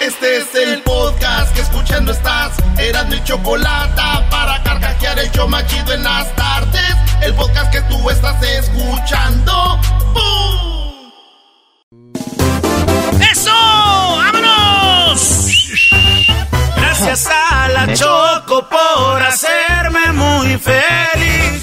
Este es el podcast que escuchando estás. Eran mi chocolate para carcajear el yo machido en las tardes. El podcast que tú estás escuchando. ¡Bum! ¡Eso! ¡Vámonos! Gracias a la Choco por hacerme muy feliz.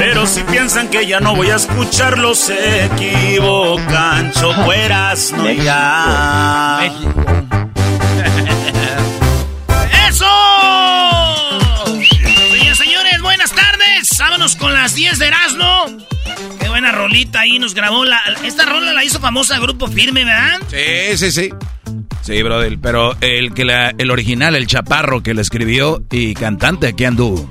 Pero si piensan que ya no voy a escucharlos, se equivocan. Chocueras, no ya. ¡Eso! Señores, señores, buenas tardes. Vámonos con las 10 de Erasmo. Qué buena rolita ahí nos grabó. La, esta rola la hizo famosa Grupo Firme, ¿verdad? Sí, sí, sí. Sí, brother, pero el que la, el original, el chaparro que la escribió y cantante aquí anduvo.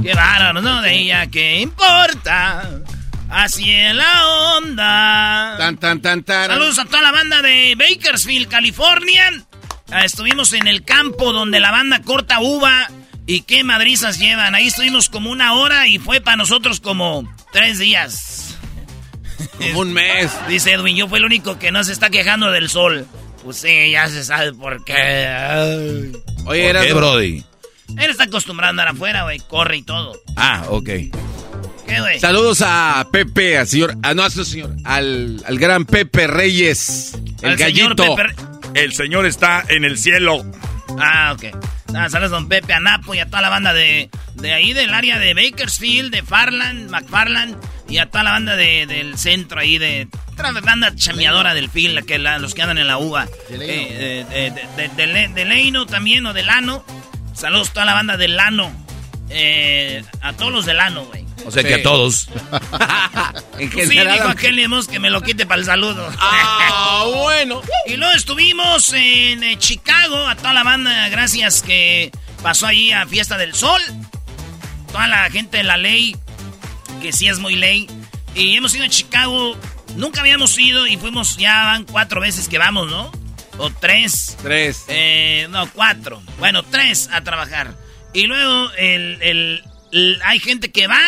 Qué bárbaro, ¿no? De ella, ¿qué importa? Así es la onda. Tan, tan, tan, tan. Saludos a toda la banda de Bakersfield, California. Ah, estuvimos en el campo donde la banda corta uva. ¿Y qué madrizas llevan? Ahí estuvimos como una hora y fue para nosotros como tres días. Como un mes. Dice Edwin, yo fui el único que no se está quejando del sol. Pues sí, ya se sabe por qué. Oye, era Brody? Él está acostumbrado a andar afuera, güey. Corre y todo. Ah, ok. ¿Qué, güey? Saludos a Pepe, al señor. Ah, no, a su señor. Al, al gran Pepe Reyes. El gallito. El señor está en el cielo. Ah, ok. Ah, saludos a don Pepe, a Napo y a toda la banda de, de ahí, del área de Bakersfield, de Farland, McFarland y a toda la banda de, del centro ahí, de otra banda chameadora del fil, que los que andan en la uva. De, eh, de, de, Leino también, o de Lano. Saludos a toda la banda de Lano. Eh, a todos los de Lano, güey. O sea que a todos. en pues sí, dijo aquel que me lo quite para el saludo. Ah, bueno. Y luego estuvimos en eh, Chicago, a toda la banda, gracias que pasó ahí a Fiesta del Sol. Toda la gente de la ley, que sí es muy ley. Y hemos ido a Chicago, nunca habíamos ido y fuimos, ya van cuatro veces que vamos, ¿no? O tres. Tres. Eh, no, cuatro. Bueno, tres a trabajar. Y luego el, hay gente que va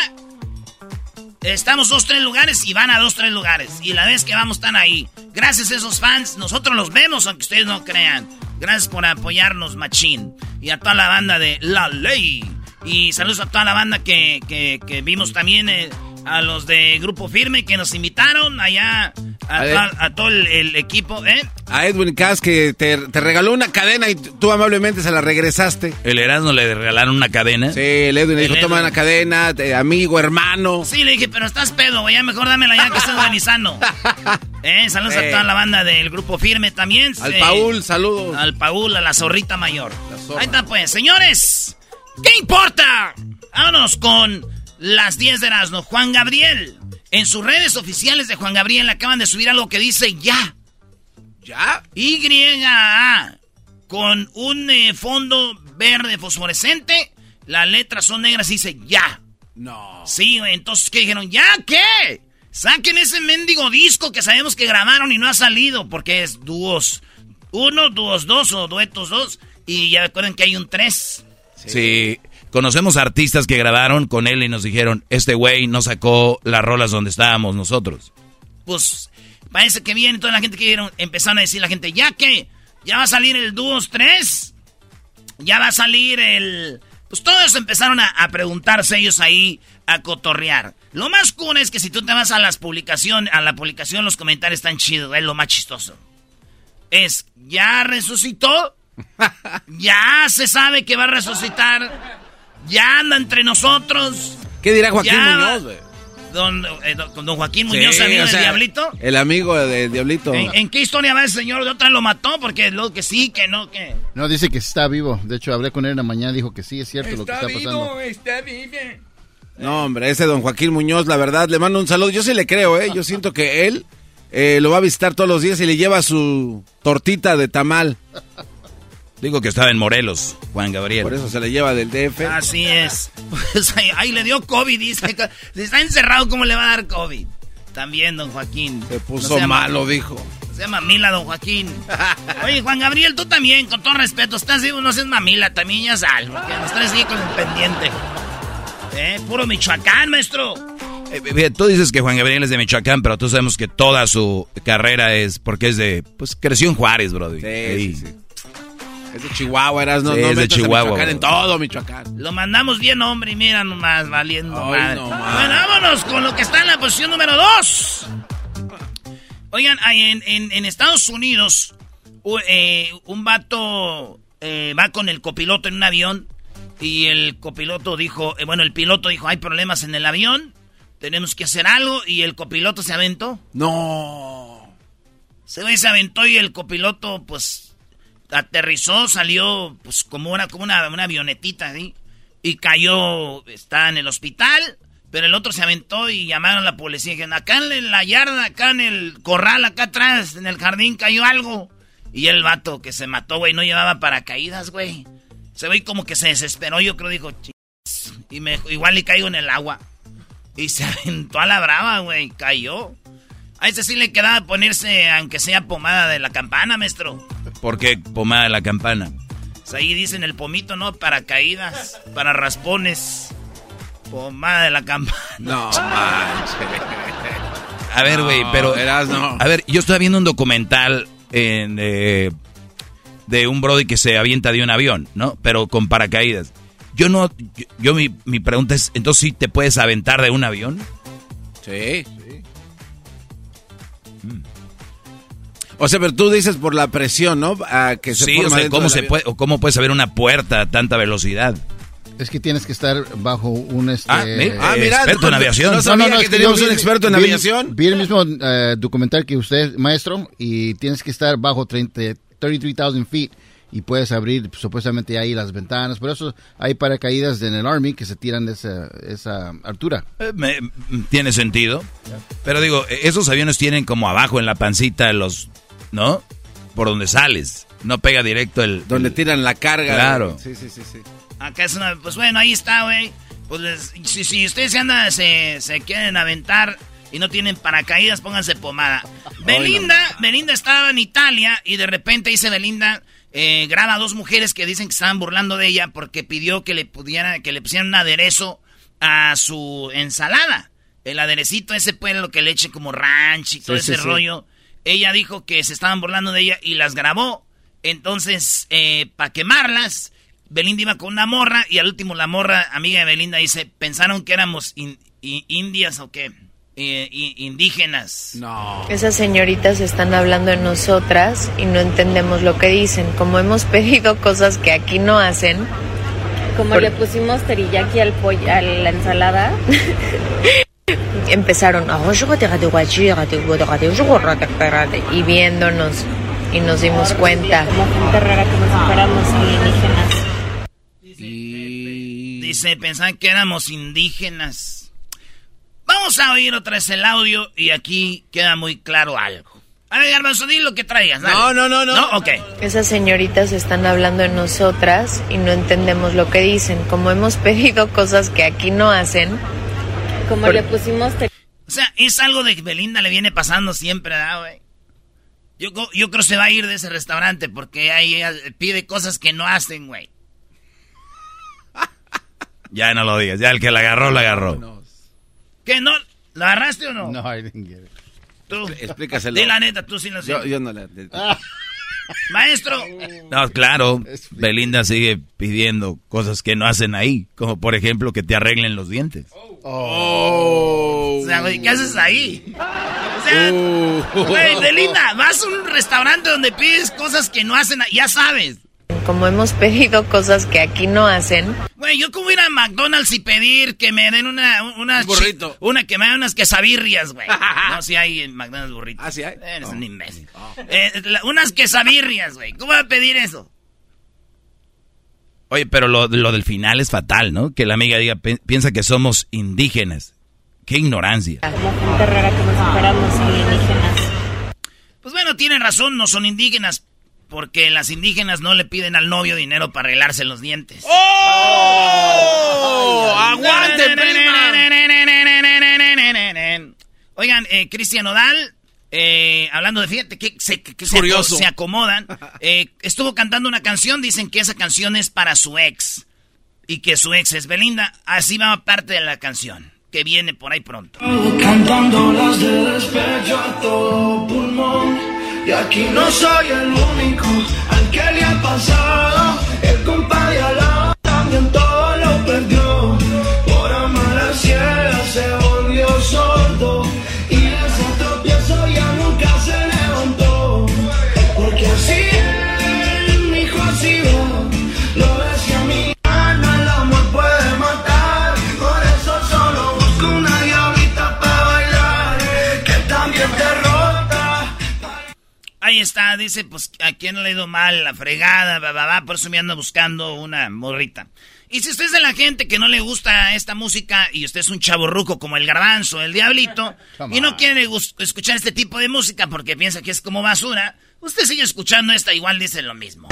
Estamos dos, tres lugares y van a dos, tres lugares. Y la vez que vamos están ahí. Gracias a esos fans, nosotros los vemos aunque ustedes no crean. Gracias por apoyarnos, Machín. Y a toda la banda de La Ley. Y saludos a toda la banda que, que, vimos también. Eh, a los de Grupo Firme que nos invitaron allá a, todo el, equipo, ¿eh? A Edwin Cass que te, regaló una cadena y tú amablemente se la regresaste. ¿El Erasmo le regalaron una cadena? Sí, el Edwin le dijo, toma una cadena, amigo, hermano. Sí, le dije, pero estás pedo, güey, ya mejor dámela ya que estés buenizano. eh, saludos a toda la banda del Grupo Firme también. Al Paul, saludos. Al Paul, a la zorrita mayor. Ahí está pues, señores, ¿qué importa? Vámonos con las 10 de Erasmo. Juan Gabriel. En sus redes oficiales de Juan Gabriel acaban de subir algo que dice ya. ¿Ya? Y con un eh, fondo verde fosforescente. Las letras son negras y dice ya. No. Sí, entonces, ¿qué dijeron? ¿Ya qué? Saquen ese mendigo disco que sabemos que grabaron y no ha salido, porque es dúos uno, dúos dos o duetos dos. Y ya recuerden que hay un tres. Sí. Conocemos artistas que grabaron con él y nos dijeron, este güey no sacó las rolas donde estábamos nosotros. Pues parece que viene toda la gente que vieron, empezaron a decir la gente, ya que, ya va a salir el dúos 3, ya va a salir el... Pues todos empezaron a, a preguntarse ellos ahí, a cotorrear. Lo más cool es que si tú te vas a las publicaciones, a la publicación, los comentarios están chidos, es lo más chistoso. Es, ya resucitó, ya se sabe que va a resucitar, ya anda entre nosotros. ¿Qué dirá Joaquín Muñoz, güey? Don, eh, don, Joaquín Muñoz, amigo del Diablito. El amigo del Diablito. ¿En, qué historia va el señor? ¿De otra lo mató? Porque lo que sí, que no, que. No, dice que está vivo. De hecho, hablé con él en la mañana dijo que sí, es cierto lo que está pasando. Está vivo, No, hombre, ese don Joaquín Muñoz, la verdad, le mando un saludo. Yo sí le creo, ¿eh? Yo siento que él eh, lo va a visitar todos los días y le lleva su tortita de tamal. Digo que estaba en Morelos, Juan Gabriel. Por eso se le lleva del DF. Así es. Pues ahí, le dio COVID, dice. Si está encerrado, ¿cómo le va a dar COVID? También, don Joaquín. Se puso malo, dijo. Se llama mamila, don Joaquín. Oye, Juan Gabriel, tú también, con todo respeto, estás vivo, no seas mamila, también ya sal, porque nos traes ahí con el pendiente. ¿Eh? Puro Michoacán, maestro. Eh, tú dices que Juan Gabriel es de Michoacán, pero tú sabemos que toda su carrera es porque es de. Pues creció en Juárez, bro. Sí, sí, sí. Es de Chihuahua, eras, no, es de Chihuahua. en todo Michoacán. Lo mandamos bien, hombre, y mira nomás, valiendo madre. bueno, vámonos con lo que está en la posición número 2. Oigan, en, en, en Estados Unidos, eh, un vato eh, va con el copiloto en un avión y el copiloto dijo, bueno, el piloto dijo, hay problemas en el avión tenemos que hacer algo y el copiloto se aventó. No. Se ve, se aventó y el copiloto pues aterrizó, salió pues como una, como una, avionetita ¿sí? y cayó, está en el hospital, pero el otro se aventó y llamaron a la policía y dijeron, acá en la yarda, acá en el corral, acá atrás, en el jardín cayó algo. Y el vato que se mató, güey, no llevaba paracaídas, güey. Se ve como que se desesperó, yo creo, dijo, y me, igual le caigo en el agua. Y se aventó a la brava, güey. Cayó. A ese sí le quedaba ponerse, aunque sea pomada de la campana, maestro. ¿Por qué pomada de la campana? Pues ahí dicen el pomito, ¿no? Para caídas, para raspones. Pomada de la campana. No manches. A ver, güey, pero. no. A ver, yo estaba viendo un documental en, eh, de un Brody que se avienta de un avión, ¿no? Pero con paracaídas. Yo no, yo, mi, mi, pregunta es, ¿entonces sí te puedes aventar de un avión? Sí. O sea, pero tú dices por la presión, ¿no? A que se sí, o sea, ¿cómo, se puede, o ¿cómo puedes abrir una puerta a tanta velocidad? Es que tienes que estar bajo un este... ah, ah mira, experto en aviación. No sabía no, no, que teníamos un experto en aviación. Vi el mismo uh, documental que usted, maestro, y tienes que estar bajo 33,000 feet y puedes abrir supuestamente ahí las ventanas. Por eso hay paracaídas en el Army que se tiran de esa, esa altura. Eh, tiene sentido. Pero digo, e, esos aviones tienen como abajo en la pancita los, ¿no? Por donde sales. No pega directo el... Donde tiran la carga. Claro. Sí, sí, sí, sí. Acá es una... Pues bueno, ahí está, güey. Pues si, si, ustedes se andan, se, se quieren aventar y no tienen paracaídas, pónganse pomada. Belinda, Belinda estaba en Italia y de repente dice Belinda, eh, graba a dos mujeres que dicen que estaban burlando de ella porque pidió que le pudiera, que le pusieran un aderezo a su ensalada. El aderecito ese pues lo que le eche como ranch y todo ese rollo. Ella dijo que se estaban burlando de ella y las grabó. Entonces, eh, para quemarlas, Belinda iba con una morra y al último la morra, amiga de Belinda, dice, pensaron que éramos indias o qué. Eh, indígenas. No. Esas señoritas están hablando de nosotras y no entendemos lo que dicen. Como hemos pedido cosas que aquí no hacen. Como le pusimos teriyaki al pollo, a la ensalada. Empezaron y viéndonos y nos dimos cuenta. Dice, pensaban que éramos indígenas. Vamos a oír otra vez el audio y aquí queda muy claro algo. A ver, Garbanzo, di lo que traigas. No, no, no, no. No, ok. Esas señoritas están hablando de nosotras y no entendemos lo que dicen. Como hemos pedido cosas que aquí no hacen. Como le pusimos... O sea, es algo de que Belinda le viene pasando siempre, ¿verdad, güey? Yo, yo creo que se va a ir de ese restaurante porque ahí pide cosas que no hacen, güey. Ya no lo digas, ya el que la agarró, la agarró. ¿Qué, no? ¿La agarraste o no? No, I didn't get it. Tú. Explícaselo. Di la neta, tú sí la yo, yo no la... Maestro. No, claro, Belinda sigue pidiendo cosas que no hacen ahí, como por ejemplo que te arreglen los dientes. Oh. O sea, güey, ¿qué haces ahí? O sea, Oh. güey, Belinda, vas a un restaurante donde pides cosas que no hacen, ya sabes. Como hemos pedido cosas que aquí no hacen. Güey, yo como ir a McDonald's y pedir que me den una... una Un burrito. Una que me den unas quesabirrias, güey. No, si hay en McDonald's burritos. ¿Ah, sí hay? Eres Oh. un imbécil. Eh, la- unas quesabirrias, güey. ¿Cómo voy a pedir eso? Oye, pero lo, lo del final es fatal, ¿no? Que la amiga diga, "Pi- piensa que somos indígenas. Qué ignorancia. Como gente rara que nos separamos indígenas. Pues bueno, tienen razón, no son indígenas. Porque las indígenas no le piden al novio dinero para arreglarse los dientes. ¡Oh! ¡Aguante, prima! Oigan, eh, Cristian Odal, eh, hablando de, fíjate que se, que- Curioso. se acomodan, eh, estuvo cantando una canción, dicen que esa canción es para su ex, y que su ex es Belinda, así va parte de la canción, que viene por ahí pronto. Cantando las de despecho a todo pulmón. Y aquí no soy el único al que le ha pasado. El compadre al lado también todo lo perdió. Por amar a ciegas se volvió sordo. Ahí está, dice, pues, ¿a quién le ha ido mal? La fregada, va, va, va, por eso me ando buscando una morrita. Y si usted es de la gente que no le gusta esta música y usted es un chaborruco como el garbanzo, el diablito, y no quiere escuchar este tipo de música porque piensa que es como basura, usted sigue escuchando esta, igual dice lo mismo.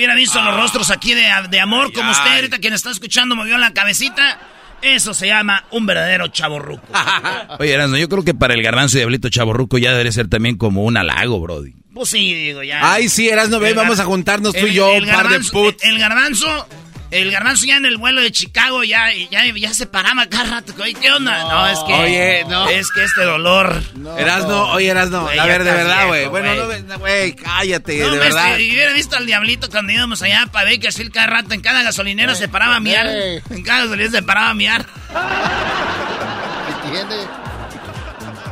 Hubiera visto los rostros aquí de, de amor como ay. usted ahorita quien está escuchando movió la cabecita. Eso se llama un verdadero chaborruco. Oye, Erasmo, yo creo que para el garbanzo y diablito chaborruco ya debería ser también como un halago, brody. Pues sí, digo, ya. Ay, sí, Erasno, ve, El gar- vamos a juntarnos tú y yo, el un par de puts. El garbanzo, el garbanzo ya en el vuelo de Chicago ya, ya, ya se paraba cada rato. Oye, ¿qué onda? No, es que. Oye, no. Es que este dolor. Erasno, oye, Erasno, Güey, a ver, de verdad, güey. Bueno, güey. no, güey, cállate, No, de ves, verdad. Si hubiera visto al diablito cuando íbamos allá para ver que así cada rato en cada gasolinero se paraba a miar. En cada gasolinero se paraba a miar. ¿Entiendes?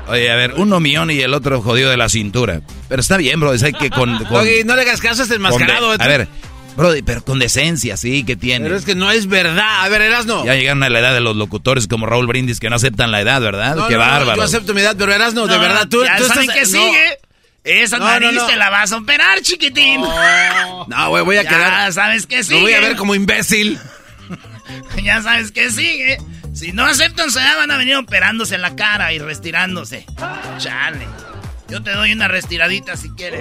Oye, a ver, uno millón y el otro jodido de la cintura. Pero está bien, bro, es que con... con- Oye, no le hagas caso a este de- enmascarado. a ver, bro, pero con decencia, sí, que tiene. Pero es que no es verdad. A ver, Erasno. Ya llegaron a la edad de los locutores como Raúl Brindis que no aceptan la edad, ¿verdad? No, Qué no, no, bárbaro. Yo acepto mi edad, pero Erasno, de verdad, tú, ya tú saben estás- que no. sigue. Esa No, nariz no. te la vas a operar, chiquitín. No, güey, voy a ya quedar. sabes que sigue. Lo voy a ver como imbécil. Ya sabes que sigue. Si no aceptan su edad, van a venir operándose en la cara y restirándose. Chale. Yo te doy una restiradita si quieres.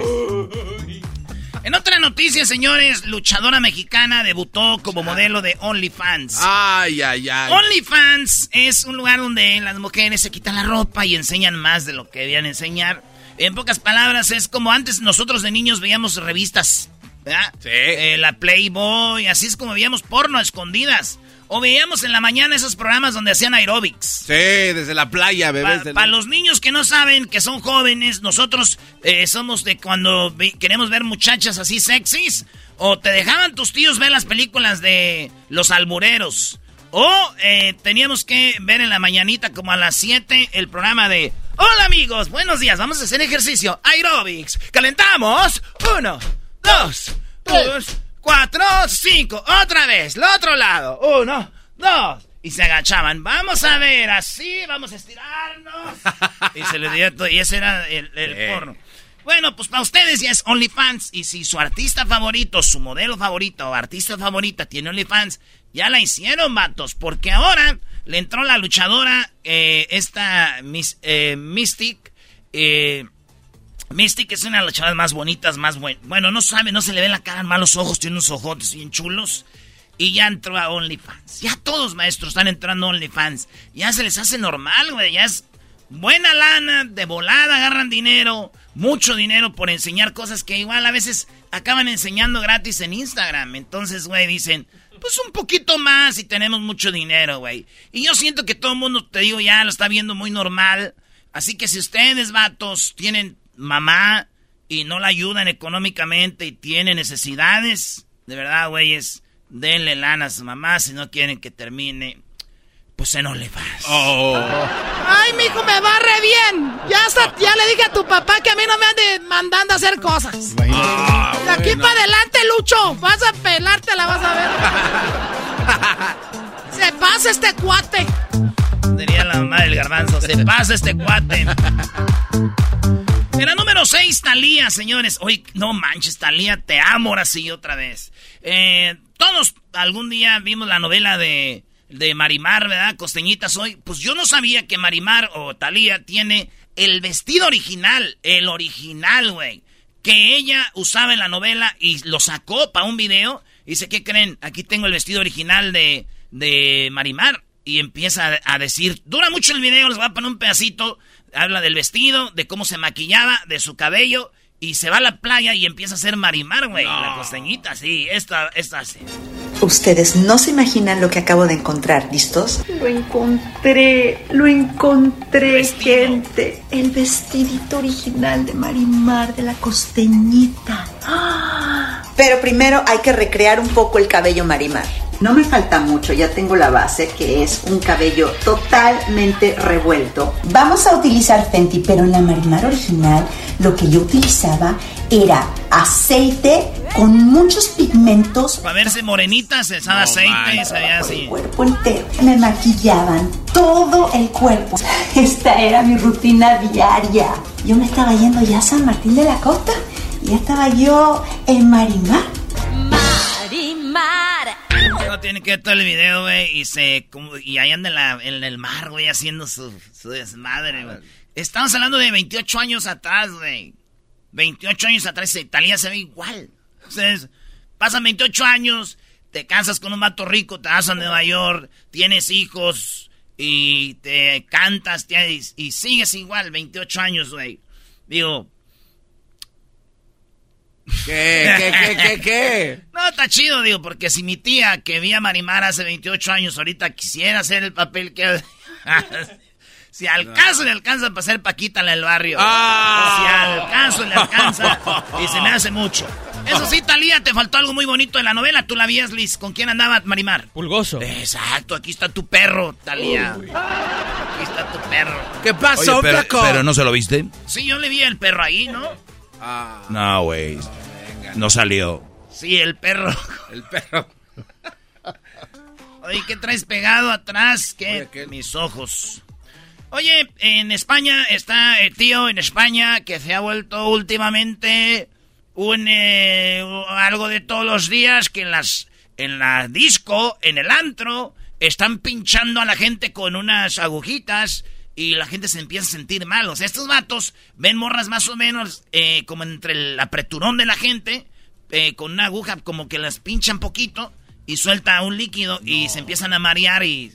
En otra noticia, señores, luchadora mexicana debutó como modelo de OnlyFans. Ay, ay, ay. OnlyFans es un lugar donde las mujeres se quitan la ropa y enseñan más de lo que debían enseñar. En pocas palabras, es como antes nosotros de niños veíamos revistas, ¿verdad? Sí. Eh, la Playboy, así es como veíamos porno a escondidas. O veíamos en la mañana esos programas donde hacían aerobics. Sí, desde la playa, bebés. Para los niños que no saben, que son jóvenes, nosotros eh, somos de cuando queremos ver muchachas así sexys, o te dejaban tus tíos ver las películas de los albureros, o eh, teníamos que ver en la mañanita como a las 7 el programa de Hola amigos, buenos días, vamos a hacer ejercicio, aerobics, calentamos, uno, dos, tres, cuatro, cinco, otra vez, el otro lado, uno, dos, y se agachaban. Vamos a ver, así, vamos a estirarnos. y se le dio todo, y ese era el, el porno. Bueno, pues para ustedes ya es OnlyFans. Y si su artista favorito, su modelo favorito o artista favorita tiene OnlyFans, ya la hicieron, vatos. Porque ahora le entró la luchadora, eh, esta eh, Mystic. Eh, Mystic es una de las luchadoras más bonitas, más buenas. Bueno, no sabe, no se le ve la cara, malos ojos, tiene unos ojotes bien chulos. Y ya entró a OnlyFans. Ya todos, maestros, están entrando a OnlyFans. Ya se les hace normal, güey. Ya es buena lana, de volada agarran dinero, mucho dinero por enseñar cosas que igual a veces acaban enseñando gratis en Instagram. Entonces, güey, dicen, pues un poquito más y tenemos mucho dinero, güey. Y yo siento que todo el mundo, te digo, ya lo está viendo muy normal. Así que si ustedes, vatos, tienen mamá y no la ayudan económicamente y tienen necesidades, de verdad, güeyes, denle lana a su mamá si no quieren que termine pues en OnlyFans. Oh. Ay, mijo, me va re bien. Ya, ya le dije a tu papá que a mí no me ande mandando a hacer cosas. Ah, de aquí para adelante, Lucho. Vas a pelarte, la vas a ver. Se pasa este cuate. Diría la mamá del garbanzo. Se pasa este cuate. Era número 6, Talía, señores. Hoy, no manches, Talía, te amo ahora sí otra vez. Eh, todos algún día vimos la novela de de Marimar, ¿verdad? Costeñita soy. Pues yo no sabía que Marimar o Talía tiene el vestido original, el original, güey. Que ella usaba en la novela y lo sacó para un video. Y dice, ¿qué creen? Aquí tengo el vestido original de, de Marimar. Y empieza a, decir, dura mucho el video, les voy a poner un pedacito. Habla del vestido, de cómo se maquillaba, de su cabello. Y se va a la playa y empieza a hacer marimar, güey. La costeñita, sí. Esta, esta sí. Ustedes no se imaginan lo que acabo de encontrar. ¿Listos? Lo encontré, lo encontré, gente. El vestidito original de Marimar de la costeñita. Pero primero hay que recrear un poco el cabello Marimar. No me falta mucho, ya tengo la base, que es un cabello totalmente revuelto. Vamos a utilizar Fenty, pero en la Marimar original lo que yo utilizaba era aceite con muchos pigmentos. Para verse se usaba aceite y así. El cuerpo entero. Me maquillaban todo el cuerpo. Esta era mi rutina diaria. Yo me estaba yendo ya a San Martín de la Costa y ya estaba yo en Marimar. Marimar. No tiene que ver todo el video, güey, y se y ahí anda en, la, en el mar, güey, haciendo su, su desmadre, güey. Estamos hablando de 28 años atrás, güey. 28 años atrás, Italia se ve igual. Entonces, pasan 28 años, te casas con un vato rico, te vas a Nueva York, tienes hijos y te cantas y, sigues igual, 28 años, güey. Digo, ¿Qué? ¿Qué? ¿Qué? ¿Qué? ¿Qué? No, está chido, digo, porque si mi tía que vi a Marimar hace 28 años ahorita quisiera hacer el papel que... Si al caso le alcanza para ser Paquita en el barrio. Ah. Si al caso le alcanza y se me hace mucho. Eso sí, Talía, te faltó algo muy bonito en la novela. Tú la vías, Liz. ¿Con quién andaba Marimar? Pulgoso. Exacto, aquí está tu perro, Talía. Aquí está tu perro. ¿Qué pasó, pero, pero, no se lo viste. Sí, yo le vi el perro ahí, ¿no? Ah. No, güey. No salió. Sí, el perro. El perro. Oye, ¿qué traes pegado atrás? ¿Qué? Mis ojos. Oye, en España está el tío en España que se ha vuelto últimamente un eh, algo de todos los días que en las en la disco, en el antro, están pinchando a la gente con unas agujitas y la gente se empieza a sentir mal. O sea, estos vatos ven morras más o menos eh, como entre el apreturón de la gente, eh, con una aguja como que las pinchan poquito y suelta un líquido y se empiezan a marear y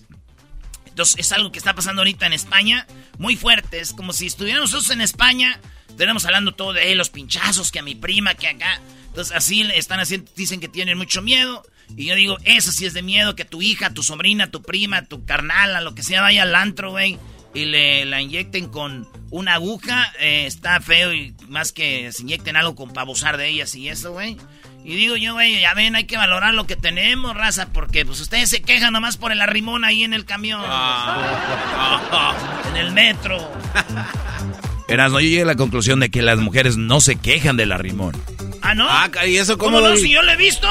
entonces es algo que está pasando ahorita en España, muy fuerte. Es como si estuviéramos nosotros en España, estuviéramos hablando todo de los pinchazos, que a mi prima, que acá. Entonces así están haciendo, dicen que tienen mucho miedo. Y yo digo, eso sí es de miedo, que tu hija, tu sobrina, tu prima, tu carnal, a lo que sea, vaya al antro, güey. Y le la inyecten con una aguja, eh, está feo y más que se inyecten algo con pavosar de ellas y eso, güey. Y digo yo, güey, ya ven, hay que valorar lo que tenemos, raza, porque pues ustedes se quejan nomás por el arrimón ahí en el camión. Ah. en el metro. Erasno, yo llegué a la conclusión de que las mujeres no se quejan del arrimón. ¿Ah, no? Ah, ¿y eso cómo, no? Si yo lo he visto.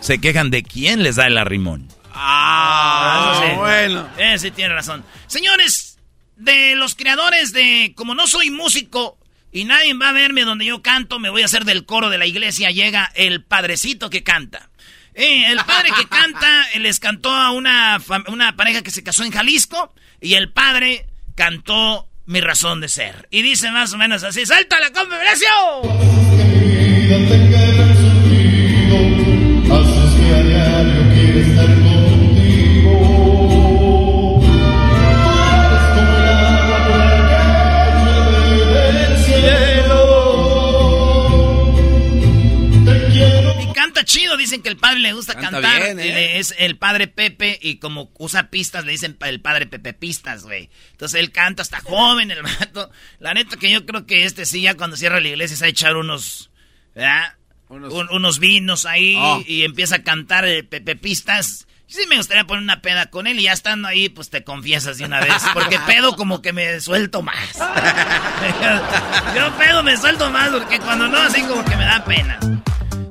Se quejan de quién les da el arrimón. Ah, Ah, sí. bueno. Eh, sí, tiene razón. Señores, de los creadores de Como no soy músico y nadie va a verme donde yo canto, me voy a hacer del coro de la iglesia, llega el padrecito que canta. Eh, el padre que canta eh, les cantó a una, una pareja que se casó en Jalisco y el padre cantó Mi razón de ser. Y dice más o menos así, ¡salta la conferencia! Dicen que el padre le gusta Canta cantar. bien, ¿eh? Es el padre Pepe y como usa pistas, le dicen el padre Pepe pistas, güey. Entonces él canta hasta joven, el vato. La neta que yo creo que este sí, ya cuando cierra la iglesia, se va a echar unos, ¿verdad? Unos- Un- unos vinos ahí Oh. y empieza a cantar el Pepe pistas. Sí me gustaría poner una peda con él y ya estando ahí, pues te confiesas de una vez. Porque pedo como que me suelto más. Yo pedo me suelto más porque cuando no, así como que me da pena.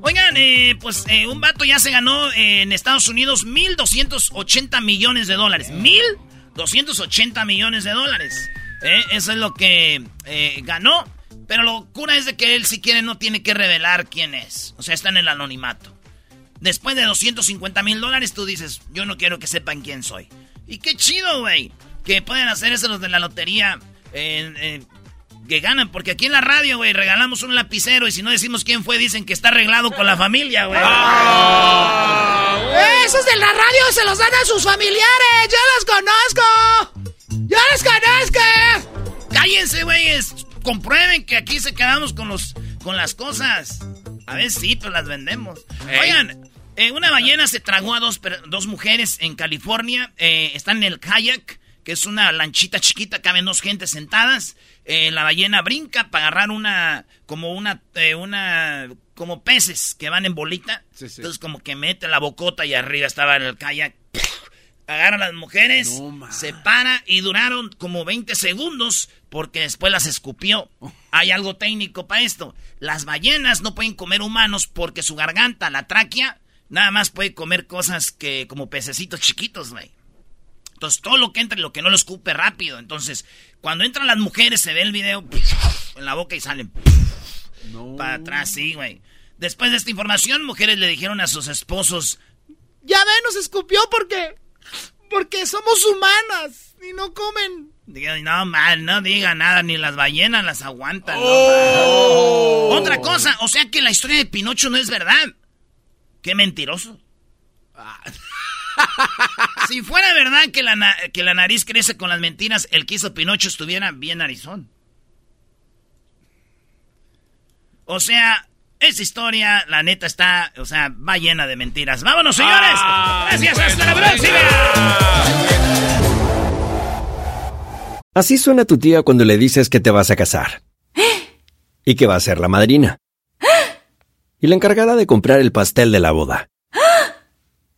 Oigan, eh, pues eh, un vato ya se ganó eh, en Estados Unidos 1.280 millones de dólares. 1.280 millones de dólares. Eso es lo que ganó. Pero lo cura es de que él, si quiere, no tiene que revelar quién es. O sea, está en el anonimato. Después de 250 mil dólares, tú dices, yo no quiero que sepan quién soy. Y qué chido, güey. Que pueden hacer eso los de la lotería. eh, eh, que ganan, porque aquí en la radio, güey, regalamos un lapicero y si no decimos quién fue, dicen que está arreglado con la familia, güey. Esos de la radio se los dan a sus familiares. ¡Yo los conozco! ¡Yo los conozco! Cállense, güeyes. Comprueben que aquí se quedamos con los con las cosas. A ver, sí, pero las vendemos. Oigan, eh, una ballena se tragó a dos, per- dos mujeres en California. Eh, están en el kayak, que es una lanchita chiquita, caben dos gentes sentadas. Eh, la ballena brinca para agarrar una, como una, eh, una, como peces que van en bolita. Sí, sí. Entonces como que mete la bocota y arriba estaba en el kayak. Agarra a las mujeres, No, se para y duraron como 20 segundos porque después las escupió. Hay algo técnico para esto. Las ballenas no pueden comer humanos porque su garganta, la tráquea, nada más puede comer cosas que como pececitos chiquitos, güey. Entonces todo lo que entra y lo que no lo escupe rápido. Entonces, cuando entran las mujeres se ve el video en la boca y salen para atrás, sí, güey. Después de esta información, mujeres le dijeron a sus esposos, Ya ve, nos escupió porque. Porque somos humanas y no comen. No, mal, no diga nada, ni las ballenas las aguantan. no, mal. Otra cosa, o sea que la historia de Pinocho no es verdad. Qué mentiroso. Si fuera verdad que la, que la nariz crece con las mentiras, el que hizo Pinocho estuviera bien narizón. O sea, esa historia, la neta, está, o sea, va llena de mentiras. ¡Vámonos, señores! ¡Gracias, hasta la próxima! Así suena tu tía cuando le dices que te vas a casar. Y que va a ser la madrina. Y la encargada de comprar el pastel de la boda.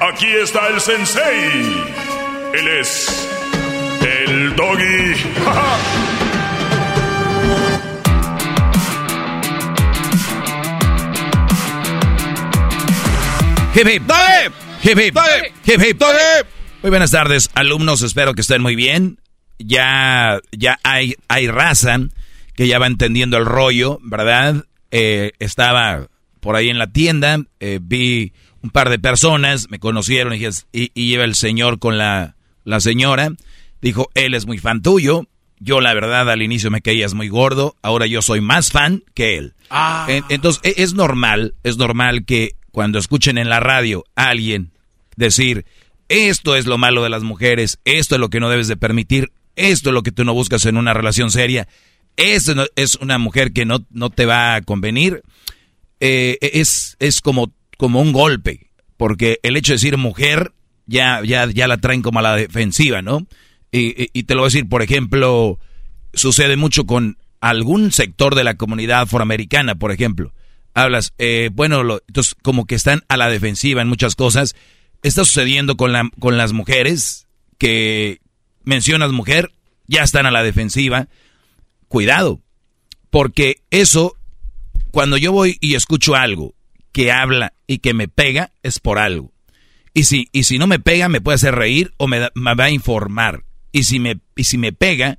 Aquí está el sensei. Él es el doggy. Hip hip. Hip hip. Hip hip. Muy buenas tardes, alumnos. Espero que estén muy bien. Ya, ya hay, hay raza que ya va entendiendo el rollo, ¿verdad? Eh, estaba por ahí en la tienda, eh, vi un par de personas, me conocieron y, y, lleva el señor con la, la señora. Dijo, él es muy fan tuyo. Yo, la verdad, al inicio me caías muy gordo. Ahora yo soy más fan que él. Ah. Entonces, e, es normal, es normal que cuando escuchen en la radio a alguien decir, esto es lo malo de las mujeres, esto es lo que no debes de permitir, esto es lo que tú no buscas en una relación seria, esto es una mujer que no, no te va a convenir, eh, es, es como, como un golpe, porque el hecho de decir mujer ya, ya, ya la traen como a la defensiva, ¿no? Y, y te lo voy a decir, por ejemplo, sucede mucho con algún sector de la comunidad afroamericana, por ejemplo hablas, eh, bueno, entonces como que están a la defensiva en muchas cosas. Está sucediendo con, la, con las mujeres que mencionas mujer, ya están a la defensiva. Cuidado, porque eso, cuando yo voy y escucho algo que habla y que me pega, es por algo. Y si, y si no me pega, me puede hacer reír o me, me va a informar. Y si me, y si me pega,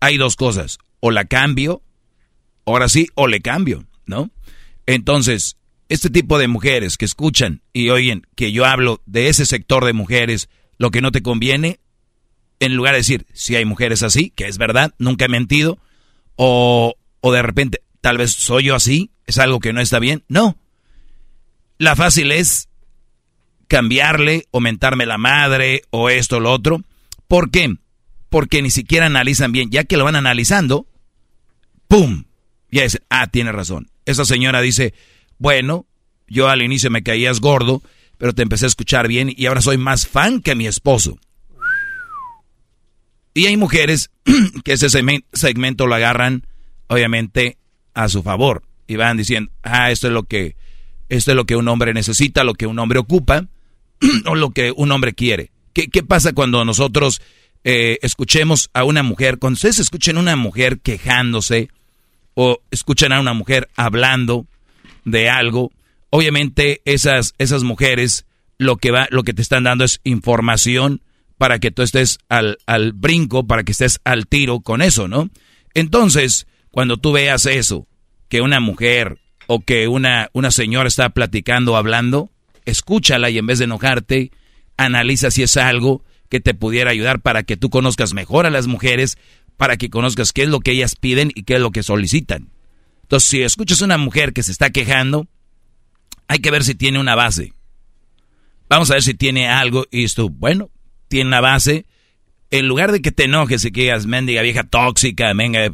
hay dos cosas. O la cambio, ahora sí, o le cambio, ¿no? Entonces, este tipo de mujeres que escuchan y oyen que yo hablo de ese sector de mujeres, lo que no te conviene, en lugar de decir, si hay mujeres así, que es verdad, nunca he mentido, o, o de repente, tal vez soy yo así, es algo que no está bien, no. La fácil es cambiarle, aumentarme la madre, o esto o lo otro. ¿Por qué? Porque ni siquiera analizan bien, ya que lo van analizando, ¡pum! Ya dicen, ah, tiene razón esa señora dice, bueno, yo al inicio me caías gordo, pero te empecé a escuchar bien y ahora soy más fan que mi esposo. Y hay mujeres que ese segmento lo agarran, obviamente, a su favor. Y van diciendo, ah, esto es lo que, esto es lo que un hombre necesita, lo que un hombre ocupa, o lo que un hombre quiere. ¿Qué, qué pasa cuando nosotros eh, escuchemos a una mujer, cuando ustedes escuchen a una mujer quejándose, o escuchan a una mujer hablando de algo, obviamente esas, esas mujeres lo que, va, lo que te están dando es información para que tú estés al, al brinco, para que estés al tiro con eso, ¿no? Entonces, cuando tú veas eso, que una mujer o que una, una señora está platicando, hablando, escúchala y en vez de enojarte, analiza si es algo que te pudiera ayudar para que tú conozcas mejor a las mujeres, para que conozcas qué es lo que ellas piden y qué es lo que solicitan. Entonces, si escuchas a una mujer que se está quejando, hay que ver si tiene una base. Vamos a ver si tiene algo y esto, bueno, tiene una base. En lugar de que te enojes y que digas, mendiga vieja tóxica, venga,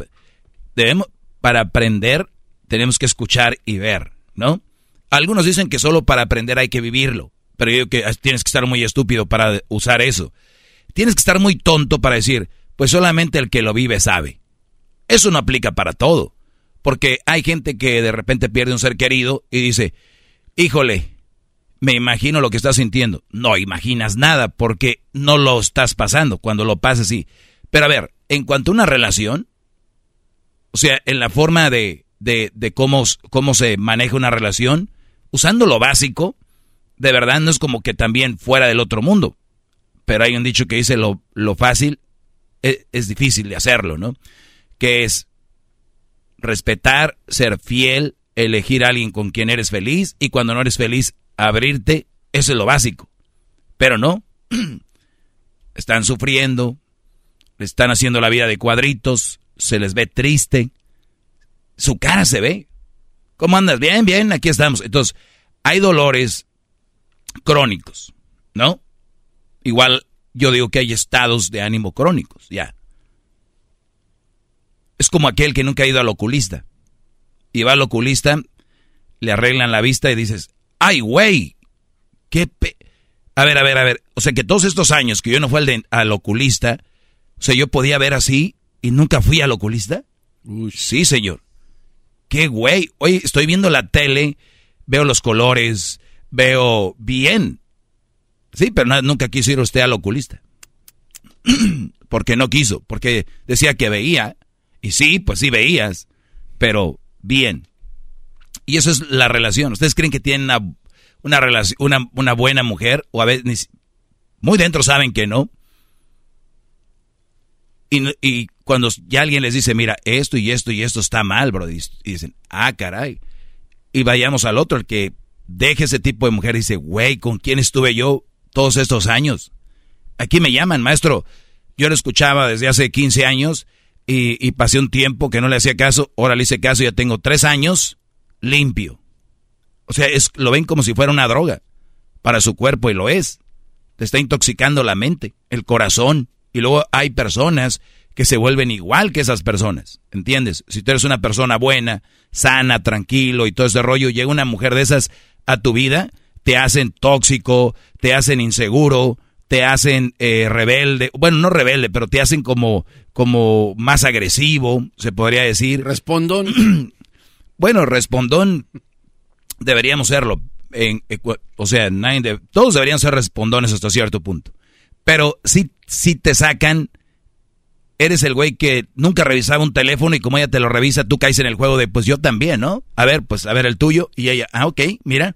debemos, para aprender, tenemos que escuchar y ver, ¿no? Algunos dicen que solo para aprender hay que vivirlo, pero yo digo que tienes que estar muy estúpido para usar eso. Tienes que estar muy tonto para decir, pues solamente el que lo vive sabe. Eso no aplica para todo, porque hay gente que de repente pierde un ser querido y dice, híjole, me imagino lo que estás sintiendo. No imaginas nada porque no lo estás pasando. Cuando lo pases, sí. Pero a ver, en cuanto a una relación, o sea, en la forma de, de, de cómo, cómo se maneja una relación, usando lo básico, de verdad no es como que también fuera del otro mundo. Pero hay un dicho que dice lo, lo fácil e, es, difícil de hacerlo, ¿no? Que es respetar, ser fiel, elegir a alguien con quien eres feliz y cuando no eres feliz, abrirte, eso es lo básico. Pero no, están sufriendo, están haciendo la vida de cuadritos, se les ve triste, su cara se ve. ¿Cómo andas? Bien, bien, aquí estamos. Entonces, hay dolores crónicos, ¿no? Igual yo digo que hay estados de ánimo crónicos, ya. Es como aquel que nunca ha ido al oculista. Y va al oculista, le arreglan la vista y dices, ¡ay, güey! ¡Qué pe A ver, a ver, a ver. O sea que todos estos años que yo no fui al, al oculista, o sea, yo podía ver así y nunca fui al oculista. Sí, señor. Qué güey. Hoy estoy viendo la tele, veo los colores, veo bien. Sí, pero nunca quiso ir usted al oculista. porque no quiso, porque decía que veía. Y sí, pues sí veías, pero bien. Y eso es la relación. ¿Ustedes creen que tienen una una, una buena mujer, o a veces muy dentro saben que no. Y, y, cuando ya alguien les dice, mira, esto y esto y esto está mal, bro, y, dicen, ah, caray. Y vayamos al otro, el que deje ese tipo de mujer y dice, güey, ¿con quién estuve yo todos estos años? Aquí me llaman, maestro. Yo lo escuchaba desde hace 15 años y, pasé un tiempo que no le hacía caso. Ahora le hice caso, ya tengo tres años limpio. O sea, es, lo ven como si fuera una droga para su cuerpo y lo es. Te está intoxicando la mente, el corazón. Y luego hay personas que se vuelven igual que esas personas. ¿Entiendes? Si tú eres una persona buena, sana, tranquilo y todo ese rollo, llega una mujer de esas a tu vida, te hacen tóxico, te hacen inseguro, te hacen eh, rebelde. Bueno, no rebelde, pero te hacen como, como más agresivo, se podría decir. Respondón. bueno, respondón deberíamos serlo. En, o sea, todos deberían ser respondones hasta cierto punto. Pero si, si te sacan, eres el güey que nunca revisaba un teléfono y como ella te lo revisa, tú caes en el juego de, pues yo también, ¿no? A ver, pues a ver el tuyo. Y ella, ah, ok, mira.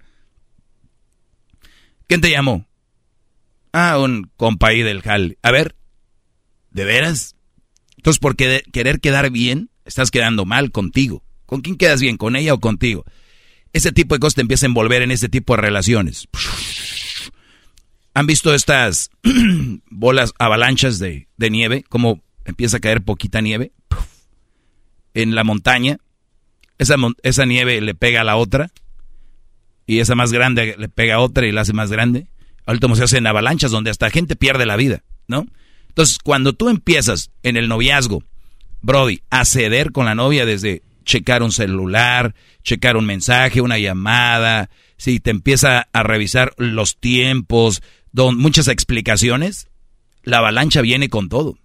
¿Quién te llamó? Ah, un compa del Hal. A ver, ¿de veras? Entonces, por querer quedar bien, estás quedando mal contigo. ¿Con quién quedas bien? ¿Con ella o contigo? Ese tipo de cosas te empieza a envolver en ese tipo de relaciones. ¿Han visto estas bolas avalanchas de, nieve? Como empieza a caer poquita nieve en la montaña. Esa, esa nieve le pega a la otra. Y esa más grande le pega a otra y la hace más grande. Al último se hacen avalanchas donde hasta gente pierde la vida, ¿no? Entonces, cuando tú empiezas en el noviazgo, Brody, a ceder con la novia desde checar un celular, checar un mensaje, una llamada, si te empieza a revisar los tiempos, don, muchas explicaciones, la avalancha viene con todo.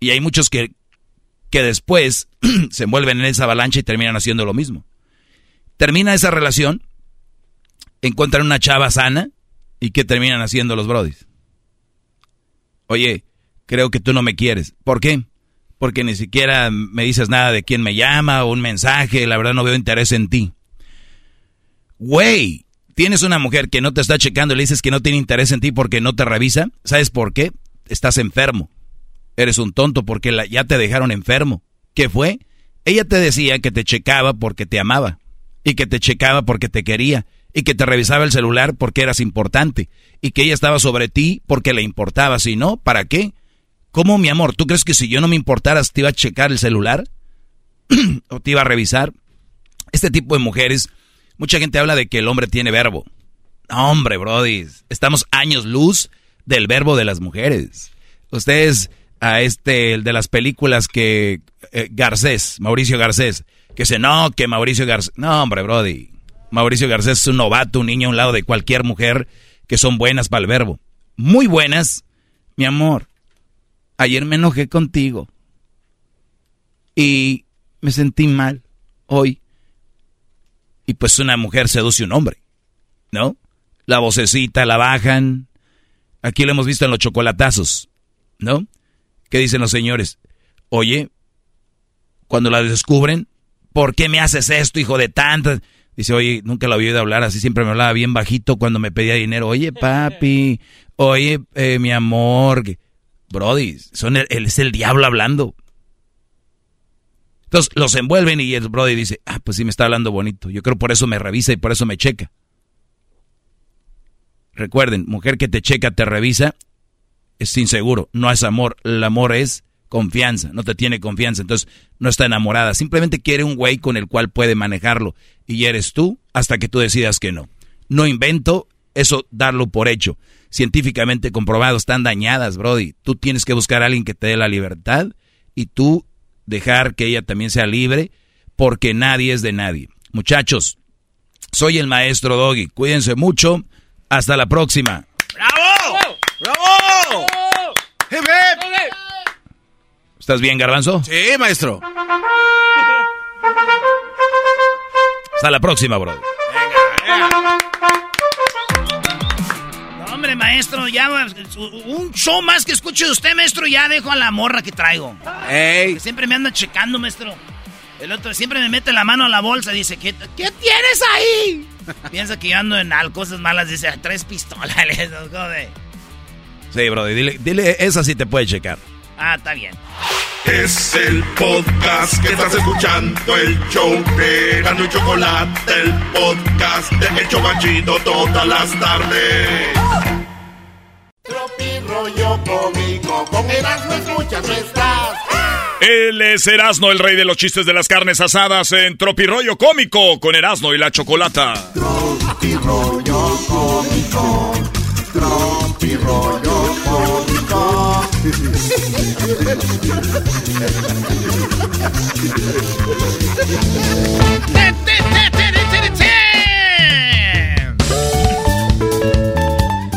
Y hay muchos que, que después se envuelven en esa avalancha y terminan haciendo lo mismo. Termina esa relación, encuentran una chava sana y ¿qué terminan haciendo los brodis? Oye, creo que tú no me quieres. ¿Por qué? Porque ni siquiera me dices nada de quién me llama o un mensaje, la verdad no veo interés en ti. Güey, tienes una mujer que no te está checando y le dices que no tiene interés en ti porque no te revisa, ¿sabes por qué? Estás enfermo. Eres un tonto porque ya te dejaron enfermo. ¿Qué fue? Ella te decía que te checaba porque te amaba y que te checaba porque te quería y que te revisaba el celular porque eras importante y que ella estaba sobre ti porque le importaba. Si no, ¿para qué? ¿Cómo, mi amor? ¿Tú crees que si yo no me importaras te iba a checar el celular? ¿O te iba a revisar? Este tipo de mujeres, mucha gente habla de que el hombre tiene verbo. hombre, brody, estamos años luz del verbo de las mujeres. Ustedes, a este, el de las películas que eh, Garcés, Mauricio Garcés, que se no, que Mauricio Garcés, no, hombre, brody. Mauricio Garcés es un novato, un niño a un lado de cualquier mujer que son buenas para el verbo. Muy buenas, mi amor ayer me enojé contigo y me sentí mal hoy. Y pues una mujer seduce a un hombre, ¿no? La vocecita la bajan. Aquí lo hemos visto en los chocolatazos, ¿no? ¿Qué dicen los señores? Oye, cuando la descubren, ¿por qué me haces esto, hijo de tantas? Dice, oye, nunca lo había oído hablar así, siempre me hablaba bien bajito cuando me pedía dinero. Oye, papi, oye, eh, mi amor. Brody, son el, es el diablo hablando. Entonces los envuelven y el Brody dice, ah, pues sí me está hablando bonito. Yo creo por eso me revisa y por eso me checa. Recuerden, mujer que te checa, te revisa, es inseguro, no es amor. El amor es confianza, no te tiene confianza, entonces no está enamorada. Simplemente quiere un güey con el cual puede manejarlo. Y eres tú hasta que tú decidas que no. No invento eso, darlo por hecho científicamente comprobado, están dañadas, Brody. Tú tienes que buscar a alguien que te dé la libertad y tú dejar que ella también sea libre, porque nadie es de nadie. Muchachos, soy el maestro Doggy. Cuídense mucho. Hasta la próxima. ¡Bravo! ¡Bravo! ¡Hip, hip! ¿Estás bien, Garbanzo? Sí, maestro. Hasta la próxima, bro. No, hombre, maestro, ya un show más que escuche de usted, maestro, ya dejo a la morra que traigo. Ey. Que siempre me anda checando, maestro. El otro siempre me mete la mano a la bolsa y dice, ¿qué, ¿qué tienes ahí? Piensa que yo ando en cosas malas, dice, tres pistolas. Joder. Sí, bro, dile, dile, esa sí te puede checar. Ah, está bien. Es el podcast que estás escuchando, el show de Gano y Chocolate, el podcast de El Chobachito todas las tardes. Tropi rollo cómico, con Erasmo escuchas no estás. Él es Erasmo, el rey de los chistes de las carnes asadas en Tropirollo Cómico, con Erasmo y la Chocolata. Tropirollo Cómico, Tropirollo Cómico.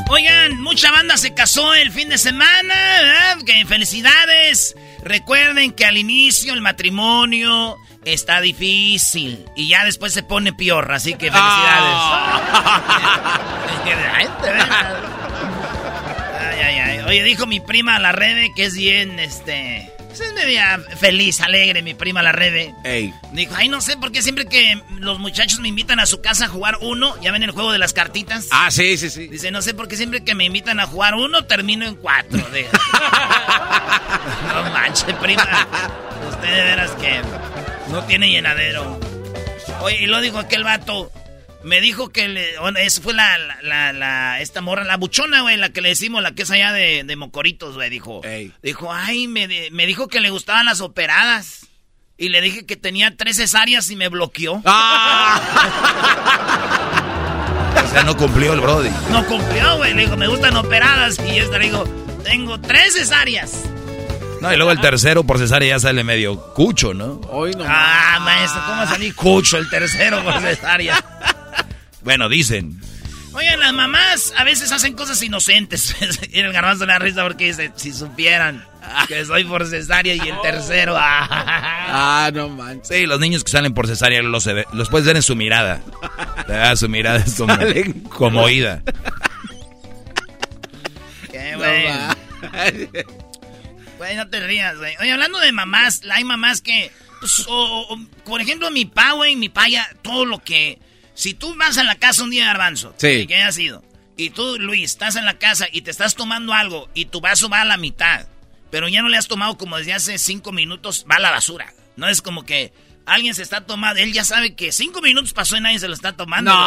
Oigan, mucha banda se casó el fin de semana, ¿verdad? Que felicidades. Recuerden que al inicio el matrimonio está difícil y ya después se pone peor, así que felicidades. Ay, ay, ay. Oye, dijo mi prima la Rebe que es bien, este... Es media feliz, alegre, mi prima la Rebe. Ey. Dijo, ay, no sé por qué siempre que los muchachos me invitan a su casa a jugar uno, ya ven el juego de las cartitas. Ah, sí, sí, sí. Dice, no sé por qué siempre que me invitan a jugar uno, termino en cuatro. No manches, prima. Usted de veras que no tiene llenadero. Oye, y lo dijo aquel vato. Me dijo que le, bueno, esa fue la, la, la, esta morra, la buchona, güey, la que le decimos, la que es allá de, de Mocoritos, güey, dijo. Ey. Dijo, ay, me, me dijo que le gustaban las operadas. Y le dije que tenía tres cesáreas y me bloqueó. O sea, no cumplió el Brody. No cumplió, güey. Le dijo, me gustan operadas. Y esta le dijo, tengo tres cesáreas. No, y luego el tercero por cesárea ya sale medio cucho, ¿no? Hoy no. Ah, maestro, ¿cómo salí cucho el tercero por cesárea? Bueno, dicen. Oigan, las mamás a veces hacen cosas inocentes. y el garbanzo le da risa porque dice, si supieran que soy por cesárea y el tercero. Ah, no manches. Sí, los niños que salen por cesárea los, se ve- los puedes ver en su mirada. Ah, su mirada es como, como oída. Qué bueno. Güey, no te rías, güey. Oye, hablando de mamás, hay mamás que, pues, o- o- por ejemplo, mi pa, güey, mi pa ya, todo lo que... Si tú vas a la casa un día, Garbanzo, Sí. que haya sido, y tú, Luis, estás en la casa y te estás tomando algo y tu vaso va a la mitad, pero ya no le has tomado como desde hace cinco minutos, va a la basura. No es como que alguien se está tomando, él ya sabe que cinco minutos pasó y nadie se lo está tomando. No.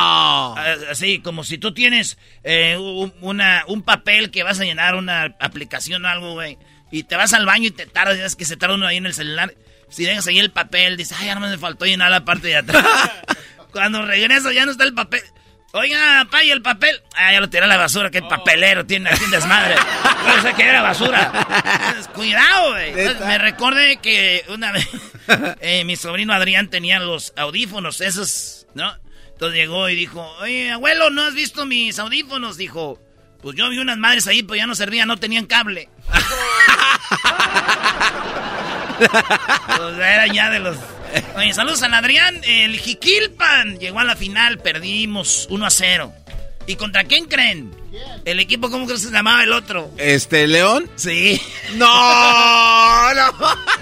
Ah, Así, como si tú tienes eh, un, una, un papel que vas a llenar una aplicación o algo, güey, y te vas al baño y te tardas, ya es que se tarda uno ahí en el celular. Si dejas ahí el papel, dices, ay, no me faltó llenar la parte de atrás. Cuando regreso ya no está el papel. Oiga, papá, ¿y el papel? Ah, ya lo tiré a la basura, qué papelero tiene aquí en desmadre. Yo sé que era basura. Entonces, Cuidado, güey. Entonces, Me recordé que una vez eh, mi sobrino Adrián tenía los audífonos esos, ¿no? Entonces llegó y dijo, oye, abuelo, ¿no has visto mis audífonos? Dijo, pues yo vi unas madres ahí, pero ya no servían, no tenían cable. Pues era ya de los... Oye, saludos al Adrián. El Jiquilpan llegó a la final, perdimos 1 a 0. ¿Y contra quién creen? El equipo, ¿cómo que se llamaba el otro? Este, León. Sí. No, no.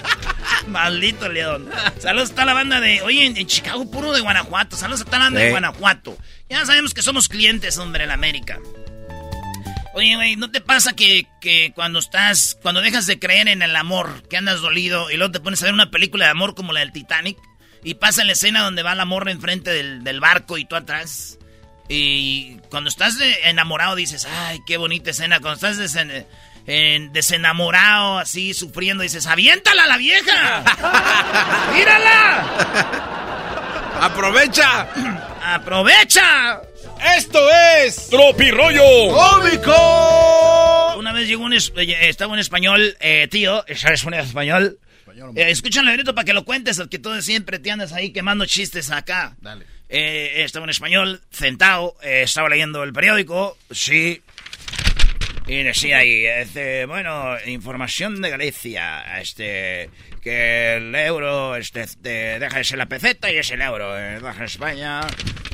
Maldito León. Saludos a toda la banda de. Oye, en, Chicago, puro de Guanajuato. Saludos a toda la banda de. Guanajuato. Ya sabemos que somos clientes, hombre, en América. Oye, güey, ¿no te pasa que, que cuando estás. Cuando dejas de creer en el amor, que andas dolido, y luego te pones a ver una película de amor como la del Titanic, y pasa la escena donde va la morra enfrente del, del barco y tú atrás? Y cuando estás enamorado dices, ay, qué bonita escena. Cuando estás desen- en- desenamorado, así, sufriendo, dices, aviéntala la vieja. ¡Mírala! ¡Aprovecha! ¡Aprovecha! ¡Esto es Tropirollo cómico! Una vez llegó un... es- eh, estaba un español, eh, tío, ¿sabes un español? Eh, escúchalo, grito para que lo cuentes, que tú siempre te andas ahí quemando chistes acá. Dale. Eh, estaba en español, sentado, eh, estaba leyendo el periódico, sí. Y decía ahí, este, bueno, información de Galicia, este, que el euro, este, de- deja de ser la peseta y es el euro, eh, baja España.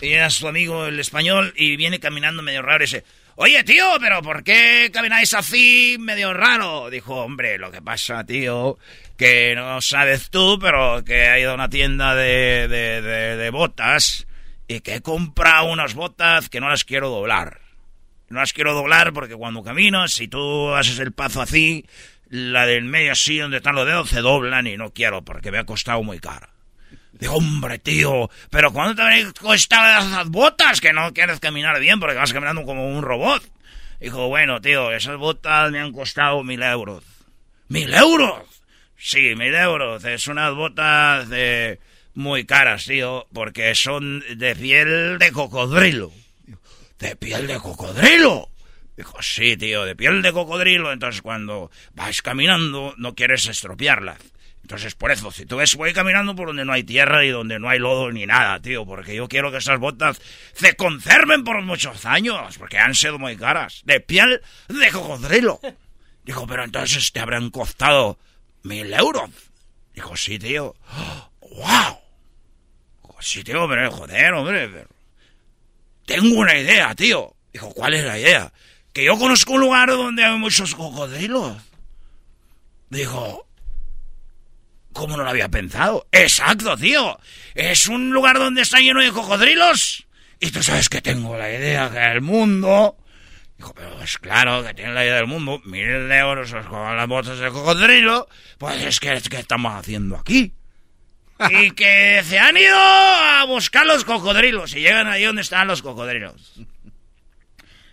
Y era su amigo el español y viene caminando medio raro y dice, oye tío, pero ¿por qué camináis así medio raro? Dijo, hombre, lo que pasa, tío, que no sabes tú, pero que he ido a una tienda de, de, de, de botas y que he comprado unas botas que no las quiero doblar. No las quiero doblar porque cuando caminas, si tú haces el paso así, la del medio así donde están los dedos se doblan y no quiero porque me ha costado muy cara. Digo, hombre, tío, pero ¿cuánto te habrían costado esas botas? Que no quieres caminar bien porque vas caminando como un robot. Dijo, bueno, tío, esas botas me han costado mil euros. ¿Mil euros? Sí, mil euros. Es unas botas de muy caras, tío, porque son de piel de cocodrilo. ¿De piel de cocodrilo? Dijo, sí, tío, de piel de cocodrilo. Entonces, cuando vas caminando, no quieres estropearlas. Entonces, por eso, si tú ves, voy caminando por donde no hay tierra y donde no hay lodo ni nada, tío, porque yo quiero que esas botas se conserven por muchos años, porque han sido muy caras. De piel de cocodrilo. Dijo, pero entonces te habrán costado mil euros. Dijo, sí, tío. ¡Wow! Dijo, sí, tío, pero joder, hombre. pero- Tengo una idea, tío. Dijo, ¿cuál es la idea? Que yo conozco un lugar donde hay muchos cocodrilos. Dijo, ¿cómo no lo había pensado? Exacto, tío. Es un lugar donde está lleno de cocodrilos. Y tú sabes que tengo la idea que el mundo... Dijo, pero es claro que tiene la idea del mundo. Mil euros con las botas de cocodrilo. Pues es que, es que estamos haciendo aquí. Y que se han ido a buscar los cocodrilos. Y llegan ahí donde están los cocodrilos.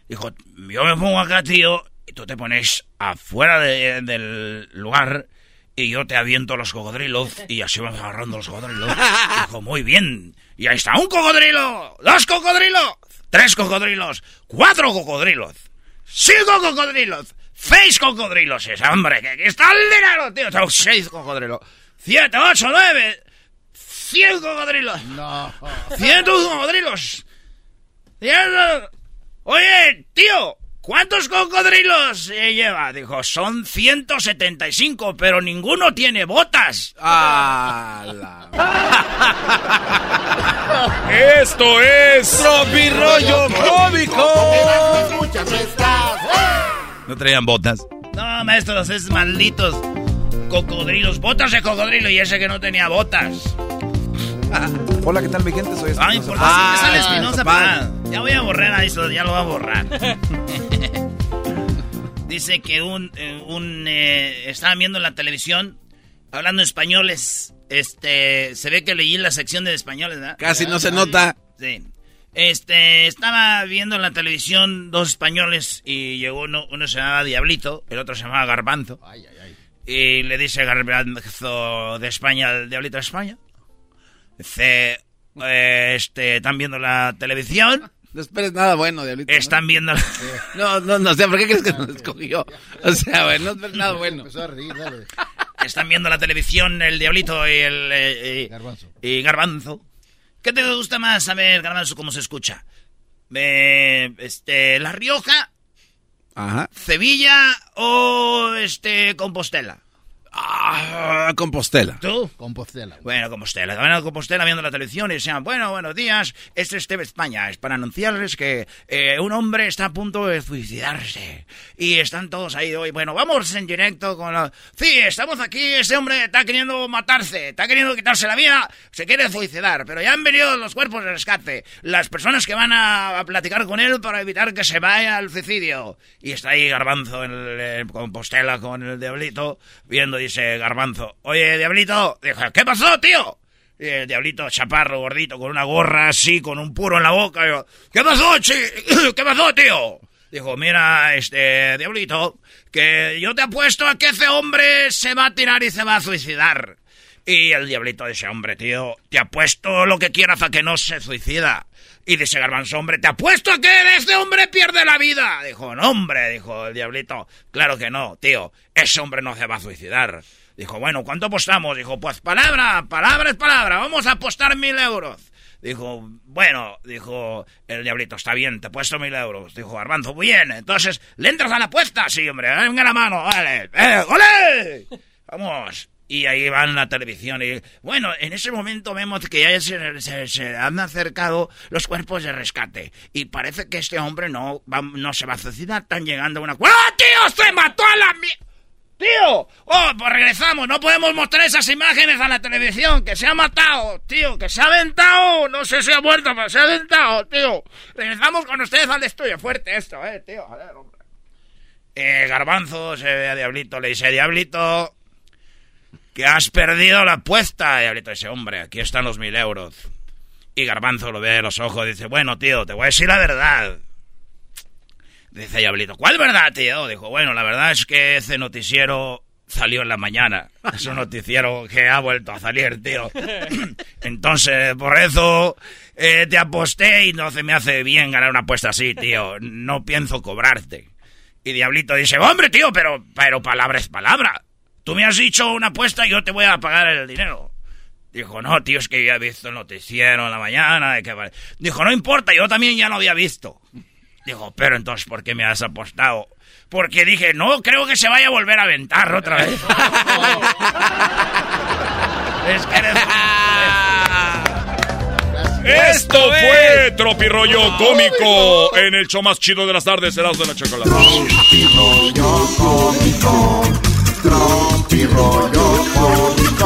Dijo, yo me pongo acá, tío, y tú te pones afuera de- del lugar y yo te aviento los cocodrilos y así vamos agarrando los cocodrilos. Dijo, muy bien. Y ahí está, un cocodrilo, dos cocodrilos, tres cocodrilos, cuatro cocodrilos, cinco cocodrilos, seis cocodrilos. Es hombre, que aquí está el dinero, tío. Tengo seis cocodrilos. Siete, ocho, nueve, cien cocodrilos. No. Cientos cocodrilos. Cientos. Oye, tío, ¿cuántos cocodrilos se lleva? Dijo, son 175, pero ninguno tiene botas. Esto es Tropirollo Cómico. ¿No traían botas? No, maestros, es malditos cocodrilos. Botas de cocodrilo y ese que no tenía botas. Hola, ¿qué tal mi gente? Soy Ay, Espinosa. por qué siempre Ah, sale Espinosa, pa. Ya voy a borrar a eso, ya lo voy a borrar. Dice que un, eh, un eh, estaban viendo en la televisión hablando españoles. Este, se ve que leí la sección de españoles, ¿verdad? Casi no se nota. Sí. Este, estaba viendo en la televisión dos españoles y llegó uno, uno se llamaba Diablito, el otro se llamaba Garbanzo. Y le dice Garbanzo de España al Diablito de España. Dice, eh, este, están viendo la televisión. No esperes nada bueno, Diablito. ¿no? Están viendo la... No, no, no, o sea, ¿por qué crees que nos escogió? O sea, güey, no esperes nada bueno. Empezó a reír, dale. Están viendo la televisión el Diablito y el... eh, y- Garbanzo. y Garbanzo. ¿Qué te gusta más saber, Garbanzo, cómo se escucha? Eh, este, La Rioja, Ajá. Sevilla o este Compostela. Ah, Compostela. ¿Tú? Compostela. Bueno, Compostela. En Compostela viendo la televisión y decían, bueno, buenos días, este es TV España. Es para anunciarles que eh, un hombre está a punto de suicidarse. Y están todos ahí hoy. Bueno, vamos en directo con la... Sí, estamos aquí, este hombre está queriendo matarse, está queriendo quitarse la vida, se quiere suicidar. Pero ya han venido los cuerpos de rescate, las personas que van a, a platicar con él para evitar que se vaya al suicidio. Y está ahí Garbanzo en el, en Compostela con el diablito, viendo, dice Garbanzo, oye, diablito, Dijo, ¿qué pasó, tío? Y el diablito chaparro, gordito, con una gorra así, con un puro en la boca. Digo, ¿Qué pasó, chi? ¿Qué pasó, tío? Dijo, mira, este, diablito, que yo te apuesto a que ese hombre se va a tirar y se va a suicidar. Y el diablito dice, hombre, tío, te apuesto lo que quieras a que no se suicida. Y dice Garbanzo, hombre, te apuesto a que ese hombre pierde la vida. Dijo, no, hombre, dijo el diablito. Claro que no, tío, ese hombre no se va a suicidar. Dijo, bueno, ¿cuánto apostamos? Dijo, pues palabra, palabra es palabra, vamos a apostar mil euros. Dijo, bueno, dijo el diablito, está bien, te he puesto mil euros. Dijo Garbanzo, bien, entonces, ¿le entras a la apuesta? Sí, hombre, venga la mano, vale, eh. Vamos. Y ahí van la televisión y, bueno, en ese momento vemos que ya se, han acercado los cuerpos de rescate. Y parece que este hombre no, no se va a suicidar, están llegando a una... ¡Ah, tío! ¡Se mató a la ¡Tío! ¡Oh, pues regresamos! No podemos mostrar esas imágenes a la televisión. ¡Que se ha matado! ¡Tío! ¡Que se ha aventado! No sé si ha muerto, pero se ha aventado, tío. Regresamos con ustedes al estudio. Fuerte esto, eh, tío. Ver, hombre. Eh, Garbanzo se ve a Diablito. Le dice, Diablito, que has perdido la apuesta. Diablito dice, hombre, aquí están los mil euros. Y Garbanzo lo ve de los ojos y dice, bueno, tío, te voy a decir la verdad. Dice Diablito, ¿cuál verdad, tío? Dijo, bueno, la verdad es que ese noticiero salió en la mañana. Es un noticiero que ha vuelto a salir, tío. Entonces, por eso eh, te aposté y no se me hace bien ganar una apuesta así, tío. No pienso cobrarte. Y Diablito dice, hombre, tío, pero, pero palabra es palabra. Tú me has dicho una apuesta y yo te voy a pagar el dinero. Dijo, no, tío, es que ya he visto el noticiero en la mañana. Que... Dijo, no importa, yo también ya lo había visto. Dijo, pero entonces, ¿por qué me has apostado? Porque dije, no, creo que se vaya a volver a aventar otra vez. es que Esto fue Tropirollo Cómico en el show más chido de las tardes, Helados de la Chocolate. Tropirollo Cómico, Tropirollo Cómico.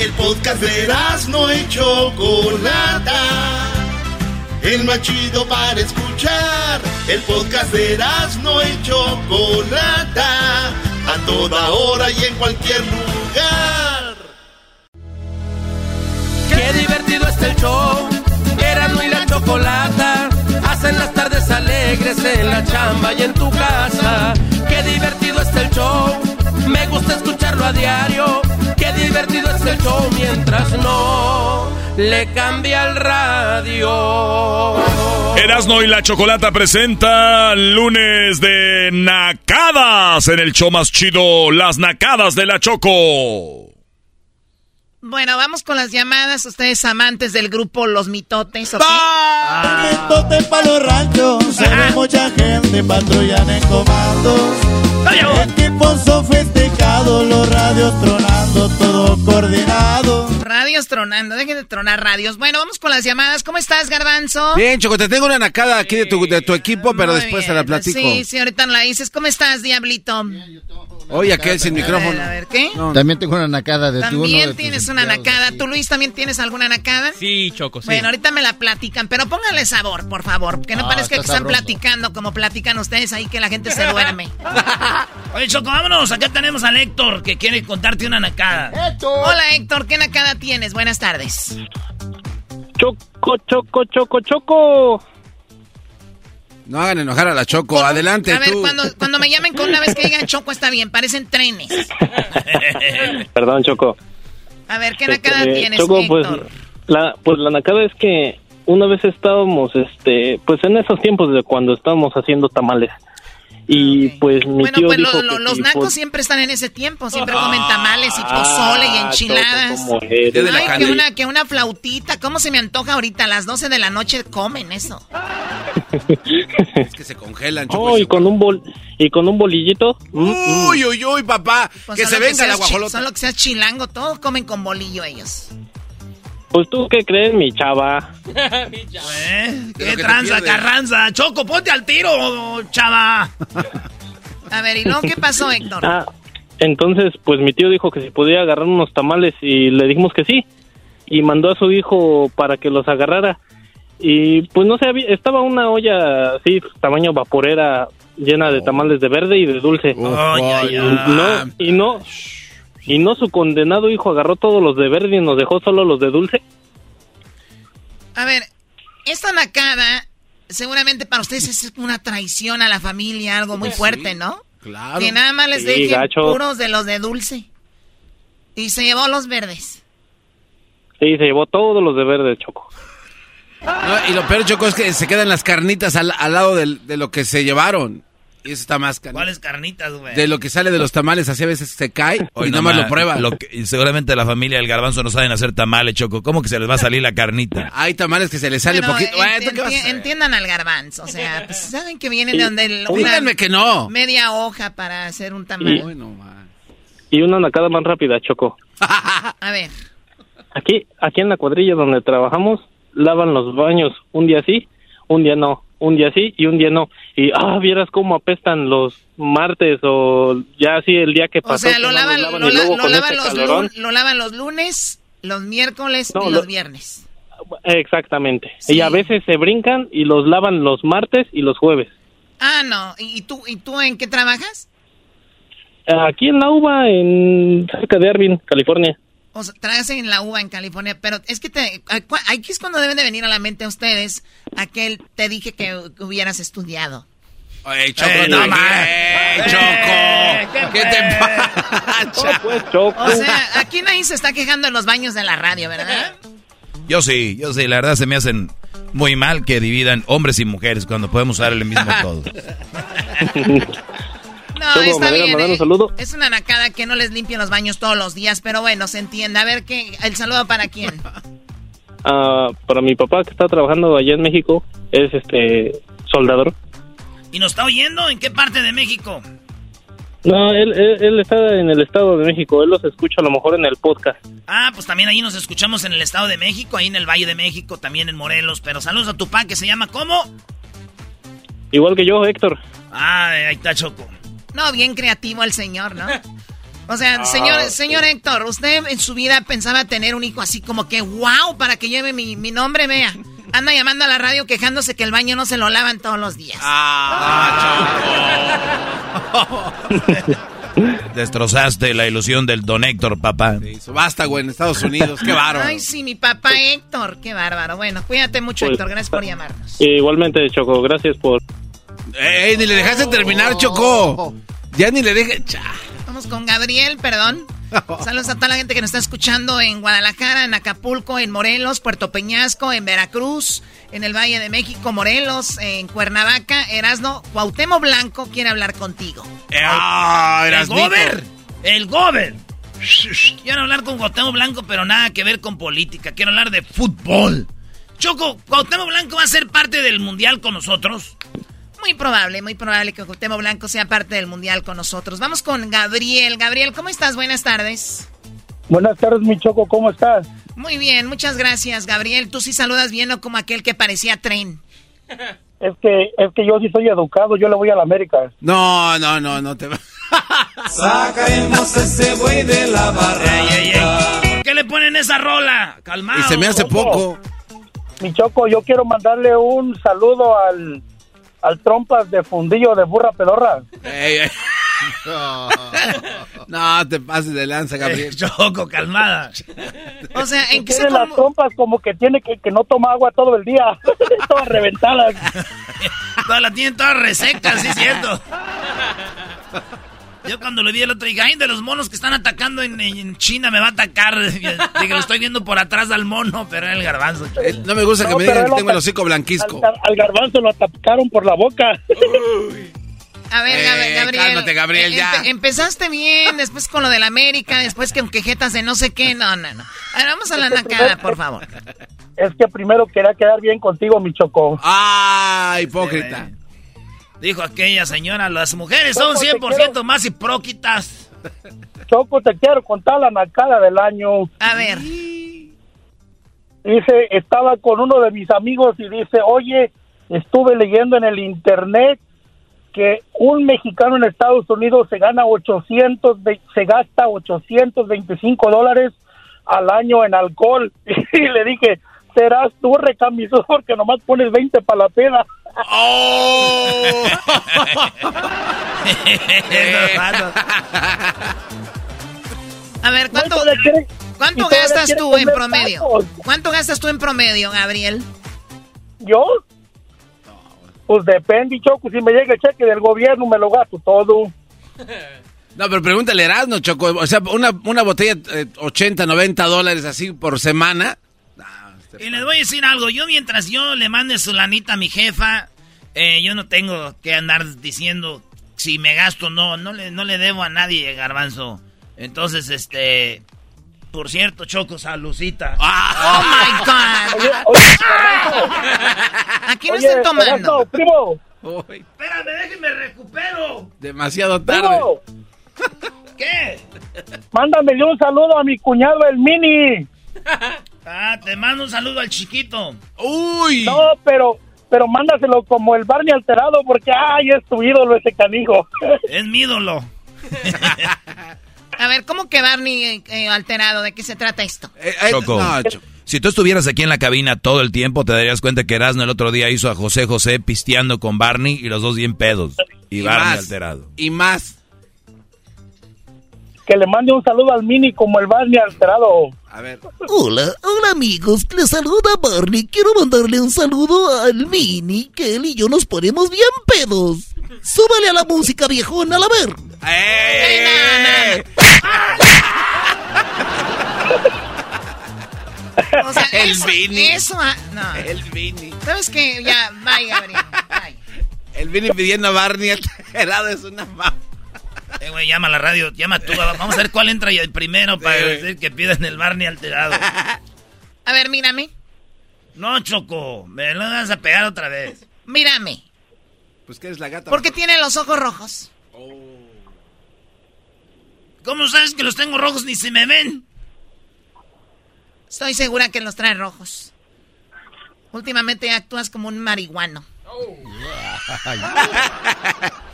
El podcast de no y Chocolata. El más chido para escuchar. El podcast de no y Chocolata. A toda hora y en cualquier lugar. Qué divertido está el show. Erasmo y la Chocolata. Hacen las tardes alegres en la chamba y en tu casa. Qué divertido está el show. Me gusta escucharlo a diario Qué divertido es el show mientras no le cambia el radio. Erasno y la Chocolata presenta lunes de nacadas en el show más chido, las nacadas de la Choco. Bueno, vamos con las llamadas. Ustedes amantes del grupo Los Mitotes, ¿ok? Mitote pa' los ranchos, se ve mucha gente patrullan en comandos. Equipos sofisticados, los radios tronando, todo coordinado. Radios tronando, dejen de tronar radios. Bueno, vamos con las llamadas. ¿Cómo estás, Garbanzo? Bien, Choco, te tengo una nacada aquí de tu, de tu equipo, pero después te la platico. Sí, sí, ahorita la dices. ¿Cómo estás, Diablito? Oye, aquel sin micrófono. A ver, ¿qué? También tengo una nacada de tu También tienes una nacada. ¿Tú, Luis, también tienes alguna nacada? Sí, Choco, sí. Bueno, ahorita me la platican, pero póngale sabor, por favor. Que no ah, parezca que están platicando como platican ustedes ahí que la gente se duerme. Oye, Choco, vámonos. Acá tenemos al Héctor que quiere contarte una nacada. ¡Héctor! Hola, Héctor. ¿Qué nacada tienes? Buenas tardes. Choco, choco, choco, choco. No hagan enojar a la Choco, adelante. A ver, Cuando, cuando me llamen con una vez que digan Choco está bien, parecen trenes. Perdón, Choco. A ver, ¿qué este, nacada tienes, Choco, pues la, pues la nacada es que una vez estábamos, este, pues en esos tiempos de cuando estábamos haciendo tamales. Y pues mi Bueno, tío pues dijo lo- que lo- los si nacos pod- siempre están en ese tiempo, siempre comen tamales y pozole y Ah, enchiladas. Ay, que una, que una flautita, ¿cómo se me antoja ahorita? A las 12 de la noche comen eso. Es que se congelan. Oh, y con un bol y con un bolillito. mm, mm. Uy, uy, uy, papá. Pues que solo se venga la seas chi- guajolota. Solo que seas chilango, todos comen con bolillo ellos. Pues tú qué crees, mi chava. ¿Eh? que ¿Qué te tranza, carranza? Choco, ponte al tiro, chava. A ver, ¿y luego qué pasó, Héctor? Ah, entonces, pues mi tío dijo que si podía agarrar unos tamales y le dijimos que sí. Y mandó a su hijo para que los agarrara. Y pues no sé, había- estaba una olla así, tamaño vaporera, llena de tamales de verde y de dulce. y, ay. no, y no, y no su condenado hijo agarró todos los de verde y nos dejó solo los de dulce. A ver, esta nacada seguramente para ustedes es una traición a la familia, algo muy fuerte, ¿no? Claro. Que nada más les Sí, dejen gacho. puros de los de dulce. Y se llevó los verdes. Sí, se llevó todos los de verde, Choco. No, y lo peor, Choco, es que se quedan las carnitas al, al lado del- de lo que se llevaron. Y eso está más canijo. ¿Cuáles carnitas, güey? De lo que sale de los tamales, así a veces se cae Hoy y nada más nomás, lo prueba. lo que- y seguramente la familia del garbanzo no saben hacer tamales, Choco. ¿Cómo que se les va a salir la carnita? Hay tamales que se les sale Bueno, poquito. enti- Bueno, ¿tú qué vas a enti- hacer? entiendan al garbanzo, o sea, pues, saben que vienen Sí. de donde el- Díganme que no. media hoja para hacer un tamal. Y una nacada más rápida, Choco. A ver, Aquí, aquí en la cuadrilla donde trabajamos, lavan los baños un día sí, un día no, un día sí y un día no. Y, ah, vieras cómo apestan los martes o ya así el día que pasó. o sea, lo lavan, los lo, lavan y la- luego lo con lavan este los calorón. lun- lo lavan los lunes, los miércoles No, y lo- los viernes. Exactamente. Y a veces se brincan y los lavan los martes y los jueves. Ah, no. ¿Y tú, y tú en qué trabajas? Aquí en la UBA, en cerca de Arvin, California. O sea, trabajas en la uva en California, pero es que te, aquí es cuando deben de venir a la mente a ustedes aquel te dije que hubieras estudiado. Oye, Choco, Eh, no más. Choco. ¿Qué te pasa? pues, Choco. O sea, aquí nadie se está quejando en los baños de la radio, ¿verdad? Yo sí, yo sí. La verdad se me hacen muy mal que dividan hombres y mujeres cuando podemos usar el mismo todo. No, está ¿me dejas bien. mandar eh. un saludo? Es una nacada que no les limpien los baños todos los días, pero bueno, se entiende. A ver, ¿qué? ¿el saludo para quién? Ah, para mi papá que está trabajando allá en México, es este soldador. ¿Y nos está oyendo? ¿En qué parte de México? No, él, él, él está en el Estado de México. Él los escucha a lo mejor en el podcast. Ah, pues también ahí nos escuchamos en el Estado de México, ahí en el Valle de México, también en Morelos. Pero saludos a tu pa que se llama ¿cómo? Igual que yo, Héctor. Ah, ahí está Choco. No, bien creativo el señor, ¿no? O sea, Ah, señor, sí. señor Héctor, usted en su vida pensaba tener un hijo así como que, wow, para que lleve mi, mi nombre, vea. Anda llamando a la radio quejándose que el baño no se lo lavan todos los días. Destrozaste la ilusión del don Héctor, papá. Basta, güey, en Estados Unidos. Qué bárbaro. Ay, sí, mi papá Héctor, qué bárbaro. Bueno, cuídate mucho, Pues- Héctor, gracias por llamarnos. Igualmente, Choco, gracias por... Ey, ni le dejaste terminar, Choco. Ya ni le dejé. Vamos con Gabriel, perdón. Saludos a toda la gente que nos está escuchando en Guadalajara, en Acapulco, en Morelos, Puerto Peñasco, en Veracruz, en el Valle de México, Morelos, en Cuernavaca, Erasno, Cuauhtémoc Blanco quiere hablar contigo. Ah, el Erasnito. Gober. El Gober. Quiero hablar con Cuauhtémoc Blanco, pero nada que ver con política. Quiero hablar de fútbol. Choco, ¿Cuauhtémoc Blanco va a ser parte del Mundial con nosotros? Muy probable, muy probable que Cuauhtémoc Blanco sea parte del Mundial con nosotros. Vamos con Gabriel. Gabriel, ¿cómo estás? Buenas tardes. Buenas tardes, mi Choco, ¿cómo estás? Muy bien, muchas gracias, Gabriel. Tú sí saludas bien, no como aquel que parecía tren. Es que, es que yo sí soy educado, yo le voy a la América. No, no, no, no te va. Sacaremos ese buey de la barranca. ¿Por qué le ponen esa rola? Calmado. Y se me hace poco. Mi Choco, yo quiero mandarle un saludo al, al trompas de fundillo de burra pedorra. No, te pases de lanza, Gabriel. Choco, calmada. O sea, ¿en qué se Tiene las trompas como que tiene que, que no toma agua todo el día, todas reventadas. Todas la tienen todas resecas, sí cierto. Yo cuando le vi el otro dije, ay, de los monos que están atacando en, en China me va a atacar. Dije, lo estoy viendo por atrás al mono, pero era el garbanzo. Eh, No me gusta que me digan que tengo el lo- hocico blanquisco. Al, al garbanzo lo atacaron por la boca. A ver, Eh, Gabriel. cálmate, Gabriel, eh, ya. empe- empezaste bien, después con lo del América, después con quejetas de no sé qué. No, no, no. A ver, vamos a la nacada, por favor. Es que primero quería quedar bien contigo, mi Choco. Ah, hipócrita. Dijo aquella señora, las mujeres son Choco, te 100% más hipócritas. Choco, te quiero contar la nacada del año. A ver. Dice, estaba con uno de mis amigos y dice, oye, estuve leyendo en el internet que un mexicano en Estados Unidos se gana 800, ve- se gasta 825 dólares al año en alcohol. Y le dije, serás tú recamisor que nomás pones 20 para la peda. ¡Oh! A ver, ¿cuánto, ¿cuánto gastas tú en promedio? tacos. ¿Cuánto gastas tú en promedio, Gabriel? ¿Yo? Pues depende, Choco, si me llega el cheque del gobierno me lo gasto todo. No, pero pregúntale, Erasmo, Choco. O sea, una, una botella, eh, 80, 90 dólares así por semana. Y les voy a decir algo, yo mientras yo le mande su lanita a mi jefa, eh, yo no tengo que andar diciendo si me gasto o no, no le, no le debo a nadie, garbanzo. Entonces, este, por cierto, Choco, salucita. ¡Oh, my God! Oye, oye. Aquí no Oye, están tomando. Primo, Uy, Espérame, déjenme recupero. demasiado tarde. primo, ¿Qué? mándame un saludo a mi cuñado el Mini. Ah, te mando un saludo al chiquito. Uy. No, pero pero mándaselo como el Barney alterado porque ay, es tu ídolo ese canijo. Es mi ídolo. A ver, ¿cómo que Barney eh, eh, alterado? ¿De qué se trata esto? Eh, eh, Choco. no, Cho- Si tú estuvieras aquí en la cabina todo el tiempo, te darías cuenta que Erasmo el otro día hizo a José José pisteando con Barney y los dos bien pedos. Y, y Barney más, alterado. Y más. que le mande un saludo al Mini como el Barney alterado. A ver. Hola, hola amigos, les saluda Barney. Quiero mandarle un saludo al Mini, que él y yo nos ponemos bien pedos. Súbale a la música, viejón, a la ver. ¡Eh! O sea, El eso, Vini. eso, no. El Vini. ¿Sabes qué? Ya, bye, Gabriel. Bye. El Vini pidiendo a Barney alterado es una mamá. Eh, güey, llama a la radio, llama tú. Vamos a ver cuál entra y el primero para Sí. decir que pidan el Barney alterado. A ver, mírame. No, Choco, me lo vas a pegar otra vez. Mírame. Pues que eres la gata. ¿Por qué tiene los ojos rojos? ¿Cómo sabes que los tengo rojos ni se me ven? Estoy segura que los trae rojos. Últimamente actúas como un marihuano.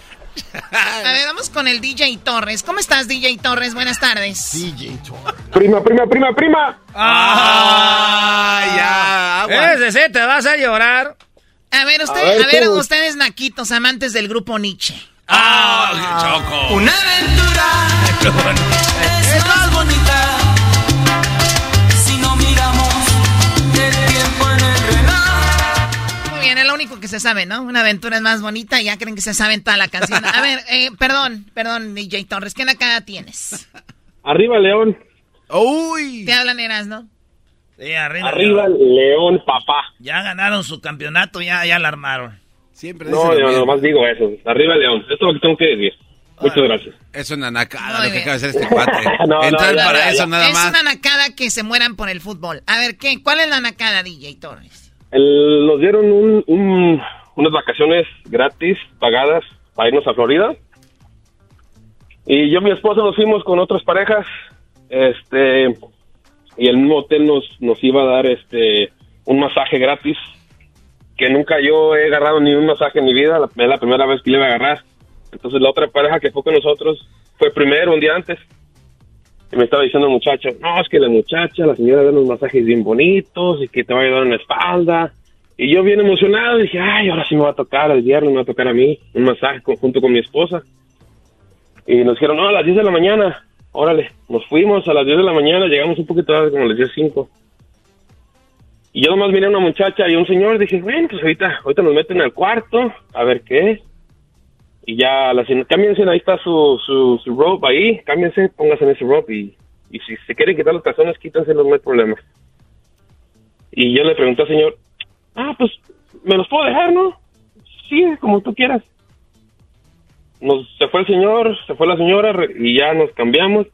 A ver, vamos con el DJ Torres. ¿Cómo estás, DJ Torres? Buenas tardes. DJ Torres. Prima, prima, prima, prima. ¡Ah! Ya, agua. Ese sí, te vas a llorar. A ver, usted, A ver, a ver, tú. ustedes naquitos, amantes del grupo Nietzsche. ¡Ah! Choco! Una aventura es más bonita que se sabe, ¿no? Una aventura es más bonita y ya creen que se saben toda la canción. A ver, eh, perdón, perdón, DJ Torres, ¿qué nacada tienes? Arriba, León. ¡Uy! Te hablan eras, ¿no? Sí, arriba. Arriba, León, papá. Ya ganaron su campeonato, ya, ya la armaron. Siempre No, yo nomás digo eso. Arriba, León. Esto es lo que tengo que decir. Muchas gracias. Es una nacada Muy lo que bien. acaba de hacer este cuate. No, no, Entrar ya, para ya, eso ya. nada es más. una nacada que se mueran por el fútbol. A ver, ¿qué? ¿Cuál es la nacada, DJ Torres? El- nos dieron un, un- unas vacaciones gratis, pagadas, para irnos a Florida. Y yo y mi esposa nos fuimos con otras parejas. Este. Y el mismo hotel nos, nos iba a dar este un masaje gratis. Que nunca yo he agarrado ni un masaje en mi vida. Es la primera vez que le iba a agarrar. Entonces la otra pareja que fue con nosotros fue primero, un día antes. Me estaba diciendo el muchacho, no, es que la muchacha, la señora da unos masajes bien bonitos y que te va a ayudar en la espalda. Y yo bien emocionado dije, ay, ahora sí me va a tocar el viernes, me va a tocar a mí un masaje junto con mi esposa. Y nos dijeron, no, a las 10 de la mañana. Órale, nos fuimos a las 10 de la mañana, llegamos un poquito tarde, como a las 10 cinco. Y yo nomás miré a una muchacha y un señor, dije, bueno, pues ahorita, ahorita nos meten al cuarto, a ver qué es. Y ya, la cámbiense, ahí está su, su, su rope ahí, cámbiense, pónganse en ese rope y, y si se quieren quitar los calzones, quítenselos, no hay problema. Y yo le pregunté al señor, ah, pues, ¿me los puedo dejar, no? Sí, como tú quieras. nos, se fue el señor, se fue la señora y ya nos cambiamos.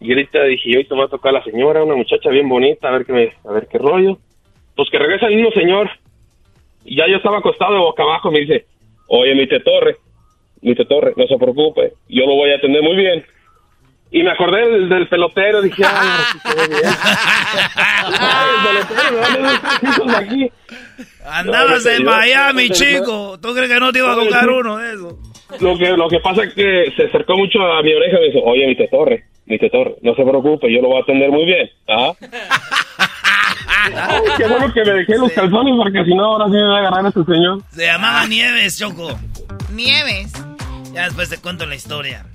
Y ahorita dije, ahorita me va a tocar la señora, una muchacha bien bonita, a ver qué, me- a ver qué rollo. Pues que regresa el mismo señor. Y ya yo estaba acostado boca abajo, me dice, oye, mi te Torre, mi te Torre, no se preocupe, yo lo voy a atender muy bien. Y me acordé del, del pelotero, dije, ay, ahora sí se ve bien. Ay, el pelotero, me van a dar tres hijos de aquí. Andabas en Miami, yo- chico. ¿Tú crees que no te iba a tocar uno de esos? Lo que, lo que pasa es que se acercó mucho a mi oreja y me dijo, oye, mi te Torre, mi te Torre, no se preocupe, yo lo voy a atender muy bien. ¿ah?" Ay, qué bueno que me dejé los calzones porque si no ahora sí me va a agarrar a este señor. Se llamaba Nieves, Choco. Nieves. Ya después te cuento la historia.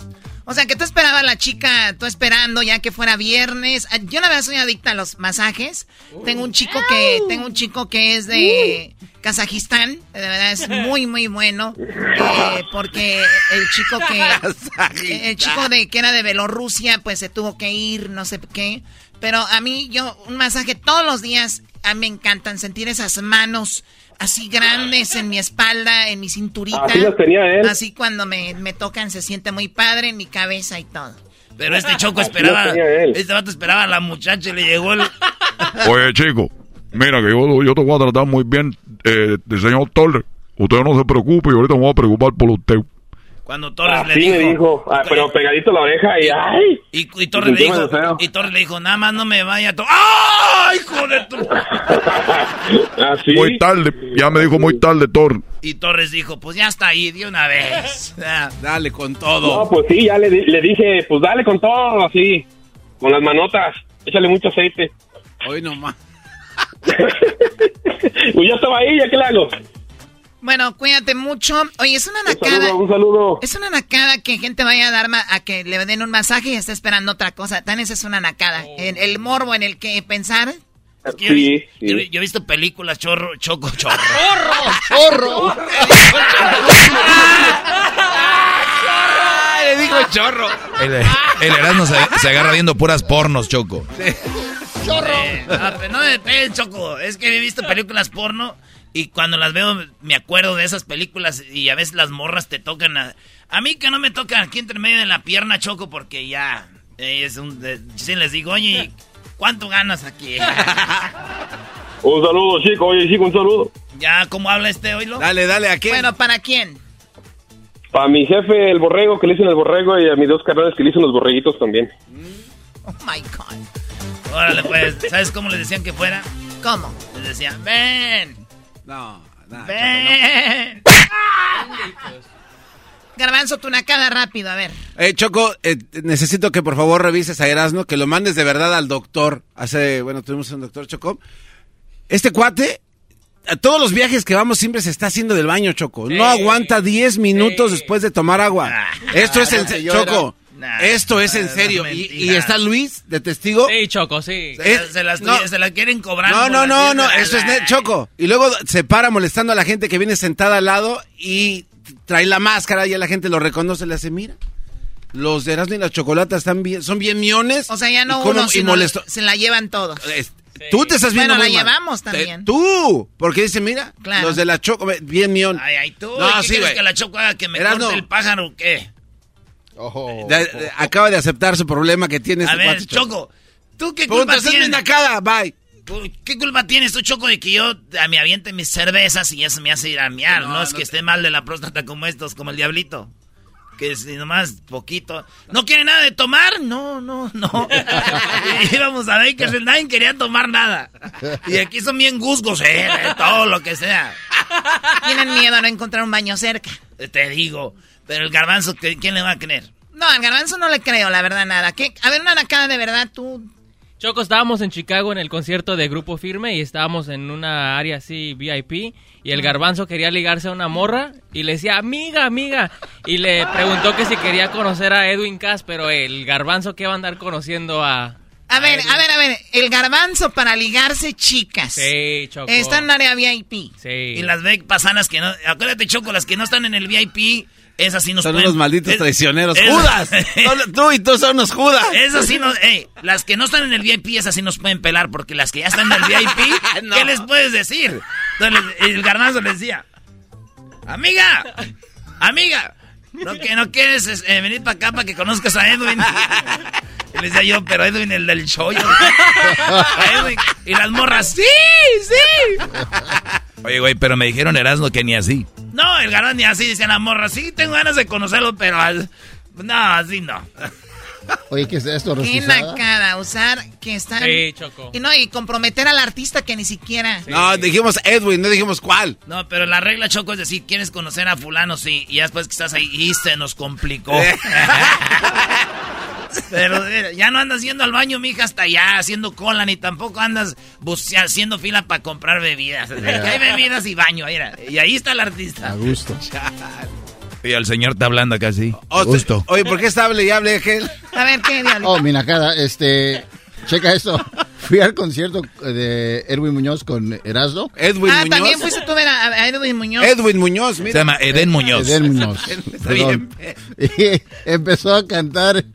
O sea, que tú esperabas la chica, tú esperando ya que fuera viernes. Ah, Yo la verdad soy adicta a los masajes. Tengo un chico que tengo un chico que es de Kazajistán, de verdad es muy muy bueno eh, porque el chico que el chico de que era de Bielorrusia pues se tuvo que ir, no sé qué. Pero a mí yo un masaje todos los días a mí me encantan sentir esas manos así grandes en mi espalda, en mi cinturita. Así tenía él. Así cuando me, me tocan se siente muy padre en mi cabeza y todo. Pero este Choco esperaba. lo tenía él. Este vato esperaba a la muchacha y le llegó el. Oye, chico, mira que yo, yo te voy a tratar muy bien, eh, del señor Torres. Usted no se preocupe, yo ahorita me voy a preocupar por usted. Cuando Torres Así le me dijo. dijo, ah, pero pegadito la oreja y ¡ay! Y, y Torres le dijo. Y Torres le dijo, nada más no me vaya a ¡Ay, hijo de tu! Así. Muy tarde, ya me dijo muy tarde, Torres. Y Torres dijo, pues ya está ahí de una vez. Dale con todo. No, pues sí, ya le, le dije, pues dale con todo, así, con las manotas, échale mucho aceite. Hoy nomás. Pues ya estaba ahí, ¿ya qué le hago? Bueno, cuídate mucho. Oye, es una Un nacada. saludo, un saludo. Es una nacada que gente vaya a dar ma- a que le den un masaje y esté esperando otra cosa. Tan esa es una nacada. El, el morbo en el que pensar. Es que yo, Sí, yo he visto películas chorro, choco, chorro. ¡Chorro! Le dijo chorro. El, el Erasmo se, se agarra viendo puras pornos, Choco. ¡Chorro! Eh, no, no depende, Choco. Es que he visto películas porno y cuando las veo me acuerdo de esas películas y a veces las morras te tocan a... A mí que no me tocan aquí entre medio de la pierna, Choco, porque ya eh, es un... de- sí les digo, oye, ¿cuánto ganas aquí? Un saludo, chico, oye, chico, un saludo. ya, ¿cómo habla este hoylo? Dale, dale, ¿a quién? Bueno, ¿para quién? Para mi jefe, el borrego, que le dicen el borrego, y a mis dos carnales que le dicen los borreguitos también. Oh my God. Órale, pues, ¿sabes cómo les decían que fuera? ¿Cómo? Les decían, ven, No, nada. ven. Garbanzo, tu nacada rápido, a ver. Eh, Choco, eh, necesito que por favor revises a Erasmo, que lo mandes de verdad al doctor. Hace, bueno, tuvimos un doctor, Choco. Este cuate, a todos los viajes que vamos siempre se está haciendo del baño, Choco. No aguanta 10 minutos después de tomar agua. Esto es no serio, yo Choco. Nah, Esto es en es serio. Y, está Luis de testigo. Sí, Choco, sí. Se, Es- se las, no. se las quieren cobrar. No, no, las no, no, la- eso es net, Choco. Y luego se para molestando a la gente que viene sentada al lado y trae la máscara y a la gente lo reconoce, le hace, mira. Los de Erasmo y la Chocolata están bien, son bien miones. O sea, ya no y como- uno, y sino molesto. se la llevan todos. Es- Tú te estás viendo Bueno, la mal. llevamos Te- también. Tú, porque dice, mira, Claro. los de la Choco, bien mión. Ay, ay, tú. No, ¿y ¿Qué sí, quieres que la choco haga que me Erasmo. corte el pájaro o qué? De- de- acaba de aceptar su problema que tiene A este ver, Choco, ¿tú qué culpa mi tienes? nacada, bye. ¿Tú- ¿Qué culpa tienes tú, Choco, de que yo a me aviente mis cervezas y eso me hace ir a miar? No, es que esté mal de la próstata como estos, como el diablito. Que si nomás poquito. ¿No quiere nada de tomar? No, no, no. Íbamos a Bakersfield, nadie quería tomar nada. Y aquí son bien gusgos, eh, todo lo que sea. Tienen miedo a no encontrar un baño cerca. Te digo. Pero el garbanzo, ¿qué- ¿quién le va a creer? No, al garbanzo no le creo, la verdad, nada. ¿Qué? A ver, una nacada de verdad, tú. Choco, estábamos en Chicago en el concierto de Grupo Firme y estábamos en una área así VIP y el garbanzo quería ligarse a una morra y le decía, amiga, amiga, y le preguntó que si quería conocer a Edwin Cass, pero el garbanzo que va a andar conociendo a... A ver, a ver, a ver. El garbanzo para ligarse chicas. Sí, Choco. Está en área VIP. Sí. Y las ve pasanas que no. Acuérdate, Choco, las que no están en el VIP, esas sí nos Son pueden- unos malditos es- traicioneros. es- ¡Judas! Tú y tú son unos Judas. Esas sí nos. ey, las que no están en el VIP, esas sí nos pueden pelar, porque las que ya están en el VIP, No. ¿qué les puedes decir? Entonces el garbanzo les decía: Amiga, amiga, No, que no quieres eh, venir para acá para que conozcas a Edwin. Y le decía yo, pero Edwin, el del show. yo- Edwin. Y las morras, sí, sí. Oye, güey, pero me dijeron Erasmo que ni así. No, el garón ni así, decían las morras, sí, tengo ganas de conocerlo, pero al- no, así no. Oye, ¿qué es esto? Qué nacada, usar que están... Sí, Choco. Y no, y comprometer al artista que ni siquiera... No, dijimos Edwin, no dijimos cuál. No, pero la regla, Choco, es decir, ¿quieres conocer a fulano? Sí, y ya después que estás ahí, y se nos complicó. pero ya no andas yendo al baño, mija, hasta allá, haciendo cola, ni tampoco andas haciendo fila para comprar bebidas. Que hay bebidas y baño, mira, y ahí está el artista. A gusto. Y el señor está hablando acá así. O- Gusto. Oye, ¿por qué está hable y hable aquel? A ver, ¿qué diablo? Oh, mi nacada, este... Checa esto. Fui al concierto de Edwin Muñoz con Erasmo. Edwin Ah, también fuiste tú a ver a, Edwin Muñoz. Edwin Muñoz, mira. Se llama Eden Muñoz. Eden Muñoz. Está Perdón. bien. Y empezó a cantar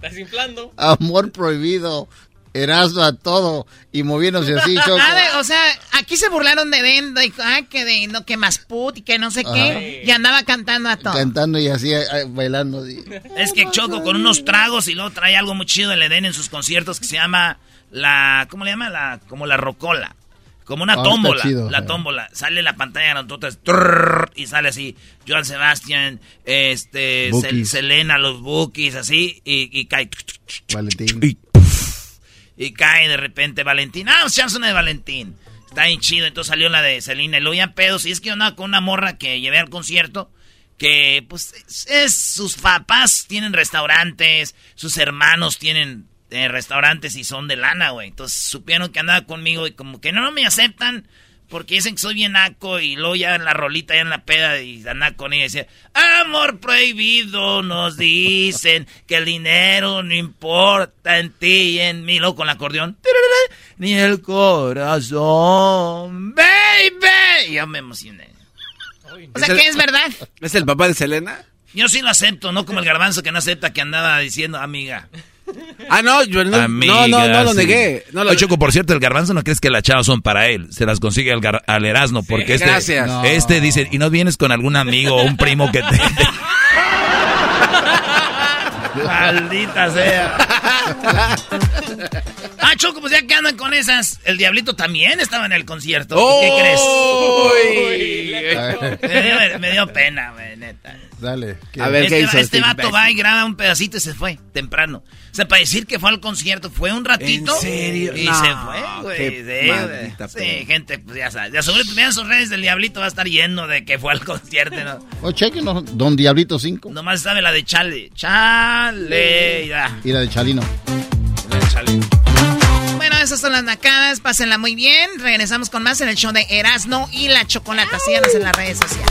Estás inflando. Amor Prohibido, Erasmo a todo y moviéndose así, Choco. O sea, aquí se burlaron de dijo, ah, que de no, que más put y que no sé qué, y andaba cantando a todo. Cantando y así, eh, bailando. así. Es que Choco con unos tragos y luego trae algo muy chido el Edén en sus conciertos que se llama la, ¿cómo le llama? La, como la rocola. Como una está tómbola. chido, la eh. tómbola. Sale la pantalla grandota es trrr, y sale así. Joan Sebastián, este, Sel-. Selena, los Bookies, así, y, y cae. Valentín. Y cae de repente Valentín. Ah, chance una de Valentín. Está bien chido. Entonces salió la de Selena. Y luego ya pedos. Y es que yo andaba con una morra que llevé al concierto. Que, pues, es, es- sus papás tienen restaurantes. Sus hermanos tienen eh, restaurantes y son de lana, güey. Entonces supieron que andaba conmigo y como que no, no me aceptan. Porque dicen que soy bien naco y luego ya en la rolita, ya en la peda y andaba con ella y decía, amor prohibido, nos dicen que el dinero no importa en ti y en mí. Luego con el acordeón, ni el corazón, baby. Y yo me emocioné. O sea, que es verdad. ¿Es el papá de Selena? Yo sí lo acepto, no como el garbanzo que no acepta que andaba diciendo, amiga. Ah, no, yo no, no, no, no lo sí. negué. No lo Oye, Choco, por cierto, el garbanzo no crees que las chavas son para él. Se las consigue al, gar- al Erasmo. Porque este, gracias. No. este dice, y no vienes con algún amigo o un primo que te... Maldita sea. ah, Choco, pues ya que andan con esas, el Diablito también estaba en el concierto. ¿Qué crees? me, dio, me dio pena, güey, neta. Dale. ¿qué? A ver, ¿qué este, hizo este este vato va y graba un pedacito y se fue temprano. O sea, para decir que fue al concierto, fue un ratito. ¿En serio? Y No, se fue, güey. qué Sí, güey. Sí, gente, pues ya sabes. Ya sobre vean sus redes del Diablito va a estar lleno de que fue al concierto, ¿no? Oh, chequenlo, Don Diablito 5 Nomás sabe la de Chale. Chale, ya. y la de Chalino. La de Chale. Bueno, esas son las nacadas, pásenla muy bien. Regresamos con más en el show de Erasno y la Chocolata. Síganos en las redes sociales.